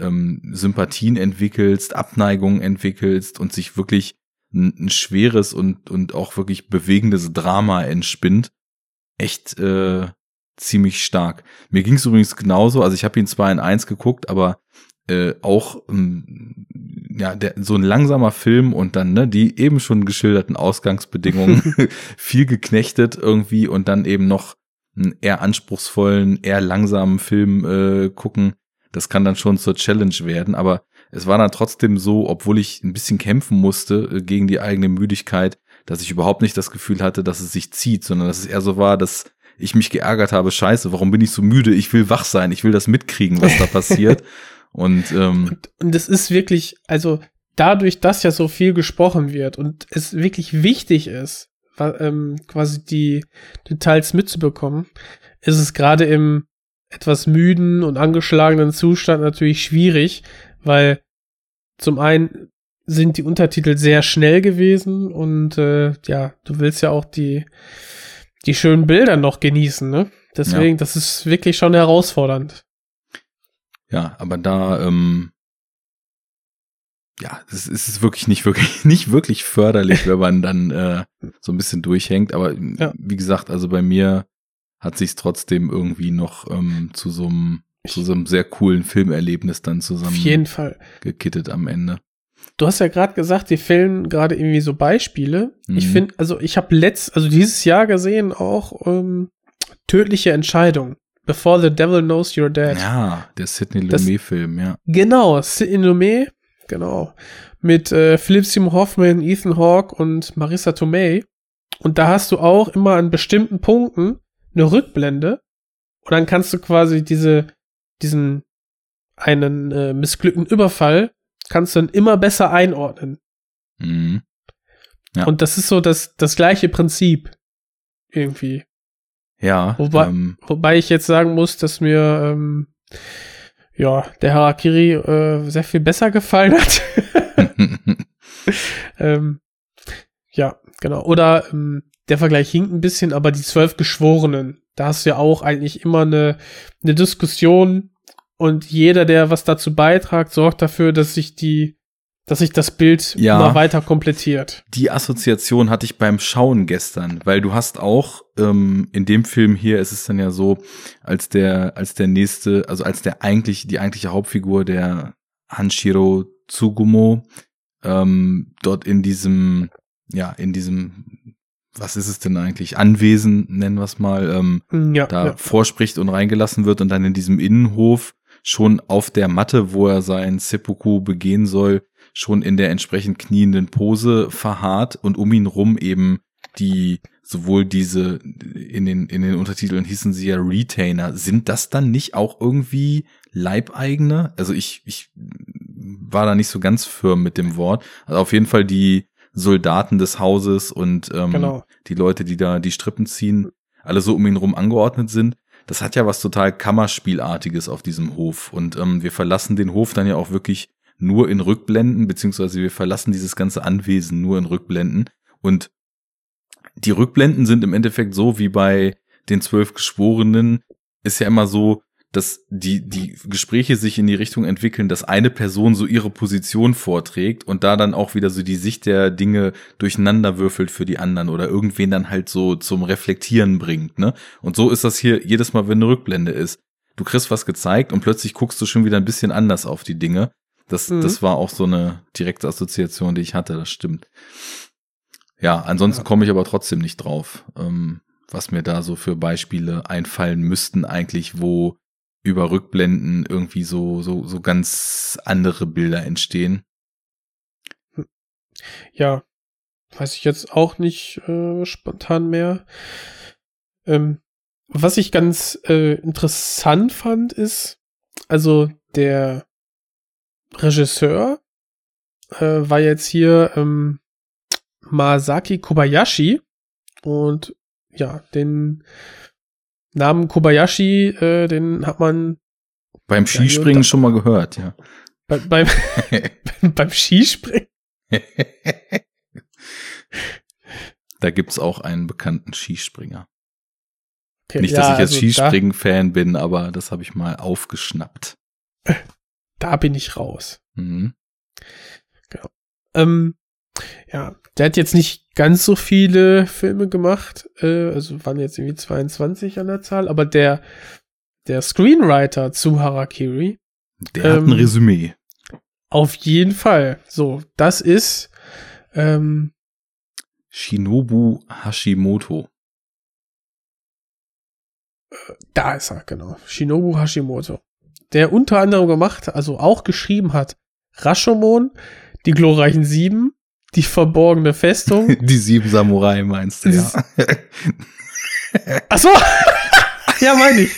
ähm, Sympathien entwickelst, Abneigungen entwickelst und sich wirklich ein, ein schweres und, und auch wirklich bewegendes Drama entspinnt. Echt äh, ziemlich stark. Mir ging es übrigens genauso, also ich habe ihn zwar in eins geguckt, aber äh, auch ähm, ja der, so ein langsamer Film und dann ne die eben schon geschilderten Ausgangsbedingungen (laughs) viel geknechtet irgendwie und dann eben noch einen eher anspruchsvollen, eher langsamen Film äh, gucken. Das kann dann schon zur Challenge werden, aber es war dann trotzdem so, obwohl ich ein bisschen kämpfen musste äh, gegen die eigene Müdigkeit, dass ich überhaupt nicht das Gefühl hatte, dass es sich zieht, sondern dass es eher so war, dass ich mich geärgert habe, scheiße, warum bin ich so müde? Ich will wach sein, ich will das mitkriegen, was da (laughs) passiert. Und, ähm, Und es ist wirklich, also dadurch, dass ja so viel gesprochen wird und es wirklich wichtig ist, ähm, quasi die Details mitzubekommen, ist es gerade im etwas müden und angeschlagenen Zustand natürlich schwierig, weil zum einen sind die Untertitel sehr schnell gewesen und äh, ja, du willst ja auch die die schönen Bilder noch genießen, ne? Deswegen, das ist wirklich schon herausfordernd. ja, aber da, ähm, ja, es ist wirklich nicht wirklich, (laughs) nicht wirklich förderlich, wenn man dann äh, so ein bisschen durchhängt. Aber Ja. wie gesagt, also bei mir hat sich trotzdem irgendwie noch ähm, zu so einem zu so einem sehr coolen Filmerlebnis dann Auf zusammen jeden Fall. gekittet am Ende. Du hast ja gerade gesagt, die fällen gerade irgendwie so Beispiele. Mhm. Ich finde, also ich habe letzt, also dieses Jahr gesehen auch ähm, tödliche Entscheidung. Before the Devil Knows You're Dead. Ja, der Sidney Lumet-Film, ja. Genau, Sidney Lumet, genau. Mit äh, Philip Seymour Hoffman, Ethan Hawke und Marissa Tomei. Und da hast du auch immer an bestimmten Punkten eine Rückblende. Und dann kannst du quasi diese, diesen einen äh, missglückten Überfall, kannst du dann immer besser einordnen. Mhm. Ja. Und das ist so das, das gleiche Prinzip. Irgendwie. Ja, Wobei, ähm, wobei ich jetzt sagen muss, dass mir ähm, ja der Harakiri äh, sehr viel besser gefallen hat. (laughs) (laughs) ähm, ja, genau. Oder ähm, der Vergleich hinkt ein bisschen, aber die zwölf Geschworenen, da hast du ja auch eigentlich immer eine, eine Diskussion und jeder, der was dazu beitragt, sorgt dafür, dass sich die, dass sich das Bild Ja. immer weiter komplettiert. die Assoziation hatte ich beim Schauen gestern, weil du hast auch ähm, in dem Film hier, ist es dann ja so, als der, als der nächste, also als der eigentlich, die eigentliche Hauptfigur, der Hanshiro Tsugumo, ähm, dort in diesem, ja, in diesem, was ist es denn eigentlich, Anwesen, nennen wir es mal, ähm, Ja, da ja. vorspricht und reingelassen wird und dann in diesem Innenhof schon auf der Matte, wo er sein Seppuku begehen soll, schon in der entsprechend knienden Pose verharrt und um ihn rum eben die sowohl diese in den in den Untertiteln hießen sie ja Retainer. Sind das dann nicht auch irgendwie Leibeigene? Also ich ich war da nicht so ganz firm mit dem Wort. Also auf jeden Fall die Soldaten des Hauses und ähm, Genau. die Leute die da die Strippen ziehen alle so um ihn rum angeordnet sind das hat ja was total Kammerspielartiges auf diesem Hof und ähm, wir verlassen den Hof dann ja auch wirklich nur in Rückblenden, beziehungsweise wir verlassen dieses ganze Anwesen nur in Rückblenden. Und die Rückblenden sind im Endeffekt so wie bei den zwölf Geschworenen, ist ja immer so, dass die, die Gespräche sich in die Richtung entwickeln, dass eine Person so ihre Position vorträgt und da dann auch wieder so die Sicht der Dinge durcheinander würfelt für die anderen oder irgendwen dann halt so zum Reflektieren bringt, ne? Und so ist das hier jedes Mal, wenn eine Rückblende ist. Du kriegst was gezeigt und plötzlich guckst du schon wieder ein bisschen anders auf die Dinge. Das, Mhm. das war auch so eine direkte Assoziation, die ich hatte, das stimmt. Ja, ansonsten komme ich aber trotzdem nicht drauf, ähm, was mir da so für Beispiele einfallen müssten eigentlich, wo über Rückblenden irgendwie so, so, so ganz andere Bilder entstehen. Ja, weiß ich jetzt auch nicht äh, spontan mehr. Ähm, was ich ganz äh, interessant fand, ist, also der Regisseur äh, war jetzt hier ähm, Masaki Kobayashi und ja, den Namen Kobayashi, äh, den hat man Beim Skispringen schon mal gehört, ja. bei, beim, (laughs) beim Skispringen. da gibt's auch einen bekannten Skispringer. Okay, Nicht, ja, dass ich jetzt also Skispringen-Fan bin, aber das habe ich mal aufgeschnappt. Da, bin ich raus. Mhm. Ähm, ja, der hat jetzt nicht ganz so viele Filme gemacht, äh, also waren jetzt irgendwie 22 an der Zahl, aber der, der Screenwriter zu Harakiri, Der hat ein Ähm, Resümee. auf jeden Fall. So, das ist, ähm, Shinobu Hashimoto. da ist er, genau. Shinobu Hashimoto. Der unter anderem gemacht, also auch geschrieben hat, Rashomon, die glorreichen Sieben, die verborgene Festung. (laughs) Die sieben Samurai meinst du, ja. (laughs) Ach so. (laughs) ja, meine ich.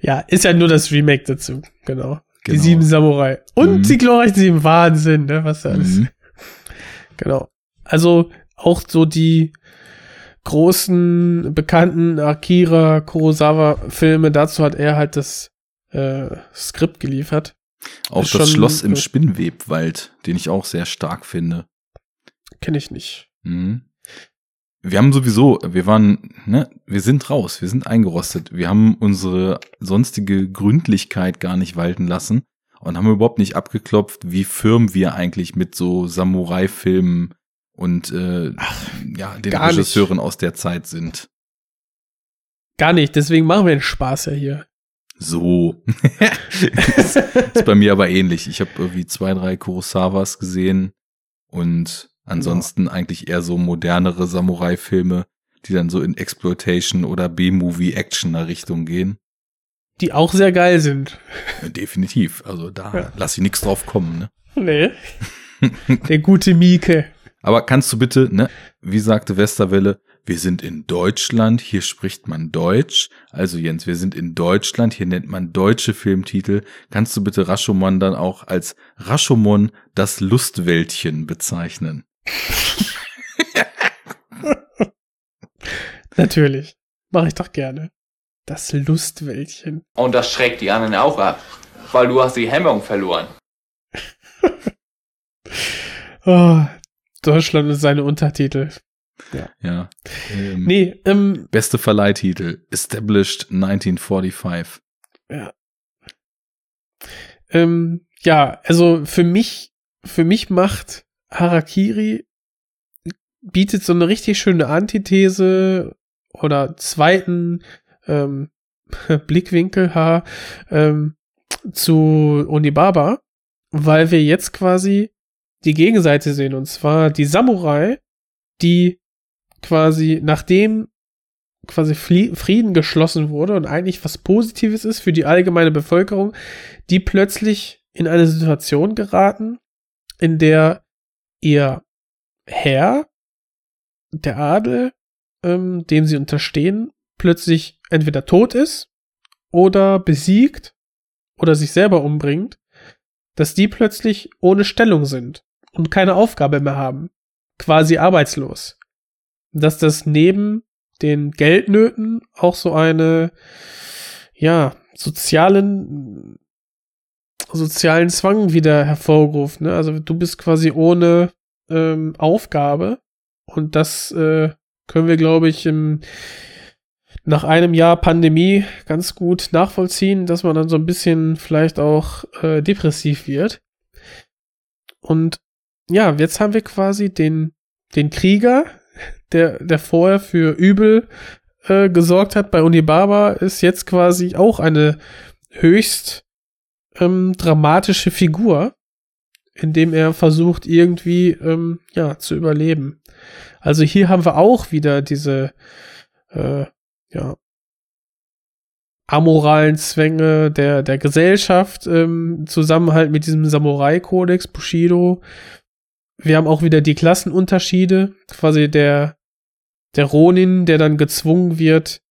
ja, ist ja nur das Remake dazu. Genau. Die Genau. sieben Samurai. Und Mhm. die glorreichen sieben Wahnsinn, ne? Was da alles. Mhm. Genau. Also auch so die großen, bekannten Akira Kurosawa-Filme, dazu hat er halt das äh, Skript geliefert. Auch das schon- Schloss im Spinnwebwald, den ich auch sehr stark finde. Kenne ich nicht. Mhm. Wir haben sowieso, wir waren, ne, wir sind raus, wir sind eingerostet. Wir haben unsere sonstige Gründlichkeit gar nicht walten lassen und haben überhaupt nicht abgeklopft, wie firm wir eigentlich mit so Samurai-Filmen und äh, ja, den gar nicht. Regisseuren aus der Zeit sind. Gar nicht, deswegen machen wir den Spaß ja hier. So. (laughs) ist, ist bei mir aber ähnlich. Ich habe irgendwie zwei, drei Kurosawas gesehen und ansonsten ja. eigentlich eher so modernere Samurai-Filme, die dann so in Exploitation oder B-Movie-Action-Richtung gehen. Die auch sehr geil sind. Definitiv. Also da ja. lass ich nichts drauf kommen, ne? Nee. (laughs) Der gute Mieke. Aber kannst du bitte, ne, wie sagte Westerwelle, wir sind in Deutschland, hier spricht man Deutsch. Also Jens, wir sind in Deutschland, hier nennt man deutsche Filmtitel. Kannst du bitte Rashomon dann auch als Rashomon das Lustwäldchen bezeichnen? (laughs) Natürlich. Mache ich doch gerne. Das Lustwäldchen. Und das schreckt die anderen auch ab, weil du hast die Hemmung verloren. (laughs) oh, Deutschland ist seine Untertitel. Ja. ja. Ähm, nee, ähm, beste Verleihtitel. Established 1945. Ja. Ähm, ja, also für mich, für mich macht Harakiri bietet so eine richtig schöne Antithese oder zweiten ähm, (laughs) Blickwinkel ha, ähm, zu Onibaba, weil wir jetzt quasi die Gegenseite sehen und zwar die Samurai, die quasi nachdem quasi Frieden geschlossen wurde und eigentlich was Positives ist für die allgemeine Bevölkerung, die plötzlich in eine Situation geraten, in der ihr Herr, der Adel, ähm, dem sie unterstehen, plötzlich entweder tot ist oder besiegt oder sich selber umbringt, dass die plötzlich ohne Stellung sind und keine Aufgabe mehr haben, quasi arbeitslos dass das neben den Geldnöten auch so eine, ja, sozialen, sozialen Zwang wieder hervorruft. Ne? Also du bist quasi ohne ähm, Aufgabe und das äh, können wir, glaube ich, im, nach einem Jahr Pandemie ganz gut nachvollziehen, dass man dann so ein bisschen vielleicht auch äh, depressiv wird. Und ja, jetzt haben wir quasi den, den Krieger, der, der vorher für Übel äh, gesorgt hat bei Unibaba, ist jetzt quasi auch eine höchst ähm, dramatische Figur, indem er versucht, irgendwie ähm, ja, zu überleben. Also hier haben wir auch wieder diese äh, ja, amoralen Zwänge der, der Gesellschaft, ähm, Zusammenhalt mit diesem Samurai-Kodex, Bushido, wir haben auch wieder die Klassenunterschiede. Quasi der, der Ronin, der dann gezwungen wird,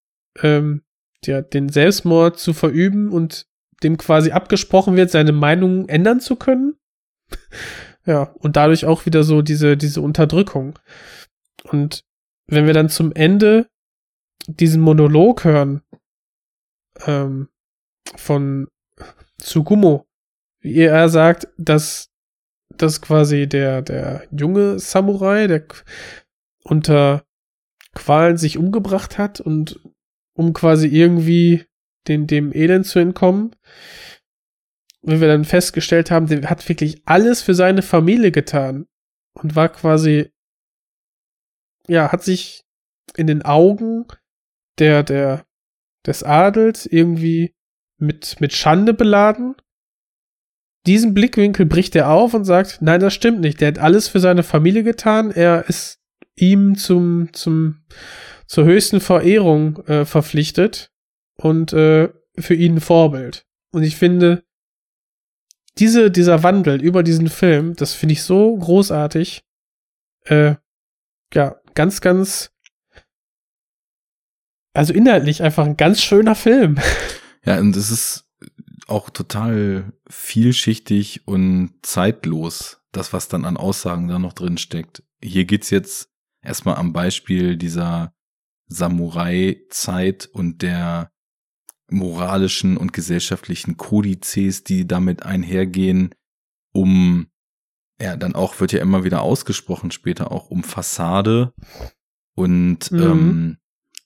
ähm, der, den Selbstmord zu verüben und dem quasi abgesprochen wird, seine Meinung ändern zu können. (laughs) ja, und dadurch auch wieder so diese, diese Unterdrückung. Und wenn wir dann zum Ende diesen Monolog hören, ähm, von Tsugumo, wie er sagt, dass dass quasi der, der junge Samurai, der unter Qualen sich umgebracht hat und um quasi irgendwie den, dem Elend zu entkommen. Wenn wir dann festgestellt haben, der hat wirklich alles für seine Familie getan und war quasi, ja, hat sich in den Augen der, der, des Adels irgendwie mit, mit Schande beladen diesen Blickwinkel bricht er auf und sagt, nein, das stimmt nicht. Der hat alles für seine Familie getan. Er ist ihm zum, zum, zur höchsten Verehrung äh, verpflichtet und äh, für ihn ein Vorbild. Und ich finde, diese, dieser Wandel über diesen Film, das finde ich so großartig. Äh, ja, ganz, ganz, also inhaltlich einfach ein ganz schöner Film. Ja, und es ist auch total vielschichtig und zeitlos, das, was dann an Aussagen da noch drin steckt. Hier geht's jetzt erstmal am Beispiel dieser Samurai-Zeit und der moralischen und gesellschaftlichen Kodizes, die damit einhergehen, um, ja, dann auch wird ja immer wieder ausgesprochen später auch um Fassade und mhm. ähm,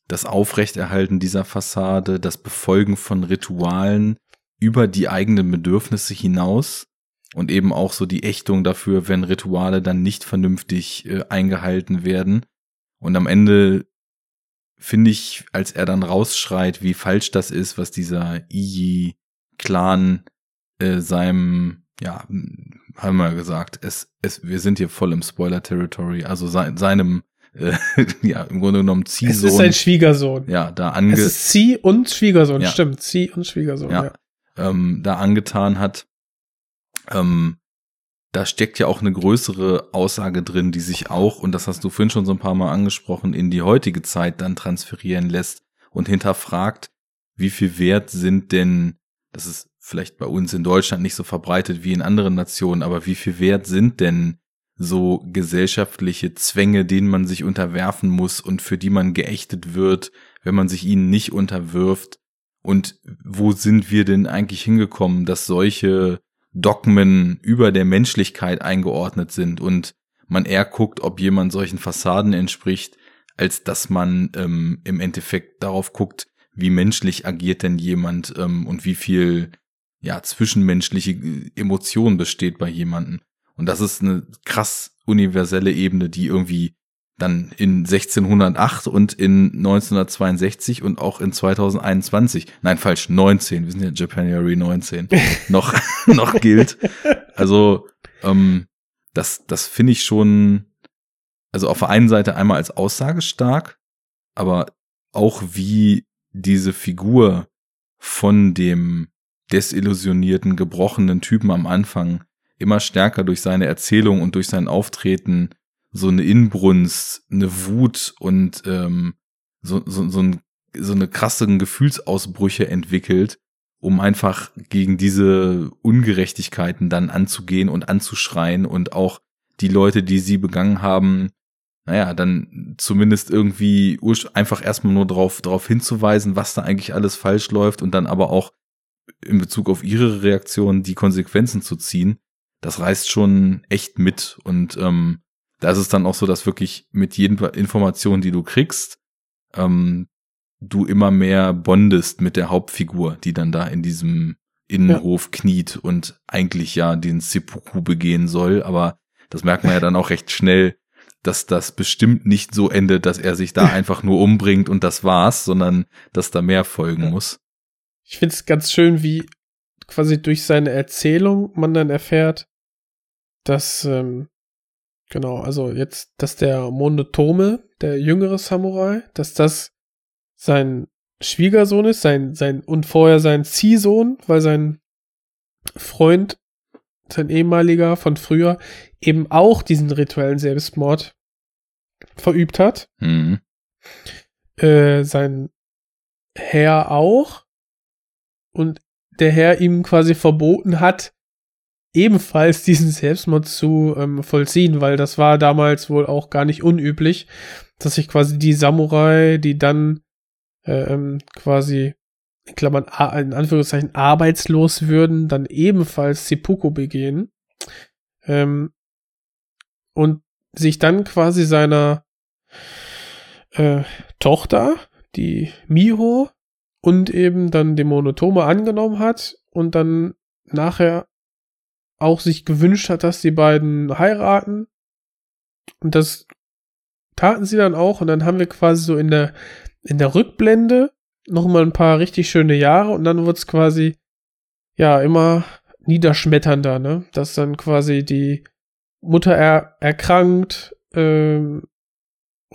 das Aufrechterhalten dieser Fassade, das Befolgen von Ritualen, über die eigenen Bedürfnisse hinaus und eben auch so die Ächtung dafür, wenn Rituale dann nicht vernünftig äh, eingehalten werden. Und am Ende finde ich, als er dann rausschreit, wie falsch das ist, was dieser Iyi-Clan äh, seinem, ja, haben wir gesagt, es, es, wir sind hier voll im Spoiler-Territory, also sein, seinem, äh, (laughs) ja, im Grunde genommen Ziehsohn. Es ist sein Schwiegersohn. Ja, da ange... Es ist Zieh und Schwiegersohn, Ja. stimmt. Zieh und Schwiegersohn, ja. ja, Ähm, da angetan hat. Ähm, da steckt ja auch eine größere Aussage drin, die sich auch, und das hast du vorhin schon so ein paar Mal angesprochen, in die heutige Zeit dann transferieren lässt und hinterfragt, wie viel wert sind denn, das ist vielleicht bei uns in Deutschland nicht so verbreitet wie in anderen Nationen, aber wie viel wert sind denn so gesellschaftliche Zwänge, denen man sich unterwerfen muss und für die man geächtet wird, wenn man sich ihnen nicht unterwirft? Und wo sind wir denn eigentlich hingekommen, dass solche Dogmen über der Menschlichkeit eingeordnet sind und man eher guckt, ob jemand solchen Fassaden entspricht, als dass man ähm, im Endeffekt darauf guckt, wie menschlich agiert denn jemand ähm, und wie viel ja zwischenmenschliche äh, Emotion besteht bei jemandem. Und das ist eine krass universelle Ebene, die irgendwie dann in 1608 und in 1962 und auch in 2021, nein, falsch, 19, wir sind ja Japanuary (laughs) 19, noch, (laughs) noch gilt. Also, ähm, das, das finde ich schon, also auf der einen Seite einmal als Aussage stark, aber auch wie diese Figur von dem desillusionierten, gebrochenen Typen am Anfang immer stärker durch seine Erzählung und durch sein Auftreten so eine Inbrunst, eine Wut und ähm, so, so, so, ein, so eine krassen Gefühlsausbrüche entwickelt, um einfach gegen diese Ungerechtigkeiten dann anzugehen und anzuschreien und auch die Leute, die sie begangen haben, naja, dann zumindest irgendwie einfach erstmal nur darauf drauf hinzuweisen, was da eigentlich alles falsch läuft und dann aber auch in Bezug auf ihre Reaktion die Konsequenzen zu ziehen, das reißt schon echt mit. Und ähm, da ist es dann auch so, dass wirklich mit jeden Information, die du kriegst, ähm, du immer mehr bondest mit der Hauptfigur, die dann da in diesem Innenhof kniet und eigentlich ja den Seppuku begehen soll. Aber das merkt man ja dann auch recht schnell, dass das bestimmt nicht so endet, dass er sich da einfach nur umbringt und das war's, sondern dass da mehr folgen muss. Ich finde es ganz schön, wie quasi durch seine Erzählung man dann erfährt, dass, ähm, genau, also jetzt, dass der Monotome, der jüngere Samurai, dass das sein Schwiegersohn ist, sein, sein, und vorher sein Ziehsohn, weil sein Freund, sein ehemaliger von früher, eben auch diesen rituellen Selbstmord verübt hat. Mhm. Äh, sein Herr auch. Und der Herr ihm quasi verboten hat, ebenfalls diesen Selbstmord zu ähm, vollziehen, weil das war damals wohl auch gar nicht unüblich, dass sich quasi die Samurai, die dann äh, ähm, quasi in Klammern in Anführungszeichen arbeitslos würden, dann ebenfalls Seppuku begehen ähm, und sich dann quasi seiner äh, Tochter, die Miho, und eben dann dem Monotome angenommen hat und dann nachher auch sich gewünscht hat, dass die beiden heiraten. Und das taten sie dann auch. Und dann haben wir quasi so in der, in der Rückblende noch mal ein paar richtig schöne Jahre und dann wird's quasi, ja, immer niederschmetternder, ne? Dass dann quasi die Mutter er, erkrankt, ähm,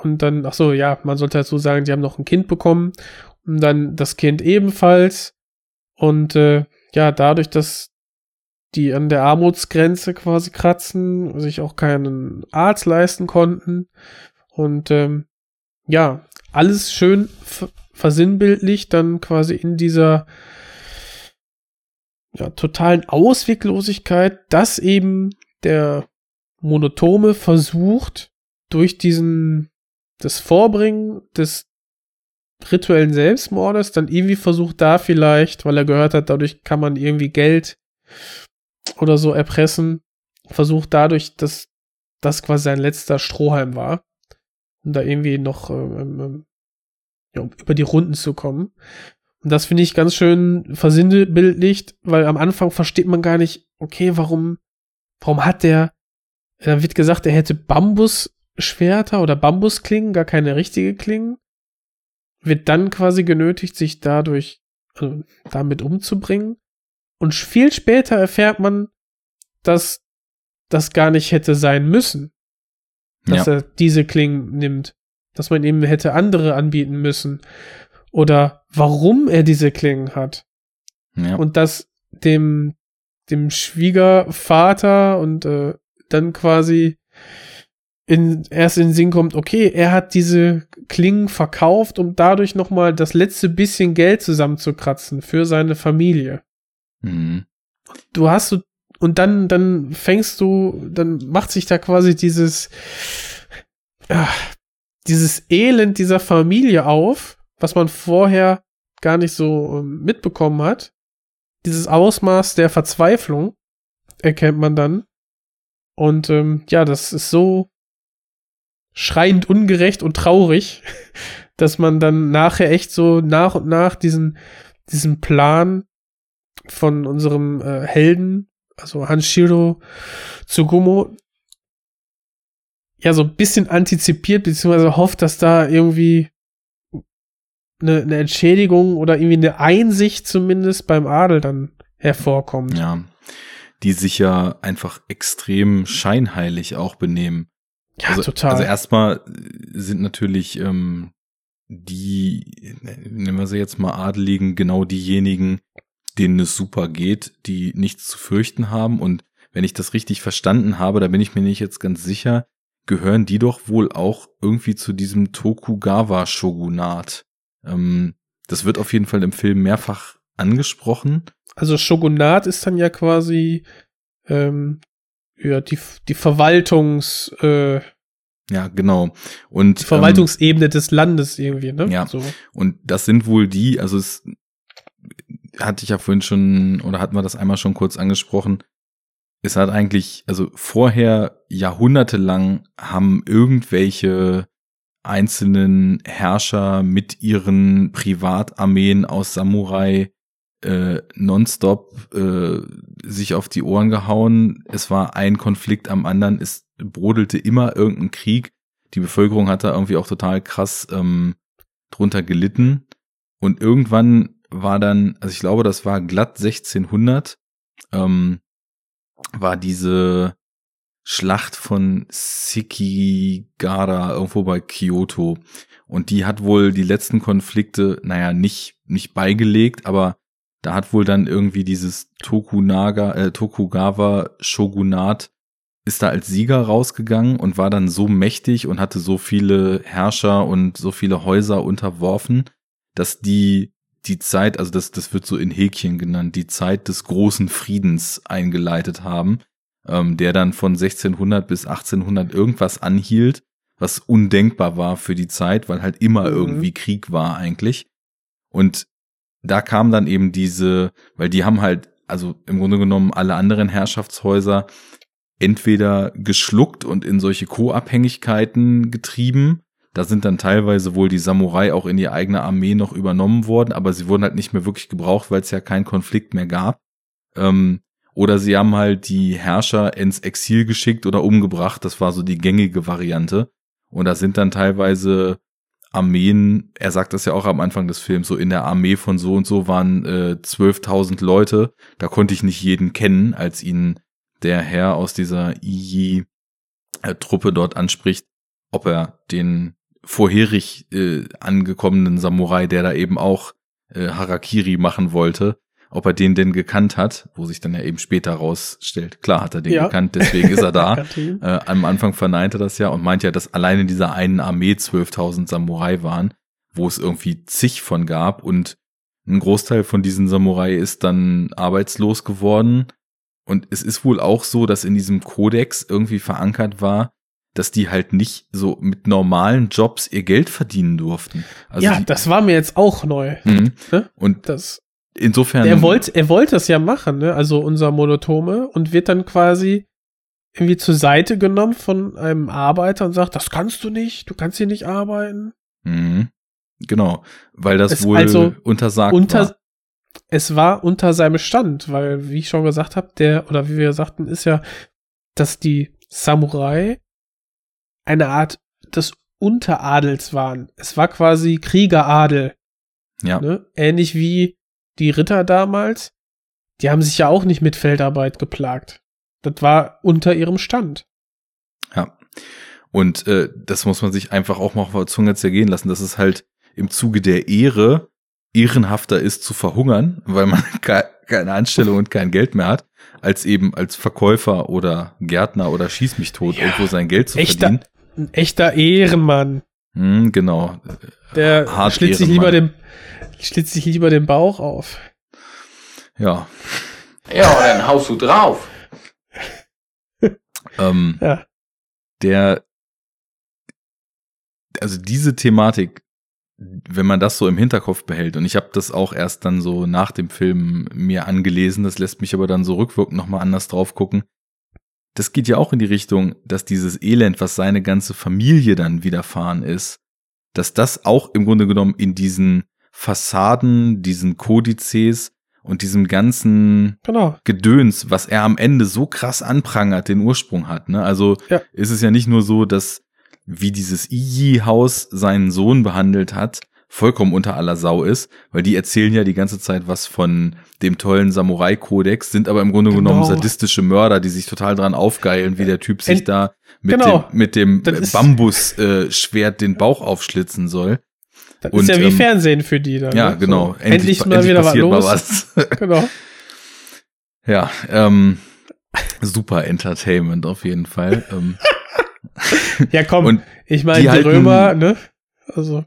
und dann, ach so, ja, man sollte dazu sagen, die haben noch ein Kind bekommen und dann das Kind ebenfalls. Und äh, ja, dadurch, dass die an der Armutsgrenze quasi kratzen, sich auch keinen Arzt leisten konnten. Und ähm, ja, alles schön ver- versinnbildlich dann quasi in dieser ja, totalen Ausweglosigkeit, dass eben der Monotome versucht, durch diesen das Vorbringen des rituellen Selbstmordes dann irgendwie versucht da vielleicht, weil er gehört hat, dadurch kann man irgendwie Geld oder so erpressen, versucht dadurch, dass das quasi sein letzter Strohhalm war, um da irgendwie noch ähm, ähm, ja, um über die Runden zu kommen. Und das finde ich ganz schön versinnbildlicht, weil am Anfang versteht man gar nicht, okay, warum, warum hat der, da wird gesagt, er hätte Bambusschwerter oder Bambusklingen, gar keine richtige Klingen. wird dann quasi genötigt, sich dadurch, also damit umzubringen. Und viel später erfährt man, dass das gar nicht hätte sein müssen. Dass Ja. er diese Klingen nimmt. Dass man ihm hätte andere anbieten müssen. Oder warum er diese Klingen hat. Ja. Und dass dem, dem Schwiegervater und äh, dann quasi in, erst in den Sinn kommt, okay, er hat diese Klingen verkauft, um dadurch nochmal das letzte bisschen Geld zusammenzukratzen für seine Familie. Mhm. Du hast so, und dann, dann fängst du, dann macht sich da quasi dieses, ah, dieses Elend dieser Familie auf, was man vorher gar nicht so ähm, mitbekommen hat. Dieses Ausmaß der Verzweiflung erkennt man dann. Und ähm, ja, das ist so schreiend ungerecht und traurig, (laughs) dass man dann nachher echt so nach und nach diesen, diesen Plan von unserem äh, Helden, also Hanshiro Tsugumo, ja so ein bisschen antizipiert, beziehungsweise hofft, dass da irgendwie eine, eine Entschädigung oder irgendwie eine Einsicht zumindest beim Adel dann hervorkommt. Ja. Die sich ja einfach extrem scheinheilig auch benehmen. Ja, also, total. Also erstmal sind natürlich ähm, die, nehmen wir sie jetzt mal Adeligen, genau diejenigen, denen es super geht, die nichts zu fürchten haben. Und wenn ich das richtig verstanden habe, da bin ich mir nicht jetzt ganz sicher, gehören die doch wohl auch irgendwie zu diesem Tokugawa-Shogunat. Ähm, das wird auf jeden Fall im Film mehrfach angesprochen. Also Shogunat ist dann ja quasi ähm, ja, die, die Verwaltungs, äh, Ja, genau. Und die Verwaltungsebene des Landes irgendwie, ne? Ja. So. Und das sind wohl die, also es hatte ich ja vorhin schon, oder hatten wir das einmal schon kurz angesprochen. Es hat eigentlich, also vorher jahrhundertelang haben irgendwelche einzelnen Herrscher mit ihren Privatarmeen aus Samurai äh, nonstop äh, sich auf die Ohren gehauen. Es war ein Konflikt am anderen. Es brodelte immer irgendein Krieg. Die Bevölkerung hat da irgendwie auch total krass ähm, drunter gelitten. Und irgendwann war dann, also ich glaube, das war glatt 1600, ähm, war diese Schlacht von Sekigara irgendwo bei Kyoto. Und die hat wohl die letzten Konflikte, naja, nicht, nicht beigelegt, aber da hat wohl dann irgendwie dieses Tokunaga, äh, Tokugawa Shogunat ist da als Sieger rausgegangen und war dann so mächtig und hatte so viele Herrscher und so viele Häuser unterworfen, dass die die Zeit, also das, das wird so in Häkchen genannt, die Zeit des großen Friedens eingeleitet haben, ähm, der dann von 1600 bis 1800 irgendwas anhielt, was undenkbar war für die Zeit, weil halt immer Mhm. irgendwie Krieg war eigentlich. Und da kam dann eben diese, weil die haben halt, also im Grunde genommen alle anderen Herrschaftshäuser entweder geschluckt und in solche Co-Abhängigkeiten getrieben. Da sind dann teilweise wohl die Samurai auch in die eigene Armee noch übernommen worden, aber sie wurden halt nicht mehr wirklich gebraucht, weil es ja keinen Konflikt mehr gab. Ähm, oder sie haben halt die Herrscher ins Exil geschickt oder umgebracht. Das war so die gängige Variante. Und da sind dann teilweise Armeen, er sagt das ja auch am Anfang des Films, so in der Armee von so und so waren äh, 12.000 Leute. Da konnte ich nicht jeden kennen, als ihn der Herr aus dieser Iji-Truppe dort anspricht, ob er den vorherig äh, angekommenen Samurai, der da eben auch äh, Harakiri machen wollte, ob er den denn gekannt hat, wo sich dann ja eben später rausstellt, klar hat er den Ja. gekannt, deswegen ist er da. (laughs) Äh, am Anfang verneint er das ja und meint ja, dass allein in dieser einen Armee 12.000 Samurai waren, wo es irgendwie zig von gab und ein Großteil von diesen Samurai ist dann arbeitslos geworden. Und es ist wohl auch so, dass in diesem Kodex irgendwie verankert war, dass die halt nicht so mit normalen Jobs ihr Geld verdienen durften. Also ja, die, das war mir jetzt auch neu. Mhm. Ne? Und Das, insofern. er wollte, er wollte es ja machen, ne? Also unser Monotome und wird dann quasi irgendwie zur Seite genommen von einem Arbeiter und sagt, das kannst du nicht, du kannst hier nicht arbeiten. Mhm. Genau, weil das Es wohl also untersagt unter, war. Es war unter seinem Stand, weil, wie ich schon gesagt habe, der, oder wie wir sagten, ist ja, dass die Samurai eine Art des Unteradels waren. Es war quasi Kriegeradel. Ja. Ne? Ähnlich wie die Ritter damals. Die haben sich ja auch nicht mit Feldarbeit geplagt. Das war unter ihrem Stand. Ja. Und äh, das muss man sich einfach auch mal auf der Zunge zergehen lassen, dass es halt im Zuge der Ehre ehrenhafter ist zu verhungern, weil man (laughs) ke keine Anstellung und kein Geld mehr hat, als eben als Verkäufer oder Gärtner oder schieß mich tot Ja. irgendwo sein Geld zu Echter, verdienen. Ein echter Ehrenmann. Hm, genau. Der Hart schlitzt sich lieber den, schlitzt sich lieber den Bauch auf. Ja. Ja, und dann haust du drauf. (laughs) Ähm, Ja. Der, also diese Thematik, wenn man das so im Hinterkopf behält, und ich habe das auch erst dann so nach dem Film mir angelesen, das lässt mich aber dann so rückwirkend nochmal anders drauf gucken. Das geht ja auch in die Richtung, dass dieses Elend, was seine ganze Familie dann widerfahren ist, dass das auch im Grunde genommen in diesen Fassaden, diesen Kodizes und diesem ganzen Genau. Gedöns, was er am Ende so krass anprangert, den Ursprung hat. Ne? Also Ja. ist es ja nicht nur so, dass wie dieses Iji-Haus seinen Sohn behandelt hat, vollkommen unter aller Sau ist, weil die erzählen ja die ganze Zeit was von dem tollen Samurai-Kodex, sind aber im Grunde Genau. genommen sadistische Mörder, die sich total dran aufgeilen, wie der Typ sich Ent- da mit Genau. dem, mit dem Bambusschwert den Bauch aufschlitzen soll. Das Und, ist ja wie ähm, Fernsehen für die dann. Ja, ne? genau. So, endlich, mal endlich wieder was passiert los. mal was. (laughs) (laughs) genau. Ja, ähm, super Entertainment auf jeden Fall. ähm, (laughs) Ja, komm. Und ich meine, die die, Römer, ne? Also,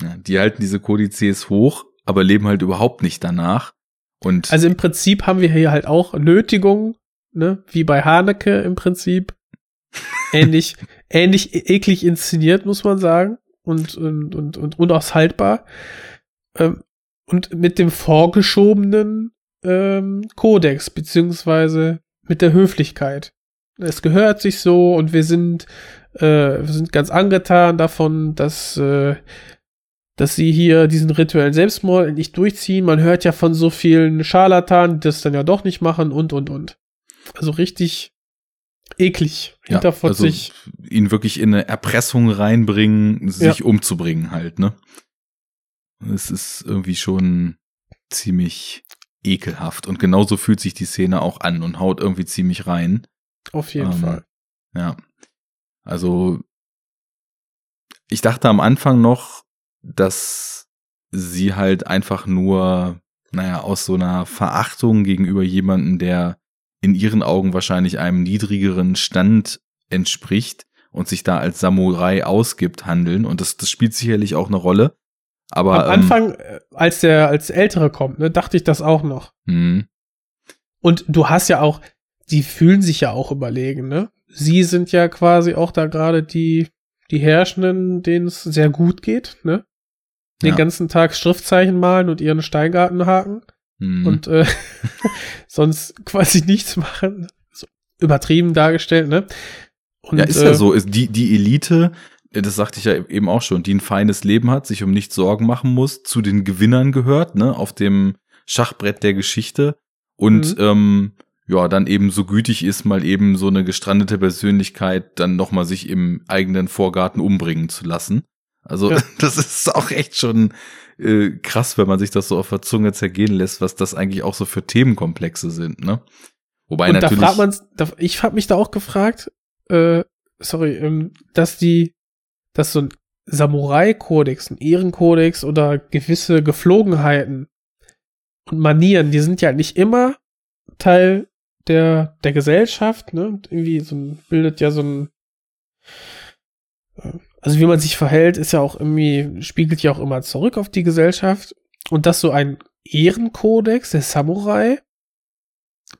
ja, die halten diese Kodizes hoch, aber leben halt überhaupt nicht danach. Und also im Prinzip haben wir hier halt auch Nötigung, ne? Wie bei Haneke im Prinzip. (laughs) Ähnlich, ähnlich e- eklig inszeniert, muss man sagen. Und, und, und, und unaushaltbar. Ähm, und mit dem vorgeschobenen ähm, Kodex, beziehungsweise mit der Höflichkeit. Es gehört sich so und wir sind, äh, wir sind ganz angetan davon, dass, äh, dass sie hier diesen rituellen Selbstmord endlich durchziehen. Man hört ja von so vielen Scharlatanen, die das dann ja doch nicht machen und, und, und. Also richtig eklig, ja, also hinterfotzig. ihn wirklich in eine Erpressung reinbringen, sich Ja. umzubringen halt, ne? Es ist irgendwie schon ziemlich ekelhaft. Und genauso fühlt sich die Szene auch an und haut irgendwie ziemlich rein. auf jeden Ähm, Fall. Ja. Also, ich dachte am Anfang noch, dass sie halt einfach nur, naja, aus so einer Verachtung gegenüber jemanden, der in ihren Augen wahrscheinlich einem niedrigeren Stand entspricht und sich da als Samurai ausgibt, handeln. Und das, das spielt sicherlich auch eine Rolle. Aber Am Anfang, äh, als der, als Ältere kommt, ne, dachte ich das auch noch. Ähm, Und du hast ja auch, die fühlen sich ja auch überlegen, ne? Sie sind ja quasi auch da gerade die, die Herrschenden, denen es sehr gut geht, ne? Den Ja. ganzen Tag Schriftzeichen malen und ihren Steingarten haken mhm. und äh, (laughs) sonst quasi nichts machen. So übertrieben dargestellt, ne? Und, ja, ist äh, ja so. Ist die, die Elite, äh, das sagte ich ja eben auch schon, die ein feines Leben hat, sich um nichts Sorgen machen muss, zu den Gewinnern gehört, ne, auf dem Schachbrett der Geschichte und Mhm. ähm, ja, dann eben so gütig ist, mal eben so eine gestrandete Persönlichkeit dann nochmal sich im eigenen Vorgarten umbringen zu lassen. Also Ja. (laughs) das ist auch echt schon äh, krass, wenn man sich das so auf der Zunge zergehen lässt, was das eigentlich auch so für Themenkomplexe sind, ne? Wobei und da natürlich. fragt man, da, ich habe mich da auch gefragt, äh, sorry, ähm, dass die, dass so ein Samurai-Kodex, ein Ehrenkodex oder gewisse Geflogenheiten und Manieren, die sind ja nicht immer Teil der, der Gesellschaft, ne? Irgendwie so ein, bildet ja so ein, äh, also wie man sich verhält, ist ja auch irgendwie, spiegelt ja auch immer zurück auf die Gesellschaft. Und dass so ein Ehrenkodex der Samurai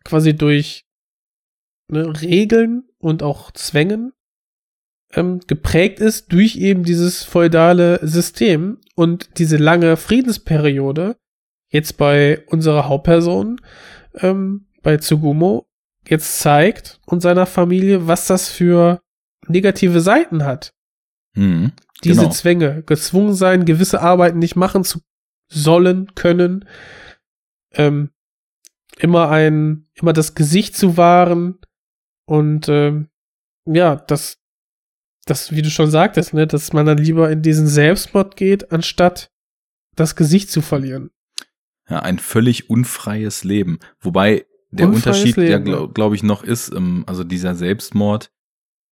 quasi durch ne, Regeln und auch Zwängen ähm, geprägt ist durch eben dieses feudale System und diese lange Friedensperiode jetzt bei unserer Hauptperson ähm, bei Tsugumo jetzt zeigt und seiner Familie, was das für negative Seiten hat. Mhm, Diese genau. Zwänge, gezwungen sein, gewisse Arbeiten nicht machen zu sollen, können, ähm, immer ein, immer das Gesicht zu wahren und ähm, ja, das das, wie du schon sagtest, ne, dass man dann lieber in diesen Selbstmord geht, anstatt das Gesicht zu verlieren. Ja, ein völlig unfreies Leben. Wobei der Unfreies Unterschied, der Leben, glaube glaub ich noch ist, ähm, also dieser Selbstmord,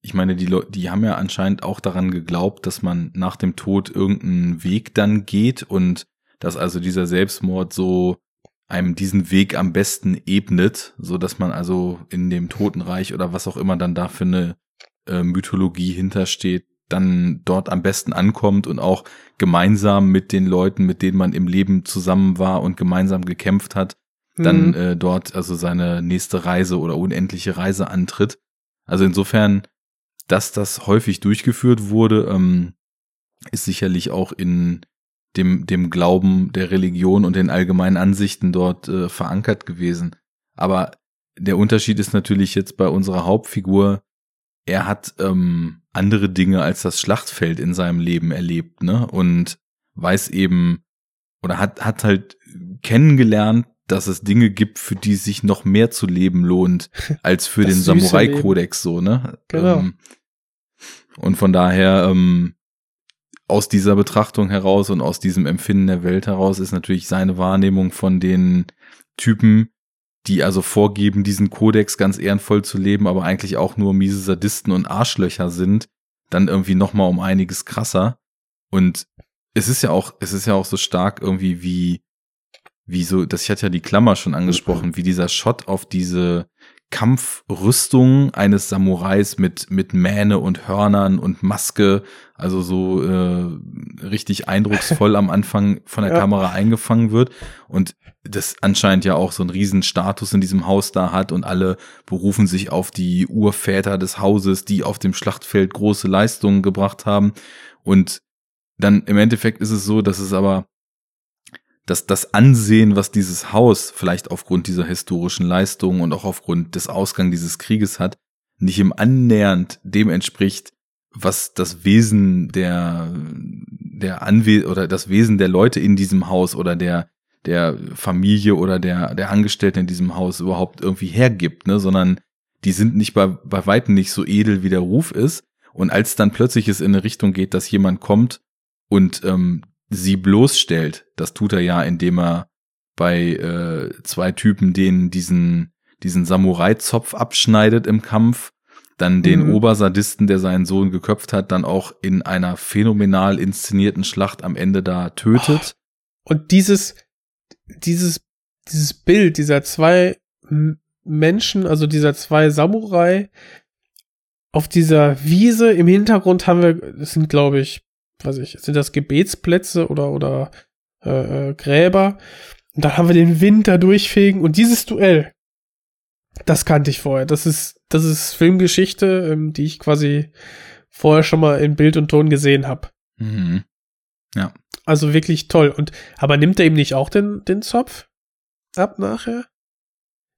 ich meine, die Leute, die haben ja anscheinend auch daran geglaubt, dass man nach dem Tod irgendeinen Weg dann geht und dass also dieser Selbstmord so einem diesen Weg am besten ebnet, so dass man also in dem Totenreich oder was auch immer dann da für eine äh, Mythologie hintersteht, dann dort am besten ankommt und auch gemeinsam mit den Leuten, mit denen man im Leben zusammen war und gemeinsam gekämpft hat, dann Mhm. äh, dort also seine nächste Reise oder unendliche Reise antritt. Also insofern, dass das häufig durchgeführt wurde, ähm, ist sicherlich auch in dem, dem Glauben der Religion und den allgemeinen Ansichten dort äh, verankert gewesen. Aber der Unterschied ist natürlich jetzt bei unserer Hauptfigur, er hat ähm, andere Dinge als das Schlachtfeld in seinem Leben erlebt, ne? Und weiß eben oder hat, hat halt kennengelernt, dass es Dinge gibt, für die sich noch mehr zu leben lohnt, (laughs) als für Das den Samurai-Kodex so, ne? Genau. Ähm, und von daher, ähm, aus dieser Betrachtung heraus und aus diesem Empfinden der Welt heraus ist natürlich seine Wahrnehmung von den Typen, die also vorgeben, diesen Kodex ganz ehrenvoll zu leben, aber eigentlich auch nur miese Sadisten und Arschlöcher sind, dann irgendwie noch mal um einiges krasser. Und es ist ja auch, es ist ja auch so stark irgendwie wie, wie so, das ich hatte ja die Klammer schon angesprochen, wie dieser Shot auf diese Kampfrüstung eines Samurais mit, mit Mähne und Hörnern und Maske, also so äh, richtig eindrucksvoll am Anfang von der (laughs) Ja. Kamera eingefangen wird und das anscheinend ja auch so einen riesen Status in diesem Haus da hat und alle berufen sich auf die Urväter des Hauses, die auf dem Schlachtfeld große Leistungen gebracht haben und dann im Endeffekt ist es so, dass es aber dass das Ansehen, was dieses Haus vielleicht aufgrund dieser historischen Leistungen und auch aufgrund des Ausgangs dieses Krieges hat, nicht im annähernd dem entspricht, was das Wesen der der Anwe oder das Wesen der Leute in diesem Haus oder der der Familie oder der der Angestellten in diesem Haus überhaupt irgendwie hergibt, ne, sondern die sind nicht bei bei weitem nicht so edel wie der Ruf ist. Und als dann plötzlich es in eine Richtung geht, dass jemand kommt und ähm, sie bloßstellt. Das tut er ja, indem er bei äh, zwei Typen denen diesen diesen Samurai-Zopf abschneidet im Kampf, dann den Mhm. Obersadisten, der seinen Sohn geköpft hat, dann auch in einer phänomenal inszenierten Schlacht am Ende da tötet. Und dieses, dieses, dieses Bild dieser zwei Menschen, also dieser zwei Samurai, auf dieser Wiese im Hintergrund haben wir, das sind glaube ich, weiß ich, sind das Gebetsplätze oder, oder äh, äh, Gräber. Und dann haben wir den Wind da durchfegen und dieses Duell, das kannte ich vorher. Das ist, das ist Filmgeschichte, ähm, die ich quasi vorher schon mal in Bild und Ton gesehen habe. Mhm. Ja. Also wirklich toll. Und aber nimmt er ihm nicht auch den, den Zopf ab nachher?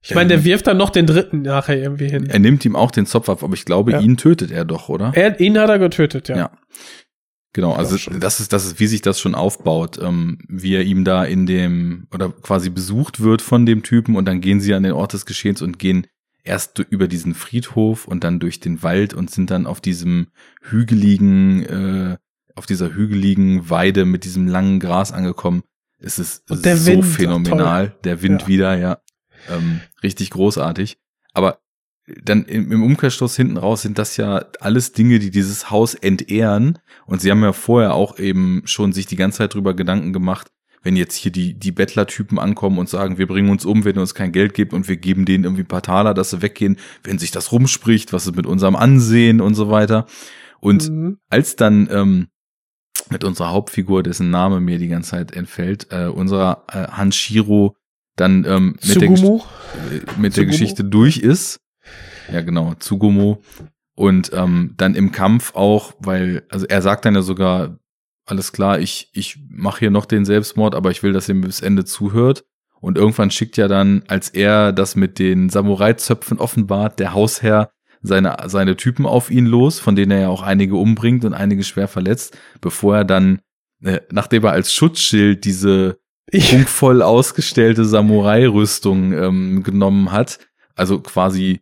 Ich meine, der wirft dann noch den dritten nachher irgendwie hin. Er nimmt ihm auch den Zopf ab, aber ich glaube, Ja. ihn tötet er doch, oder? Er, ihn hat er getötet, ja. Ja. Genau, also das ist, das ist, wie sich das schon aufbaut, ähm, wie er ihm da in dem, oder quasi besucht wird von dem Typen und dann gehen sie an den Ort des Geschehens und gehen erst über diesen Friedhof und dann durch den Wald und sind dann auf diesem hügeligen, äh, auf dieser hügeligen Weide mit diesem langen Gras angekommen. Es ist so Wind, ach, phänomenal. toll. Der Wind Ja. wieder, ja. Ähm, richtig großartig. Aber dann im, Umkehrschluss hinten raus sind das ja alles Dinge, die dieses Haus entehren. Und sie haben ja vorher auch eben schon sich die ganze Zeit drüber Gedanken gemacht, wenn jetzt hier die, die Bettlertypen ankommen und sagen, wir bringen uns um, wenn ihr uns kein Geld gebt und wir geben denen irgendwie ein paar Taler, dass sie weggehen, wenn sich das rumspricht, was ist mit unserem Ansehen und so weiter. Und Mhm. als dann ähm, mit unserer Hauptfigur, dessen Name mir die ganze Zeit entfällt, äh, unserer äh, Hanshiro dann ähm, mit, der? Gesch- äh, mit der? Geschichte durch ist. Ja, genau, Tsugumo. Und ähm, dann im Kampf auch, weil, also er sagt dann ja sogar, alles klar, ich, ich mache hier noch den Selbstmord, aber ich will, dass ihr mir bis Ende zuhört. Und irgendwann schickt ja dann, als er das mit den Samurai-Zöpfen offenbart, der Hausherr seine, seine Typen auf ihn los, von denen er ja auch einige umbringt und einige schwer verletzt, bevor er dann, äh, nachdem er als Schutzschild diese prunkvoll ausgestellte Samurai-Rüstung ähm, genommen hat, also quasi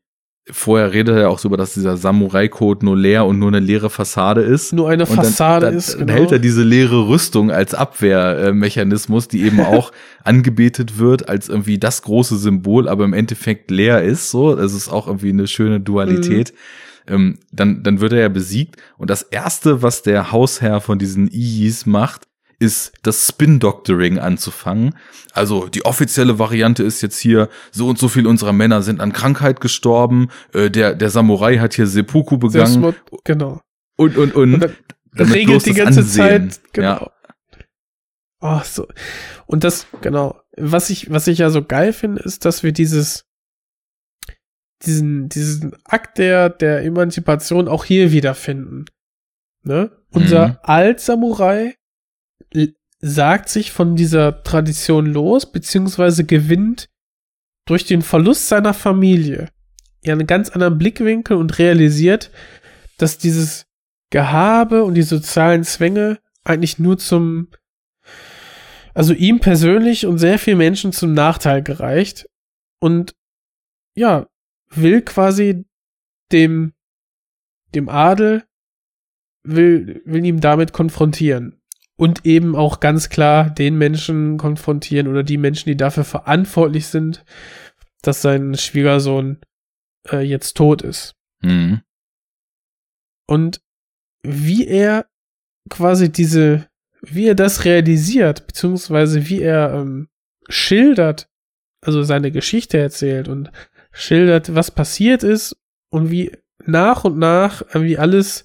vorher redet er auch so über, dass dieser Samurai-Code nur leer und nur eine leere Fassade ist. Nur eine Und dann- Fassade dann, ist, Dann genau. hält er diese leere Rüstung als Abwehrmechanismus, die eben auch (laughs) angebetet wird als irgendwie das große Symbol, aber im Endeffekt leer ist. So, das ist auch irgendwie eine schöne Dualität. Ähm, dann, dann wird er ja besiegt. Und das erste, was der Hausherr von diesen Iyis macht, ist das Spin-Doctoring anzufangen. Also die offizielle Variante ist jetzt hier, so und so viel unserer Männer sind an Krankheit gestorben, äh, der, der Samurai hat hier Seppuku begangen Selbstmord, genau. und, und, und. Und dann damit regelt die ganze Ansehen. Zeit, genau. Oh, so. Und das, genau. Was ich, was ich ja so geil finde, ist, dass wir dieses, diesen, diesen Akt der, der Emanzipation auch hier wiederfinden. Ne? Unser Mhm. Alt-Samurai sagt sich von dieser Tradition los, beziehungsweise gewinnt durch den Verlust seiner Familie ja einen ganz anderen Blickwinkel und realisiert, dass dieses Gehabe und die sozialen Zwänge eigentlich nur zum, also ihm persönlich und sehr vielen Menschen zum Nachteil gereicht und ja, will quasi dem, dem Adel, will, will ihm damit konfrontieren und eben auch ganz klar den Menschen konfrontieren oder die Menschen, die dafür verantwortlich sind, dass sein Schwiegersohn äh, jetzt tot ist. Mhm. Und wie er quasi diese, wie er das realisiert, beziehungsweise wie er ähm, schildert, also seine Geschichte erzählt und schildert, was passiert ist und wie nach und nach irgendwie alles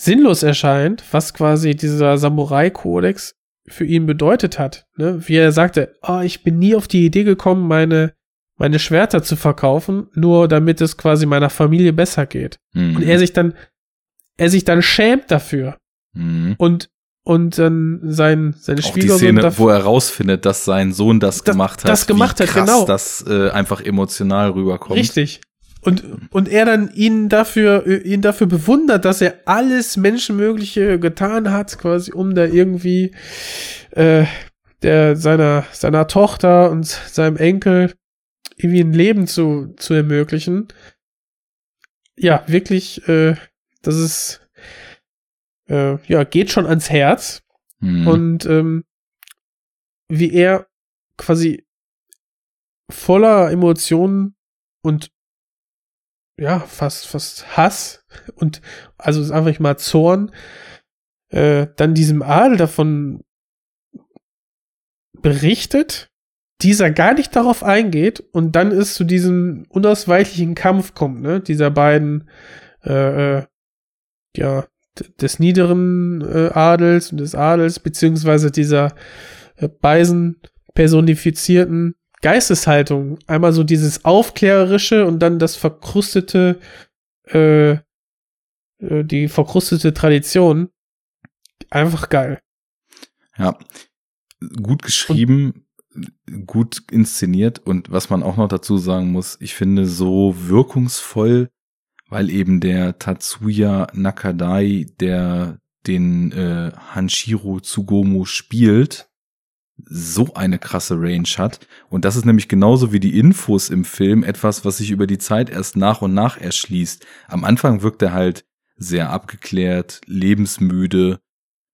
sinnlos erscheint, was quasi dieser Samurai-Kodex für ihn bedeutet hat. Ne? Wie er sagte, oh, ich bin nie auf die Idee gekommen, meine, meine Schwerter zu verkaufen, nur damit es quasi meiner Familie besser geht. Mhm. Und er sich dann, er sich dann schämt dafür Mhm. und und dann sein seine Auch die Szene, dafür- wo er rausfindet, dass sein Sohn das, Das- gemacht hat. das gemacht hat, krass genau. das äh, einfach emotional rüberkommt. Richtig. Und, und er dann ihn dafür, äh, ihn dafür bewundert, dass er alles Menschenmögliche getan hat, quasi, um da irgendwie äh, der, seiner, seiner Tochter und seinem Enkel irgendwie ein Leben zu, zu ermöglichen. Ja, wirklich, äh, das ist, äh, ja, geht schon ans Herz. Mhm. Und ähm, wie er quasi voller Emotionen und ja, fast, fast Hass und also ist einfach mal Zorn, äh, dann diesem Adel davon berichtet, dieser gar nicht darauf eingeht und dann es zu diesem unausweichlichen Kampf kommt, ne, dieser beiden, äh, äh, ja, des niederen äh, Adels und des Adels, beziehungsweise dieser äh, beisen personifizierten Geisteshaltung. Einmal so dieses Aufklärerische und dann das verkrustete, äh, äh, die verkrustete Tradition. Einfach geil. Ja, gut geschrieben, gut inszeniert und was man auch noch dazu sagen muss, ich finde so wirkungsvoll, weil eben der Tatsuya Nakadai, der den äh, Hanshiro Tsugomu spielt, so eine krasse Range hat. Und das ist nämlich genauso wie die Infos im Film etwas, was sich über die Zeit erst nach und nach erschließt. Am Anfang wirkt er halt sehr abgeklärt, lebensmüde,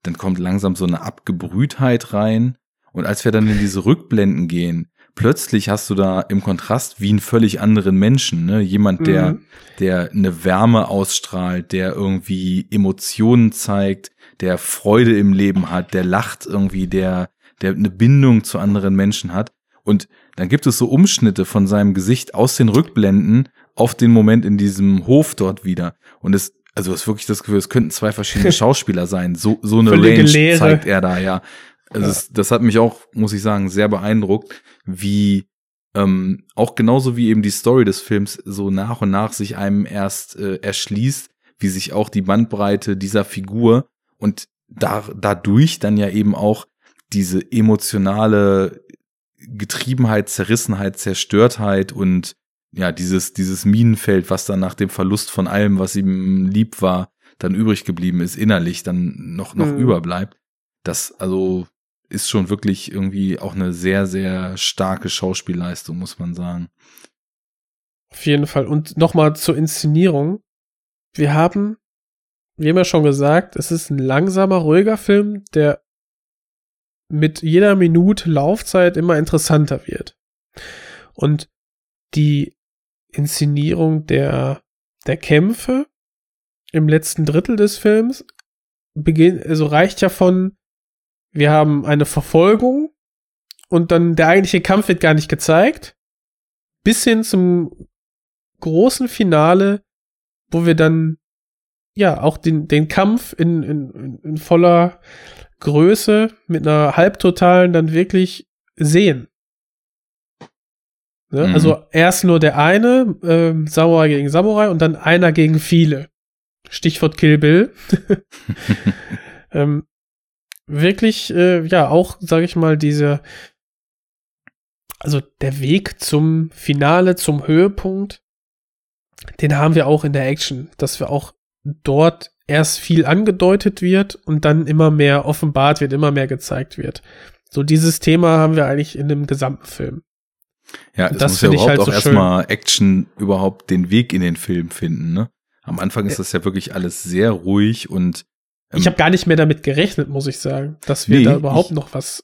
dann kommt langsam so eine Abgebrühtheit rein. Und als wir dann in diese Rückblenden gehen, plötzlich hast du da im Kontrast wie einen völlig anderen Menschen, ne? Jemand, der, Mhm. der eine Wärme ausstrahlt, der irgendwie Emotionen zeigt, der Freude im Leben hat, der lacht irgendwie, der, der eine Bindung zu anderen Menschen hat. Und dann gibt es so Umschnitte von seinem Gesicht aus den Rückblenden auf den Moment in diesem Hof dort wieder. Und es, also es ist wirklich das Gefühl, es könnten zwei verschiedene (laughs) Schauspieler sein. So, so eine Völlige Range Leere. zeigt er da, ja. Also Ja. Es, das hat mich auch, muss ich sagen, sehr beeindruckt, wie ähm, auch genauso wie eben die Story des Films so nach und nach sich einem erst äh, erschließt, wie sich auch die Bandbreite dieser Figur und da, dadurch dann ja eben auch diese emotionale Getriebenheit, Zerrissenheit, Zerstörtheit und ja, dieses, dieses Minenfeld, was dann nach dem Verlust von allem, was ihm lieb war, dann übrig geblieben ist, innerlich dann noch, noch Mhm. überbleibt. Das, also, ist schon wirklich irgendwie auch eine sehr, sehr starke Schauspielleistung, muss man sagen. Auf jeden Fall. Und nochmal zur Inszenierung. Wir haben, wie immer schon gesagt, es ist ein langsamer, ruhiger Film, der mit jeder Minute Laufzeit immer interessanter wird. Und die Inszenierung der, der Kämpfe im letzten Drittel des Films beginnt, also reicht ja von, wir haben eine Verfolgung und dann der eigentliche Kampf wird gar nicht gezeigt, bis hin zum großen Finale, wo wir dann ja auch den, den Kampf in, in, in voller Größe mit einer halbtotalen dann wirklich sehen. Ne? Mhm. Also erst nur der eine, ähm, Samurai gegen Samurai und dann einer gegen viele. Stichwort Kill Bill. (laughs) (laughs) ähm, wirklich, äh, ja, auch, sage ich mal, diese, also der Weg zum Finale, zum Höhepunkt, den haben wir auch in der Action, dass wir auch dort erst viel angedeutet wird und dann immer mehr offenbart wird, immer mehr gezeigt wird. So dieses Thema haben wir eigentlich in dem gesamten Film. Ja, Und es das muss ja überhaupt halt auch so erstmal Action überhaupt den Weg in den Film finden, ne? Am Anfang ist das ja wirklich alles sehr ruhig und ähm, Ich habe gar nicht mehr damit gerechnet, muss ich sagen, dass wir Nee, da überhaupt ich- noch was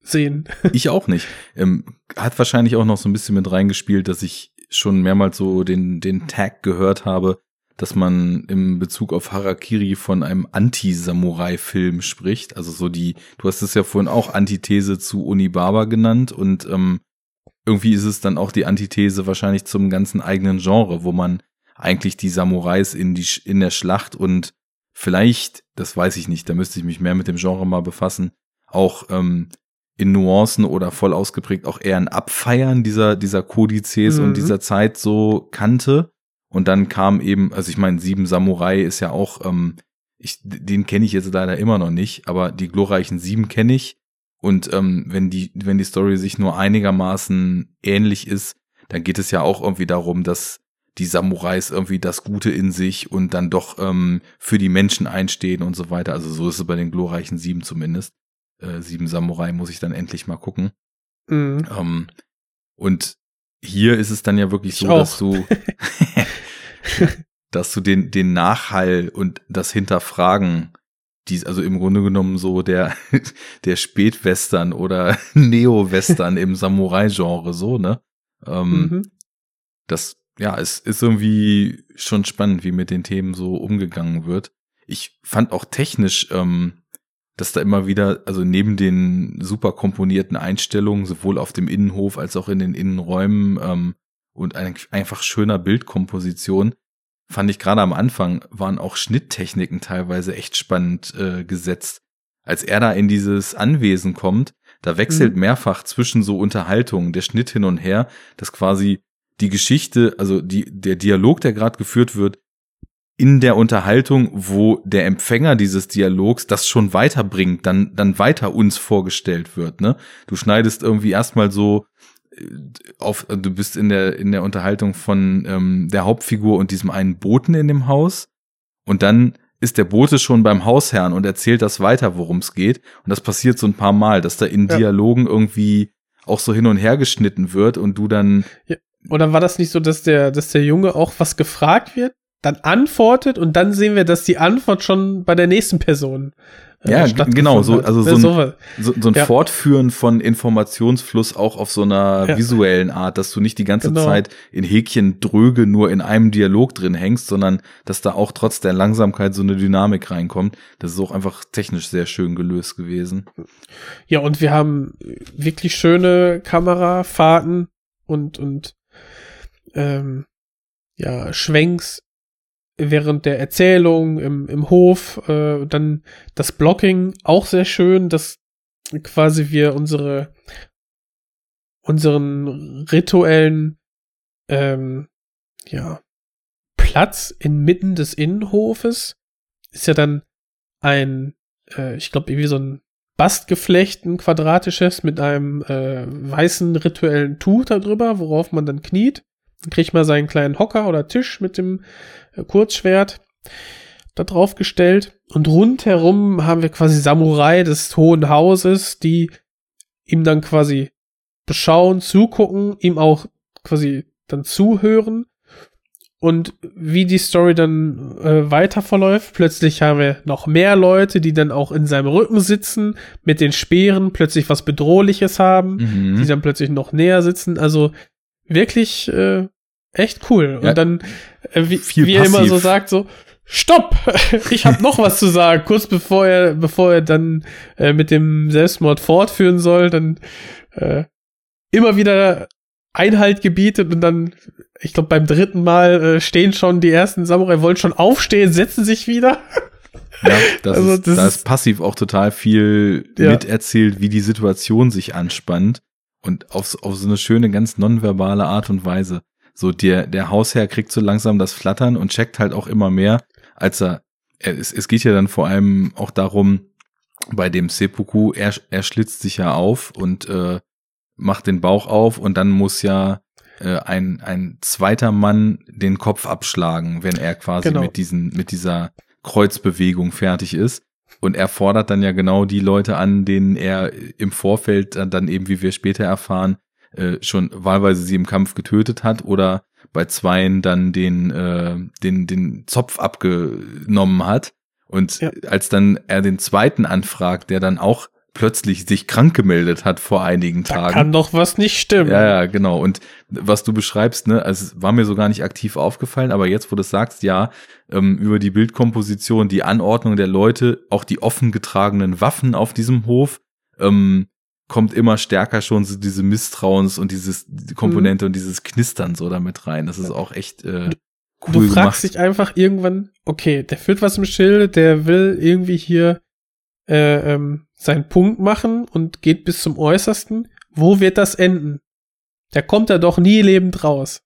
sehen. (laughs) Ich auch nicht. Ähm, hat wahrscheinlich auch noch so ein bisschen mit reingespielt, dass ich schon mehrmals so den, den Tag gehört habe, dass man im Bezug auf Harakiri von einem Anti-Samurai-Film spricht. Also so die, du hast es ja vorhin auch Antithese zu Onibaba genannt und ähm, irgendwie ist es dann auch die Antithese wahrscheinlich zum ganzen eigenen Genre, wo man eigentlich die Samurais in die in der Schlacht und vielleicht, das weiß ich nicht, da müsste ich mich mehr mit dem Genre mal befassen, auch ähm, in Nuancen oder voll ausgeprägt auch eher ein Abfeiern dieser, dieser Kodizes Mhm. und dieser Zeit so kannte. Und dann kam eben, also ich meine, Sieben Samurai ist ja auch, ähm, ich, den kenne ich jetzt leider immer noch nicht, aber die glorreichen Sieben kenne ich. Und ähm, wenn die, wenn die Story sich nur einigermaßen ähnlich ist, dann geht es ja auch irgendwie darum, dass die Samurais irgendwie das Gute in sich und dann doch ähm, für die Menschen einstehen und so weiter. Also so ist es bei den glorreichen Sieben zumindest. Äh, Sieben Samurai muss ich dann endlich mal gucken. Mhm. Ähm, und hier ist es dann ja wirklich Ich so, auch. dass du, (laughs) (laughs) dass du den, den Nachhall und das Hinterfragen, dies, also im Grunde genommen so der, (laughs) der Spätwestern oder (laughs) Neo-Western im Samurai-Genre, so, ne? Ähm, Mhm. das, ja, es ist irgendwie schon spannend, wie mit den Themen so umgegangen wird. Ich fand auch technisch, ähm, dass da immer wieder, also neben den super komponierten Einstellungen, sowohl auf dem Innenhof als auch in den Innenräumen ähm, und ein, einfach schöner Bildkomposition, fand ich gerade am Anfang, waren auch Schnitttechniken teilweise echt spannend äh, gesetzt. Als er da in dieses Anwesen kommt, da wechselt Mhm. mehrfach zwischen so Unterhaltungen, der Schnitt hin und her, dass quasi die Geschichte, also die, der Dialog, der gerade geführt wird, in der Unterhaltung, wo der Empfänger dieses Dialogs das schon weiterbringt, dann, dann weiter uns vorgestellt wird, ne? Du schneidest irgendwie erstmal so auf, du bist in der, in der Unterhaltung von ähm, der Hauptfigur und diesem einen Boten in dem Haus und dann ist der Bote schon beim Hausherrn und erzählt das weiter, worum es geht. Und das passiert so ein paar Mal, dass da in Ja. Dialogen irgendwie auch so hin und her geschnitten wird und du dann Oder war das nicht so, dass der, dass der Junge auch was gefragt wird, dann antwortet und dann sehen wir, dass die Antwort schon bei der nächsten Person äh, Ja, genau, so, also so ein, so, so ein Ja. Fortführen von Informationsfluss auch auf so einer Ja. visuellen Art, dass du nicht die ganze Genau. Zeit in Häkchen dröge nur in einem Dialog drin hängst, sondern dass da auch trotz der Langsamkeit so eine Dynamik reinkommt. Das ist auch einfach technisch sehr schön gelöst gewesen. Ja, und wir haben wirklich schöne Kamerafahrten und, und ähm, ja, Schwenks während der Erzählung im, im Hof, äh, dann das Blocking auch sehr schön, dass quasi wir unsere unseren rituellen ähm, ja, Platz inmitten des Innenhofes ist ja dann ein, äh, ich glaube, irgendwie so ein Bastgeflecht, ein quadratisches mit einem äh, weißen rituellen Tuch darüber, worauf man dann kniet. Kriegt man seinen kleinen Hocker oder Tisch mit dem äh, Kurzschwert da drauf gestellt. Und rundherum haben wir quasi Samurai des Hohen Hauses, die ihm dann quasi beschauen, zugucken, ihm auch quasi dann zuhören und wie die Story dann äh, weiter verläuft. Plötzlich haben wir noch mehr Leute, die dann auch in seinem Rücken sitzen, mit den Speeren plötzlich was Bedrohliches haben, Mhm. die dann plötzlich noch näher sitzen. Also wirklich äh, echt cool. Ja. Und dann, äh, wie, wie er immer so sagt, so, Stopp! (laughs) Ich habe noch was zu sagen. Kurz bevor er, bevor er dann äh, mit dem Selbstmord fortführen soll, dann äh, immer wieder Einhalt gebietet und dann, ich glaube, beim dritten Mal äh, stehen schon die ersten Samurai, wollen schon aufstehen, setzen sich wieder. Ja, das (laughs) Also ist, das da ist- ist passiv auch total viel Ja. miterzählt, wie die Situation sich anspannt und auf, so- auf so eine schöne, ganz nonverbale Art und Weise. So der, der Hausherr kriegt so langsam das Flattern und checkt halt auch immer mehr, als er, er es, es geht ja dann vor allem auch darum, bei dem Seppuku, er, er schlitzt sich ja auf und äh, macht den Bauch auf und dann muss ja äh, ein, ein zweiter Mann den Kopf abschlagen, wenn er quasi Genau. mit diesen, mit dieser Kreuzbewegung fertig ist. Und er fordert dann ja genau die Leute an, denen er im Vorfeld dann, eben, wie wir später erfahren, äh, schon wahlweise sie im Kampf getötet hat oder bei zweien dann den, äh, den, den Zopf abgenommen hat. Und Ja. als dann er den zweiten anfragt, der dann auch plötzlich sich krank gemeldet hat vor einigen Da Tagen. kann doch was nicht stimmen. Ja, ja, genau. Und was du beschreibst, ne, also es war mir so gar nicht aktiv aufgefallen, aber jetzt, wo du es sagst, ja, ähm, über die Bildkomposition, die Anordnung der Leute, auch die offen getragenen Waffen auf diesem Hof, ähm, kommt immer stärker schon so diese Misstrauens und dieses die Komponente und dieses Knistern so damit rein. Das ist auch echt äh, cool du fragst gemacht. dich einfach irgendwann, okay, der führt was im Schilde, der will irgendwie hier äh, ähm, seinen Punkt machen und geht bis zum Äußersten. Wo wird das enden? Der kommt da doch nie lebend raus.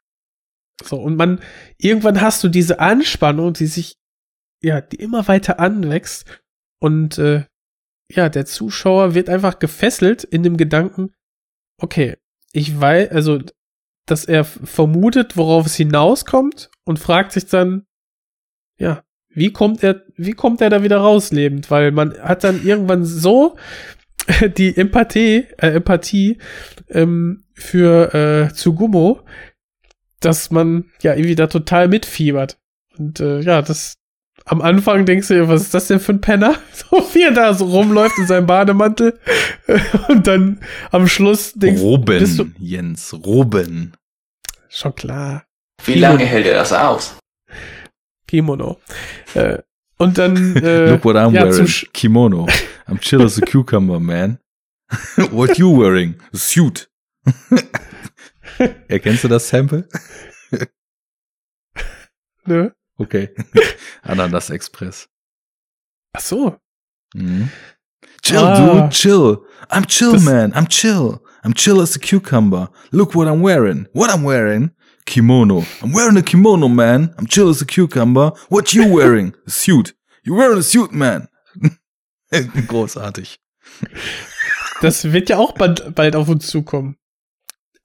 So, und man, irgendwann hast du diese Anspannung, die sich, ja, die immer weiter anwächst. Und äh, ja, der Zuschauer wird einfach gefesselt in dem Gedanken, okay, ich weiß, also, dass er vermutet, worauf es hinauskommt und fragt sich dann, ja, wie kommt er, wie kommt er da wieder raus lebend? Weil man hat dann irgendwann so (laughs) die Empathie, äh, Empathie ähm, für äh, Tsugumo, dass man ja irgendwie da total mitfiebert. Und äh, ja, das am Anfang denkst du dir, was ist das denn für ein Penner? (laughs) So wie er da so rumläuft in seinem Bademantel. (laughs) Und dann am Schluss denkst bist du Roben, Jens, Roben. schon klar. Wie lange hält er das aus? Kimono. Äh, und dann (laughs) äh, Look what I'm ja, wearing. Kimono. I'm chill as a cucumber, man. (laughs) what you wearing? A suit. (laughs) Erkennst du das Sample? ne? Okay. Ananas Express. Ach so. Mhm. Chill, Ah. dude, chill. I'm chill, Das- man. I'm chill. I'm chill as a cucumber. Look what I'm wearing. What I'm wearing? Kimono. I'm wearing a kimono, man. I'm chill as a cucumber. What you wearing? A suit. You wearing a suit, man. (laughs) Großartig. Das wird ja auch bald, bald auf uns zukommen.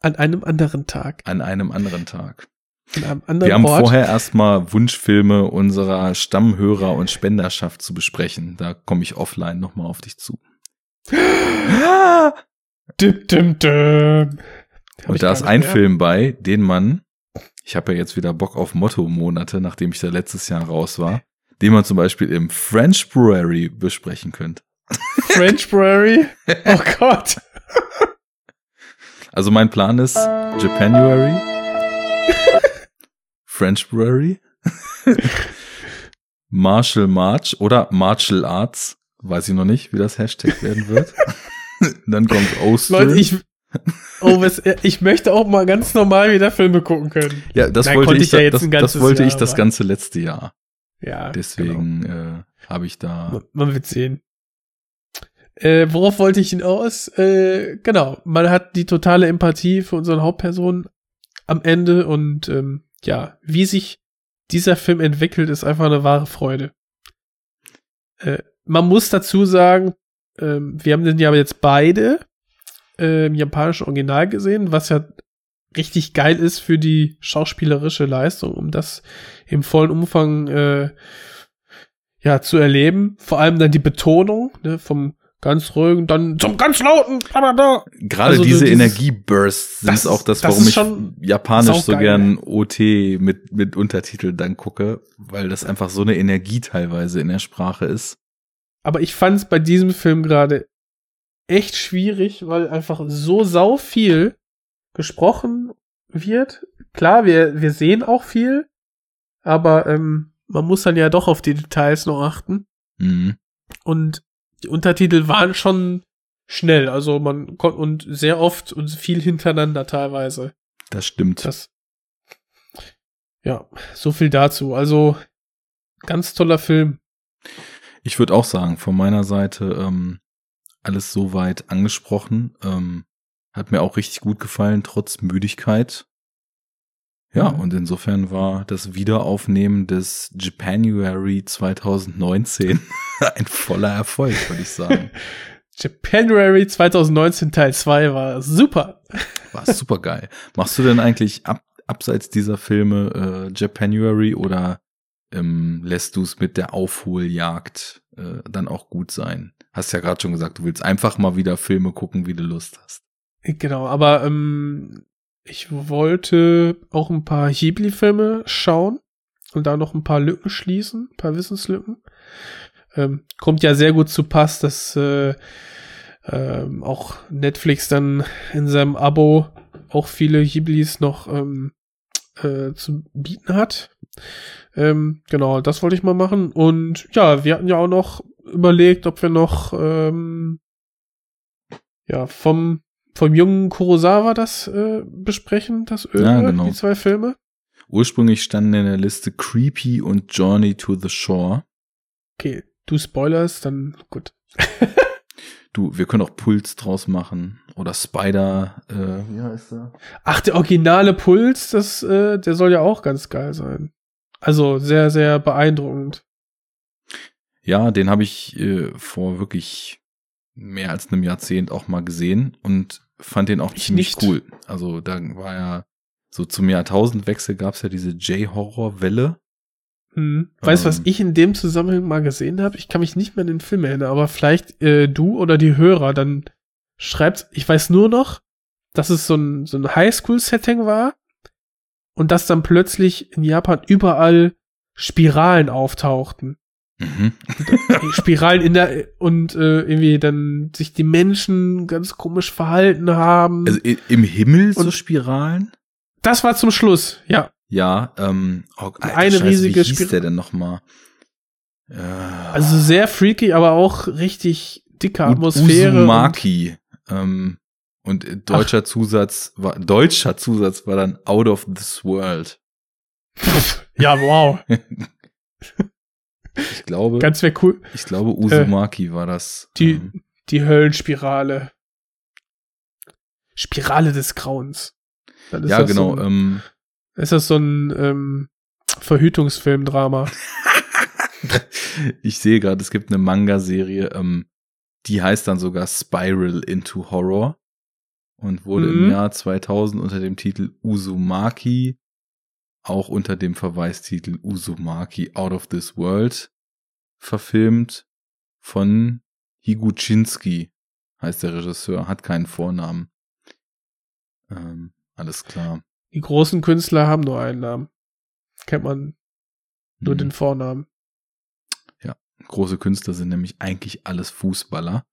An einem anderen Tag. An einem anderen Tag. An einem Wir haben Ort. vorher erstmal Wunschfilme unserer Stammhörer und Spenderschaft zu besprechen. Da komme ich offline nochmal auf dich zu. Dim, dim, dim. Und da ist ein. Film bei, den man, ich habe ja jetzt wieder Bock auf Motto-Monate, nachdem ich da letztes Jahr raus war, den man zum Beispiel im French Brewery besprechen könnte. French Brewery. (laughs) Oh Gott. Also mein Plan ist Japanuary, (laughs) French Brewery, (laughs) Martial March oder Martial Arts, weiß ich noch nicht, wie das Hashtag werden wird. Dann kommt Oster. Leute, ich, oh, was, ich möchte auch mal ganz normal wieder Filme gucken können. ja, das Nein, wollte ich, ich ja das, das wollte ich Jahr, das aber- ganze letzte Jahr. Ja. Deswegen äh, habe ich da Man, wird sehen. Äh, worauf wollte ich hinaus? Äh, genau, man hat die totale Empathie für unseren Hauptpersonen am Ende und ähm, ja, wie sich dieser Film entwickelt, ist einfach eine wahre Freude. Äh, man muss dazu sagen, ähm, wir haben den ja jetzt beide äh, im japanischen Original gesehen, was ja richtig geil ist für die schauspielerische Leistung, um das im vollen Umfang äh, ja, zu erleben. Vor allem dann die Betonung ne, vom ganz ruhig und dann zum ganz lauten. Blablabla. Gerade Also diese Energiebursts sind Das- auch das, das warum ist ich japanisch so gern OT mit, mit Untertitel dann gucke, weil das einfach so eine Energie teilweise in der Sprache ist. Aber ich fand es bei diesem Film gerade echt schwierig, weil einfach so sau viel gesprochen wird. Klar, wir, wir sehen auch viel, aber ähm, man muss dann ja doch auf die Details noch achten. Mhm. Und die Untertitel waren schon schnell, also man konnte und sehr oft und viel hintereinander teilweise. Das stimmt. Das ja, so viel dazu. Also ganz toller Film. Ich würde auch sagen, von meiner Seite ähm, alles soweit angesprochen. Ähm, hat mir auch richtig gut gefallen, trotz Müdigkeit. Ja, Mhm. und insofern war das Wiederaufnehmen des Japanuary 2019 (laughs) ein voller Erfolg, würde ich sagen. (laughs) Japanuary 2019 Teil 2 war super. War super geil. Machst du denn eigentlich ab, abseits dieser Filme äh, Japanuary oder ähm, lässt du es mit der Aufholjagd äh, dann auch gut sein? Hast ja gerade schon gesagt, du willst einfach mal wieder Filme gucken, wie du Lust hast. Genau, aber ähm, ich wollte auch ein paar Ghibli-Filme schauen und da noch ein paar Lücken schließen, ein paar Wissenslücken. Ähm, kommt ja sehr gut zu Pass, dass äh, ähm, auch Netflix dann in seinem Abo auch viele Ghiblis noch ähm, äh, zu bieten hat. Ähm, genau, das wollte ich mal machen. Und ja, wir hatten ja auch noch überlegt, ob wir noch ähm, ja vom vom jungen Kurosawa das äh, besprechen, das Öl, Ja, genau. die zwei Filme. Ursprünglich standen in der Liste Creepy und Journey to the Shore. Okay, du spoilers, dann gut. (laughs) Du, wir können auch Puls draus machen oder Spider. Äh, wie heißt er? Ach, der originale Puls, das, äh, der soll ja auch ganz geil sein. Also sehr, sehr beeindruckend. Ja, den habe ich äh, vor wirklich mehr als einem Jahrzehnt auch mal gesehen und fand den auch Ich ziemlich nicht. cool. Also da war ja so zum Jahrtausendwechsel gab es ja diese J-Horror-Welle. Hm. Weißt du, was Ähm. ich in dem Zusammenhang mal gesehen habe? Ich kann mich nicht mehr an den Film erinnern, aber vielleicht äh, du oder die Hörer dann schreibt, ich weiß nur noch, dass es so ein, so ein Highschool-Setting war und dass dann plötzlich in Japan überall Spiralen auftauchten. Mhm. (laughs) Spiralen in der und äh, irgendwie dann sich die Menschen ganz komisch verhalten haben. Also im Himmel so Und- Spiralen? das war zum Schluss, ja. Ja, ähm, oh, Alter, Eine Scheiße, riesige wie hieß Spir- der denn nochmal? Äh, Also sehr freaky, aber auch richtig dicke Atmosphäre. Uzumaki. Ähm, und äh, deutscher Zusatz war, deutscher Zusatz war dann Out of this World. Ja, wow. (laughs) Ich glaube, Ganz wäre cool. ich glaube, Uzumaki war das. Die, ähm, die Höllenspirale. Spirale des Grauens. Ja, genau. So ein, ähm, ist das so ein ähm, Verhütungsfilmdrama? (laughs) ich sehe gerade, es gibt eine Manga-Serie, ähm, die heißt dann sogar Spiral into Horror und wurde Mhm. im Jahr 2000 unter dem Titel Uzumaki, auch unter dem Verweistitel Uzumaki Out of This World verfilmt von Higuchinsky, heißt der Regisseur, hat keinen Vornamen. Ähm, alles klar. Die großen Künstler haben nur einen Namen. Kennt man nur Mhm. den Vornamen. große Künstler sind nämlich eigentlich alles Fußballer.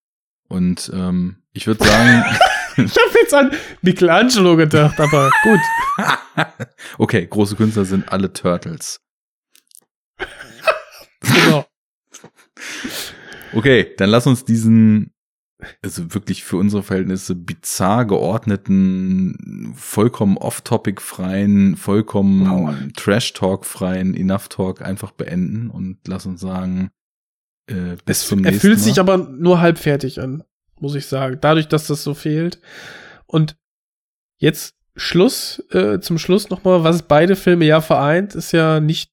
Und ähm, ich würde sagen, (laughs) Ich habe jetzt an Michelangelo gedacht, aber gut. (laughs) okay, große Künstler sind alle Turtles. Genau. Okay, dann lass uns diesen, also wirklich für unsere Verhältnisse bizarr geordneten, vollkommen off-topic freien, vollkommen Wow. Trash-Talk freien Enough Talk einfach beenden und lass uns sagen, äh, bis Es, zum er nächsten fühlt Mal. sich aber nur halb fertig an, muss ich sagen. Dadurch, dass das so fehlt. Und jetzt Schluss, äh, zum Schluss nochmal, was beide Filme ja vereint, ist ja nicht,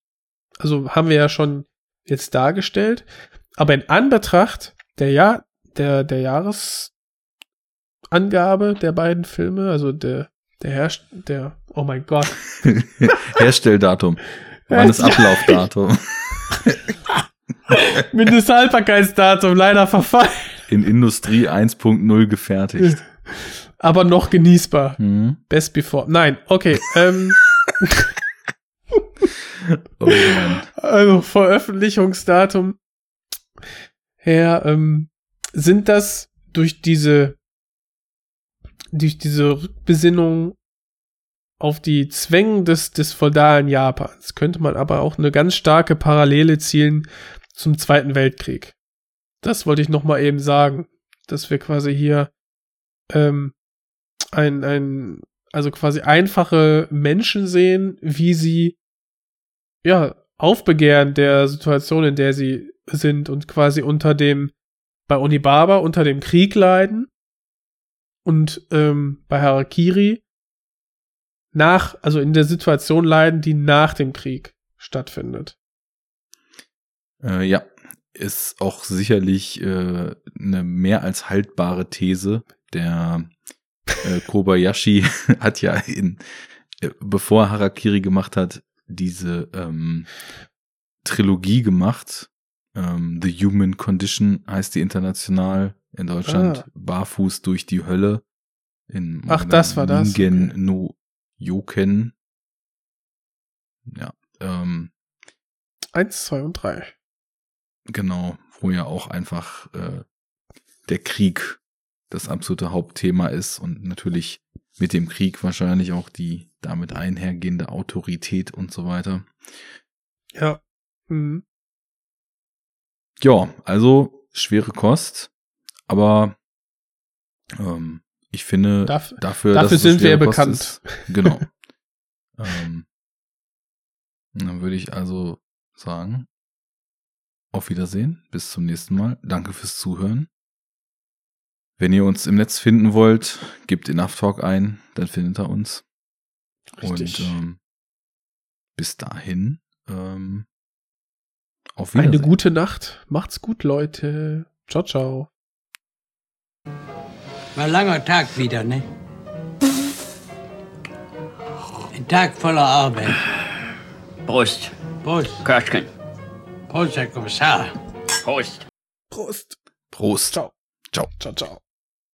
also haben wir ja schon jetzt dargestellt. Aber in Anbetracht der Jahr, der, der Jahresangabe der beiden Filme, also der, der Herrscht, der, oh mein Gott. (laughs) Herstelldatum. Wann ist Ablaufdatum? (laughs) Mindesthaltbarkeitsdatum leider verfallen. In Industrie 1.0 gefertigt. (laughs) Aber noch genießbar. Mhm. Best before. Nein, okay. ähm, (laughs) Oh also Veröffentlichungsdatum her, ähm, sind das durch diese durch diese Rückbesinnung auf die Zwänge des, des feudalen Japans könnte man aber auch eine ganz starke Parallele zielen zum Zweiten Weltkrieg. Das wollte ich noch mal eben sagen, dass wir quasi hier ähm, ein, ein, also quasi einfache Menschen sehen, wie sie ja aufbegehren der Situation, in der sie sind und quasi unter dem bei Onibaba unter dem Krieg leiden und ähm, bei Harakiri nach, also in der Situation leiden, die nach dem Krieg stattfindet. Äh, ja, ist auch sicherlich äh, eine mehr als haltbare These. Der äh, Kobayashi (laughs) hat ja in, äh, bevor er Harakiri gemacht hat, diese ähm, Trilogie gemacht. Ähm, The Human Condition heißt die international in Deutschland. Ah. Barfuß durch die Hölle. In Ach, das war das, Ningen okay. no Yoken. Ja, ähm, Eins, zwei und drei. Genau, wo ja auch einfach äh, der Krieg das absolute Hauptthema ist und natürlich mit dem Krieg wahrscheinlich auch die damit einhergehende Autorität und so weiter. Ja. Mhm. Ja, also schwere Kost, aber ähm, ich finde Daf- dafür, dafür sind wir Kost bekannt. Ist, genau. (laughs) ähm, dann würde ich also sagen, auf Wiedersehen, bis zum nächsten Mal. Danke fürs Zuhören. Wenn ihr uns im Netz finden wollt, gebt Enough Talk ein, dann findet ihr uns. Richtig. Und ähm, bis dahin, ähm, auf Eine Wiedersehen. gute Nacht. Macht's gut, Leute. Ciao, ciao. War ein langer Tag wieder, ne? Ein Tag voller Arbeit. Prost. Prost. Köstchen. Prost, Herr Kommissar. Prost. Prost. Prost. Ciao. Ciao. Ciao, ciao.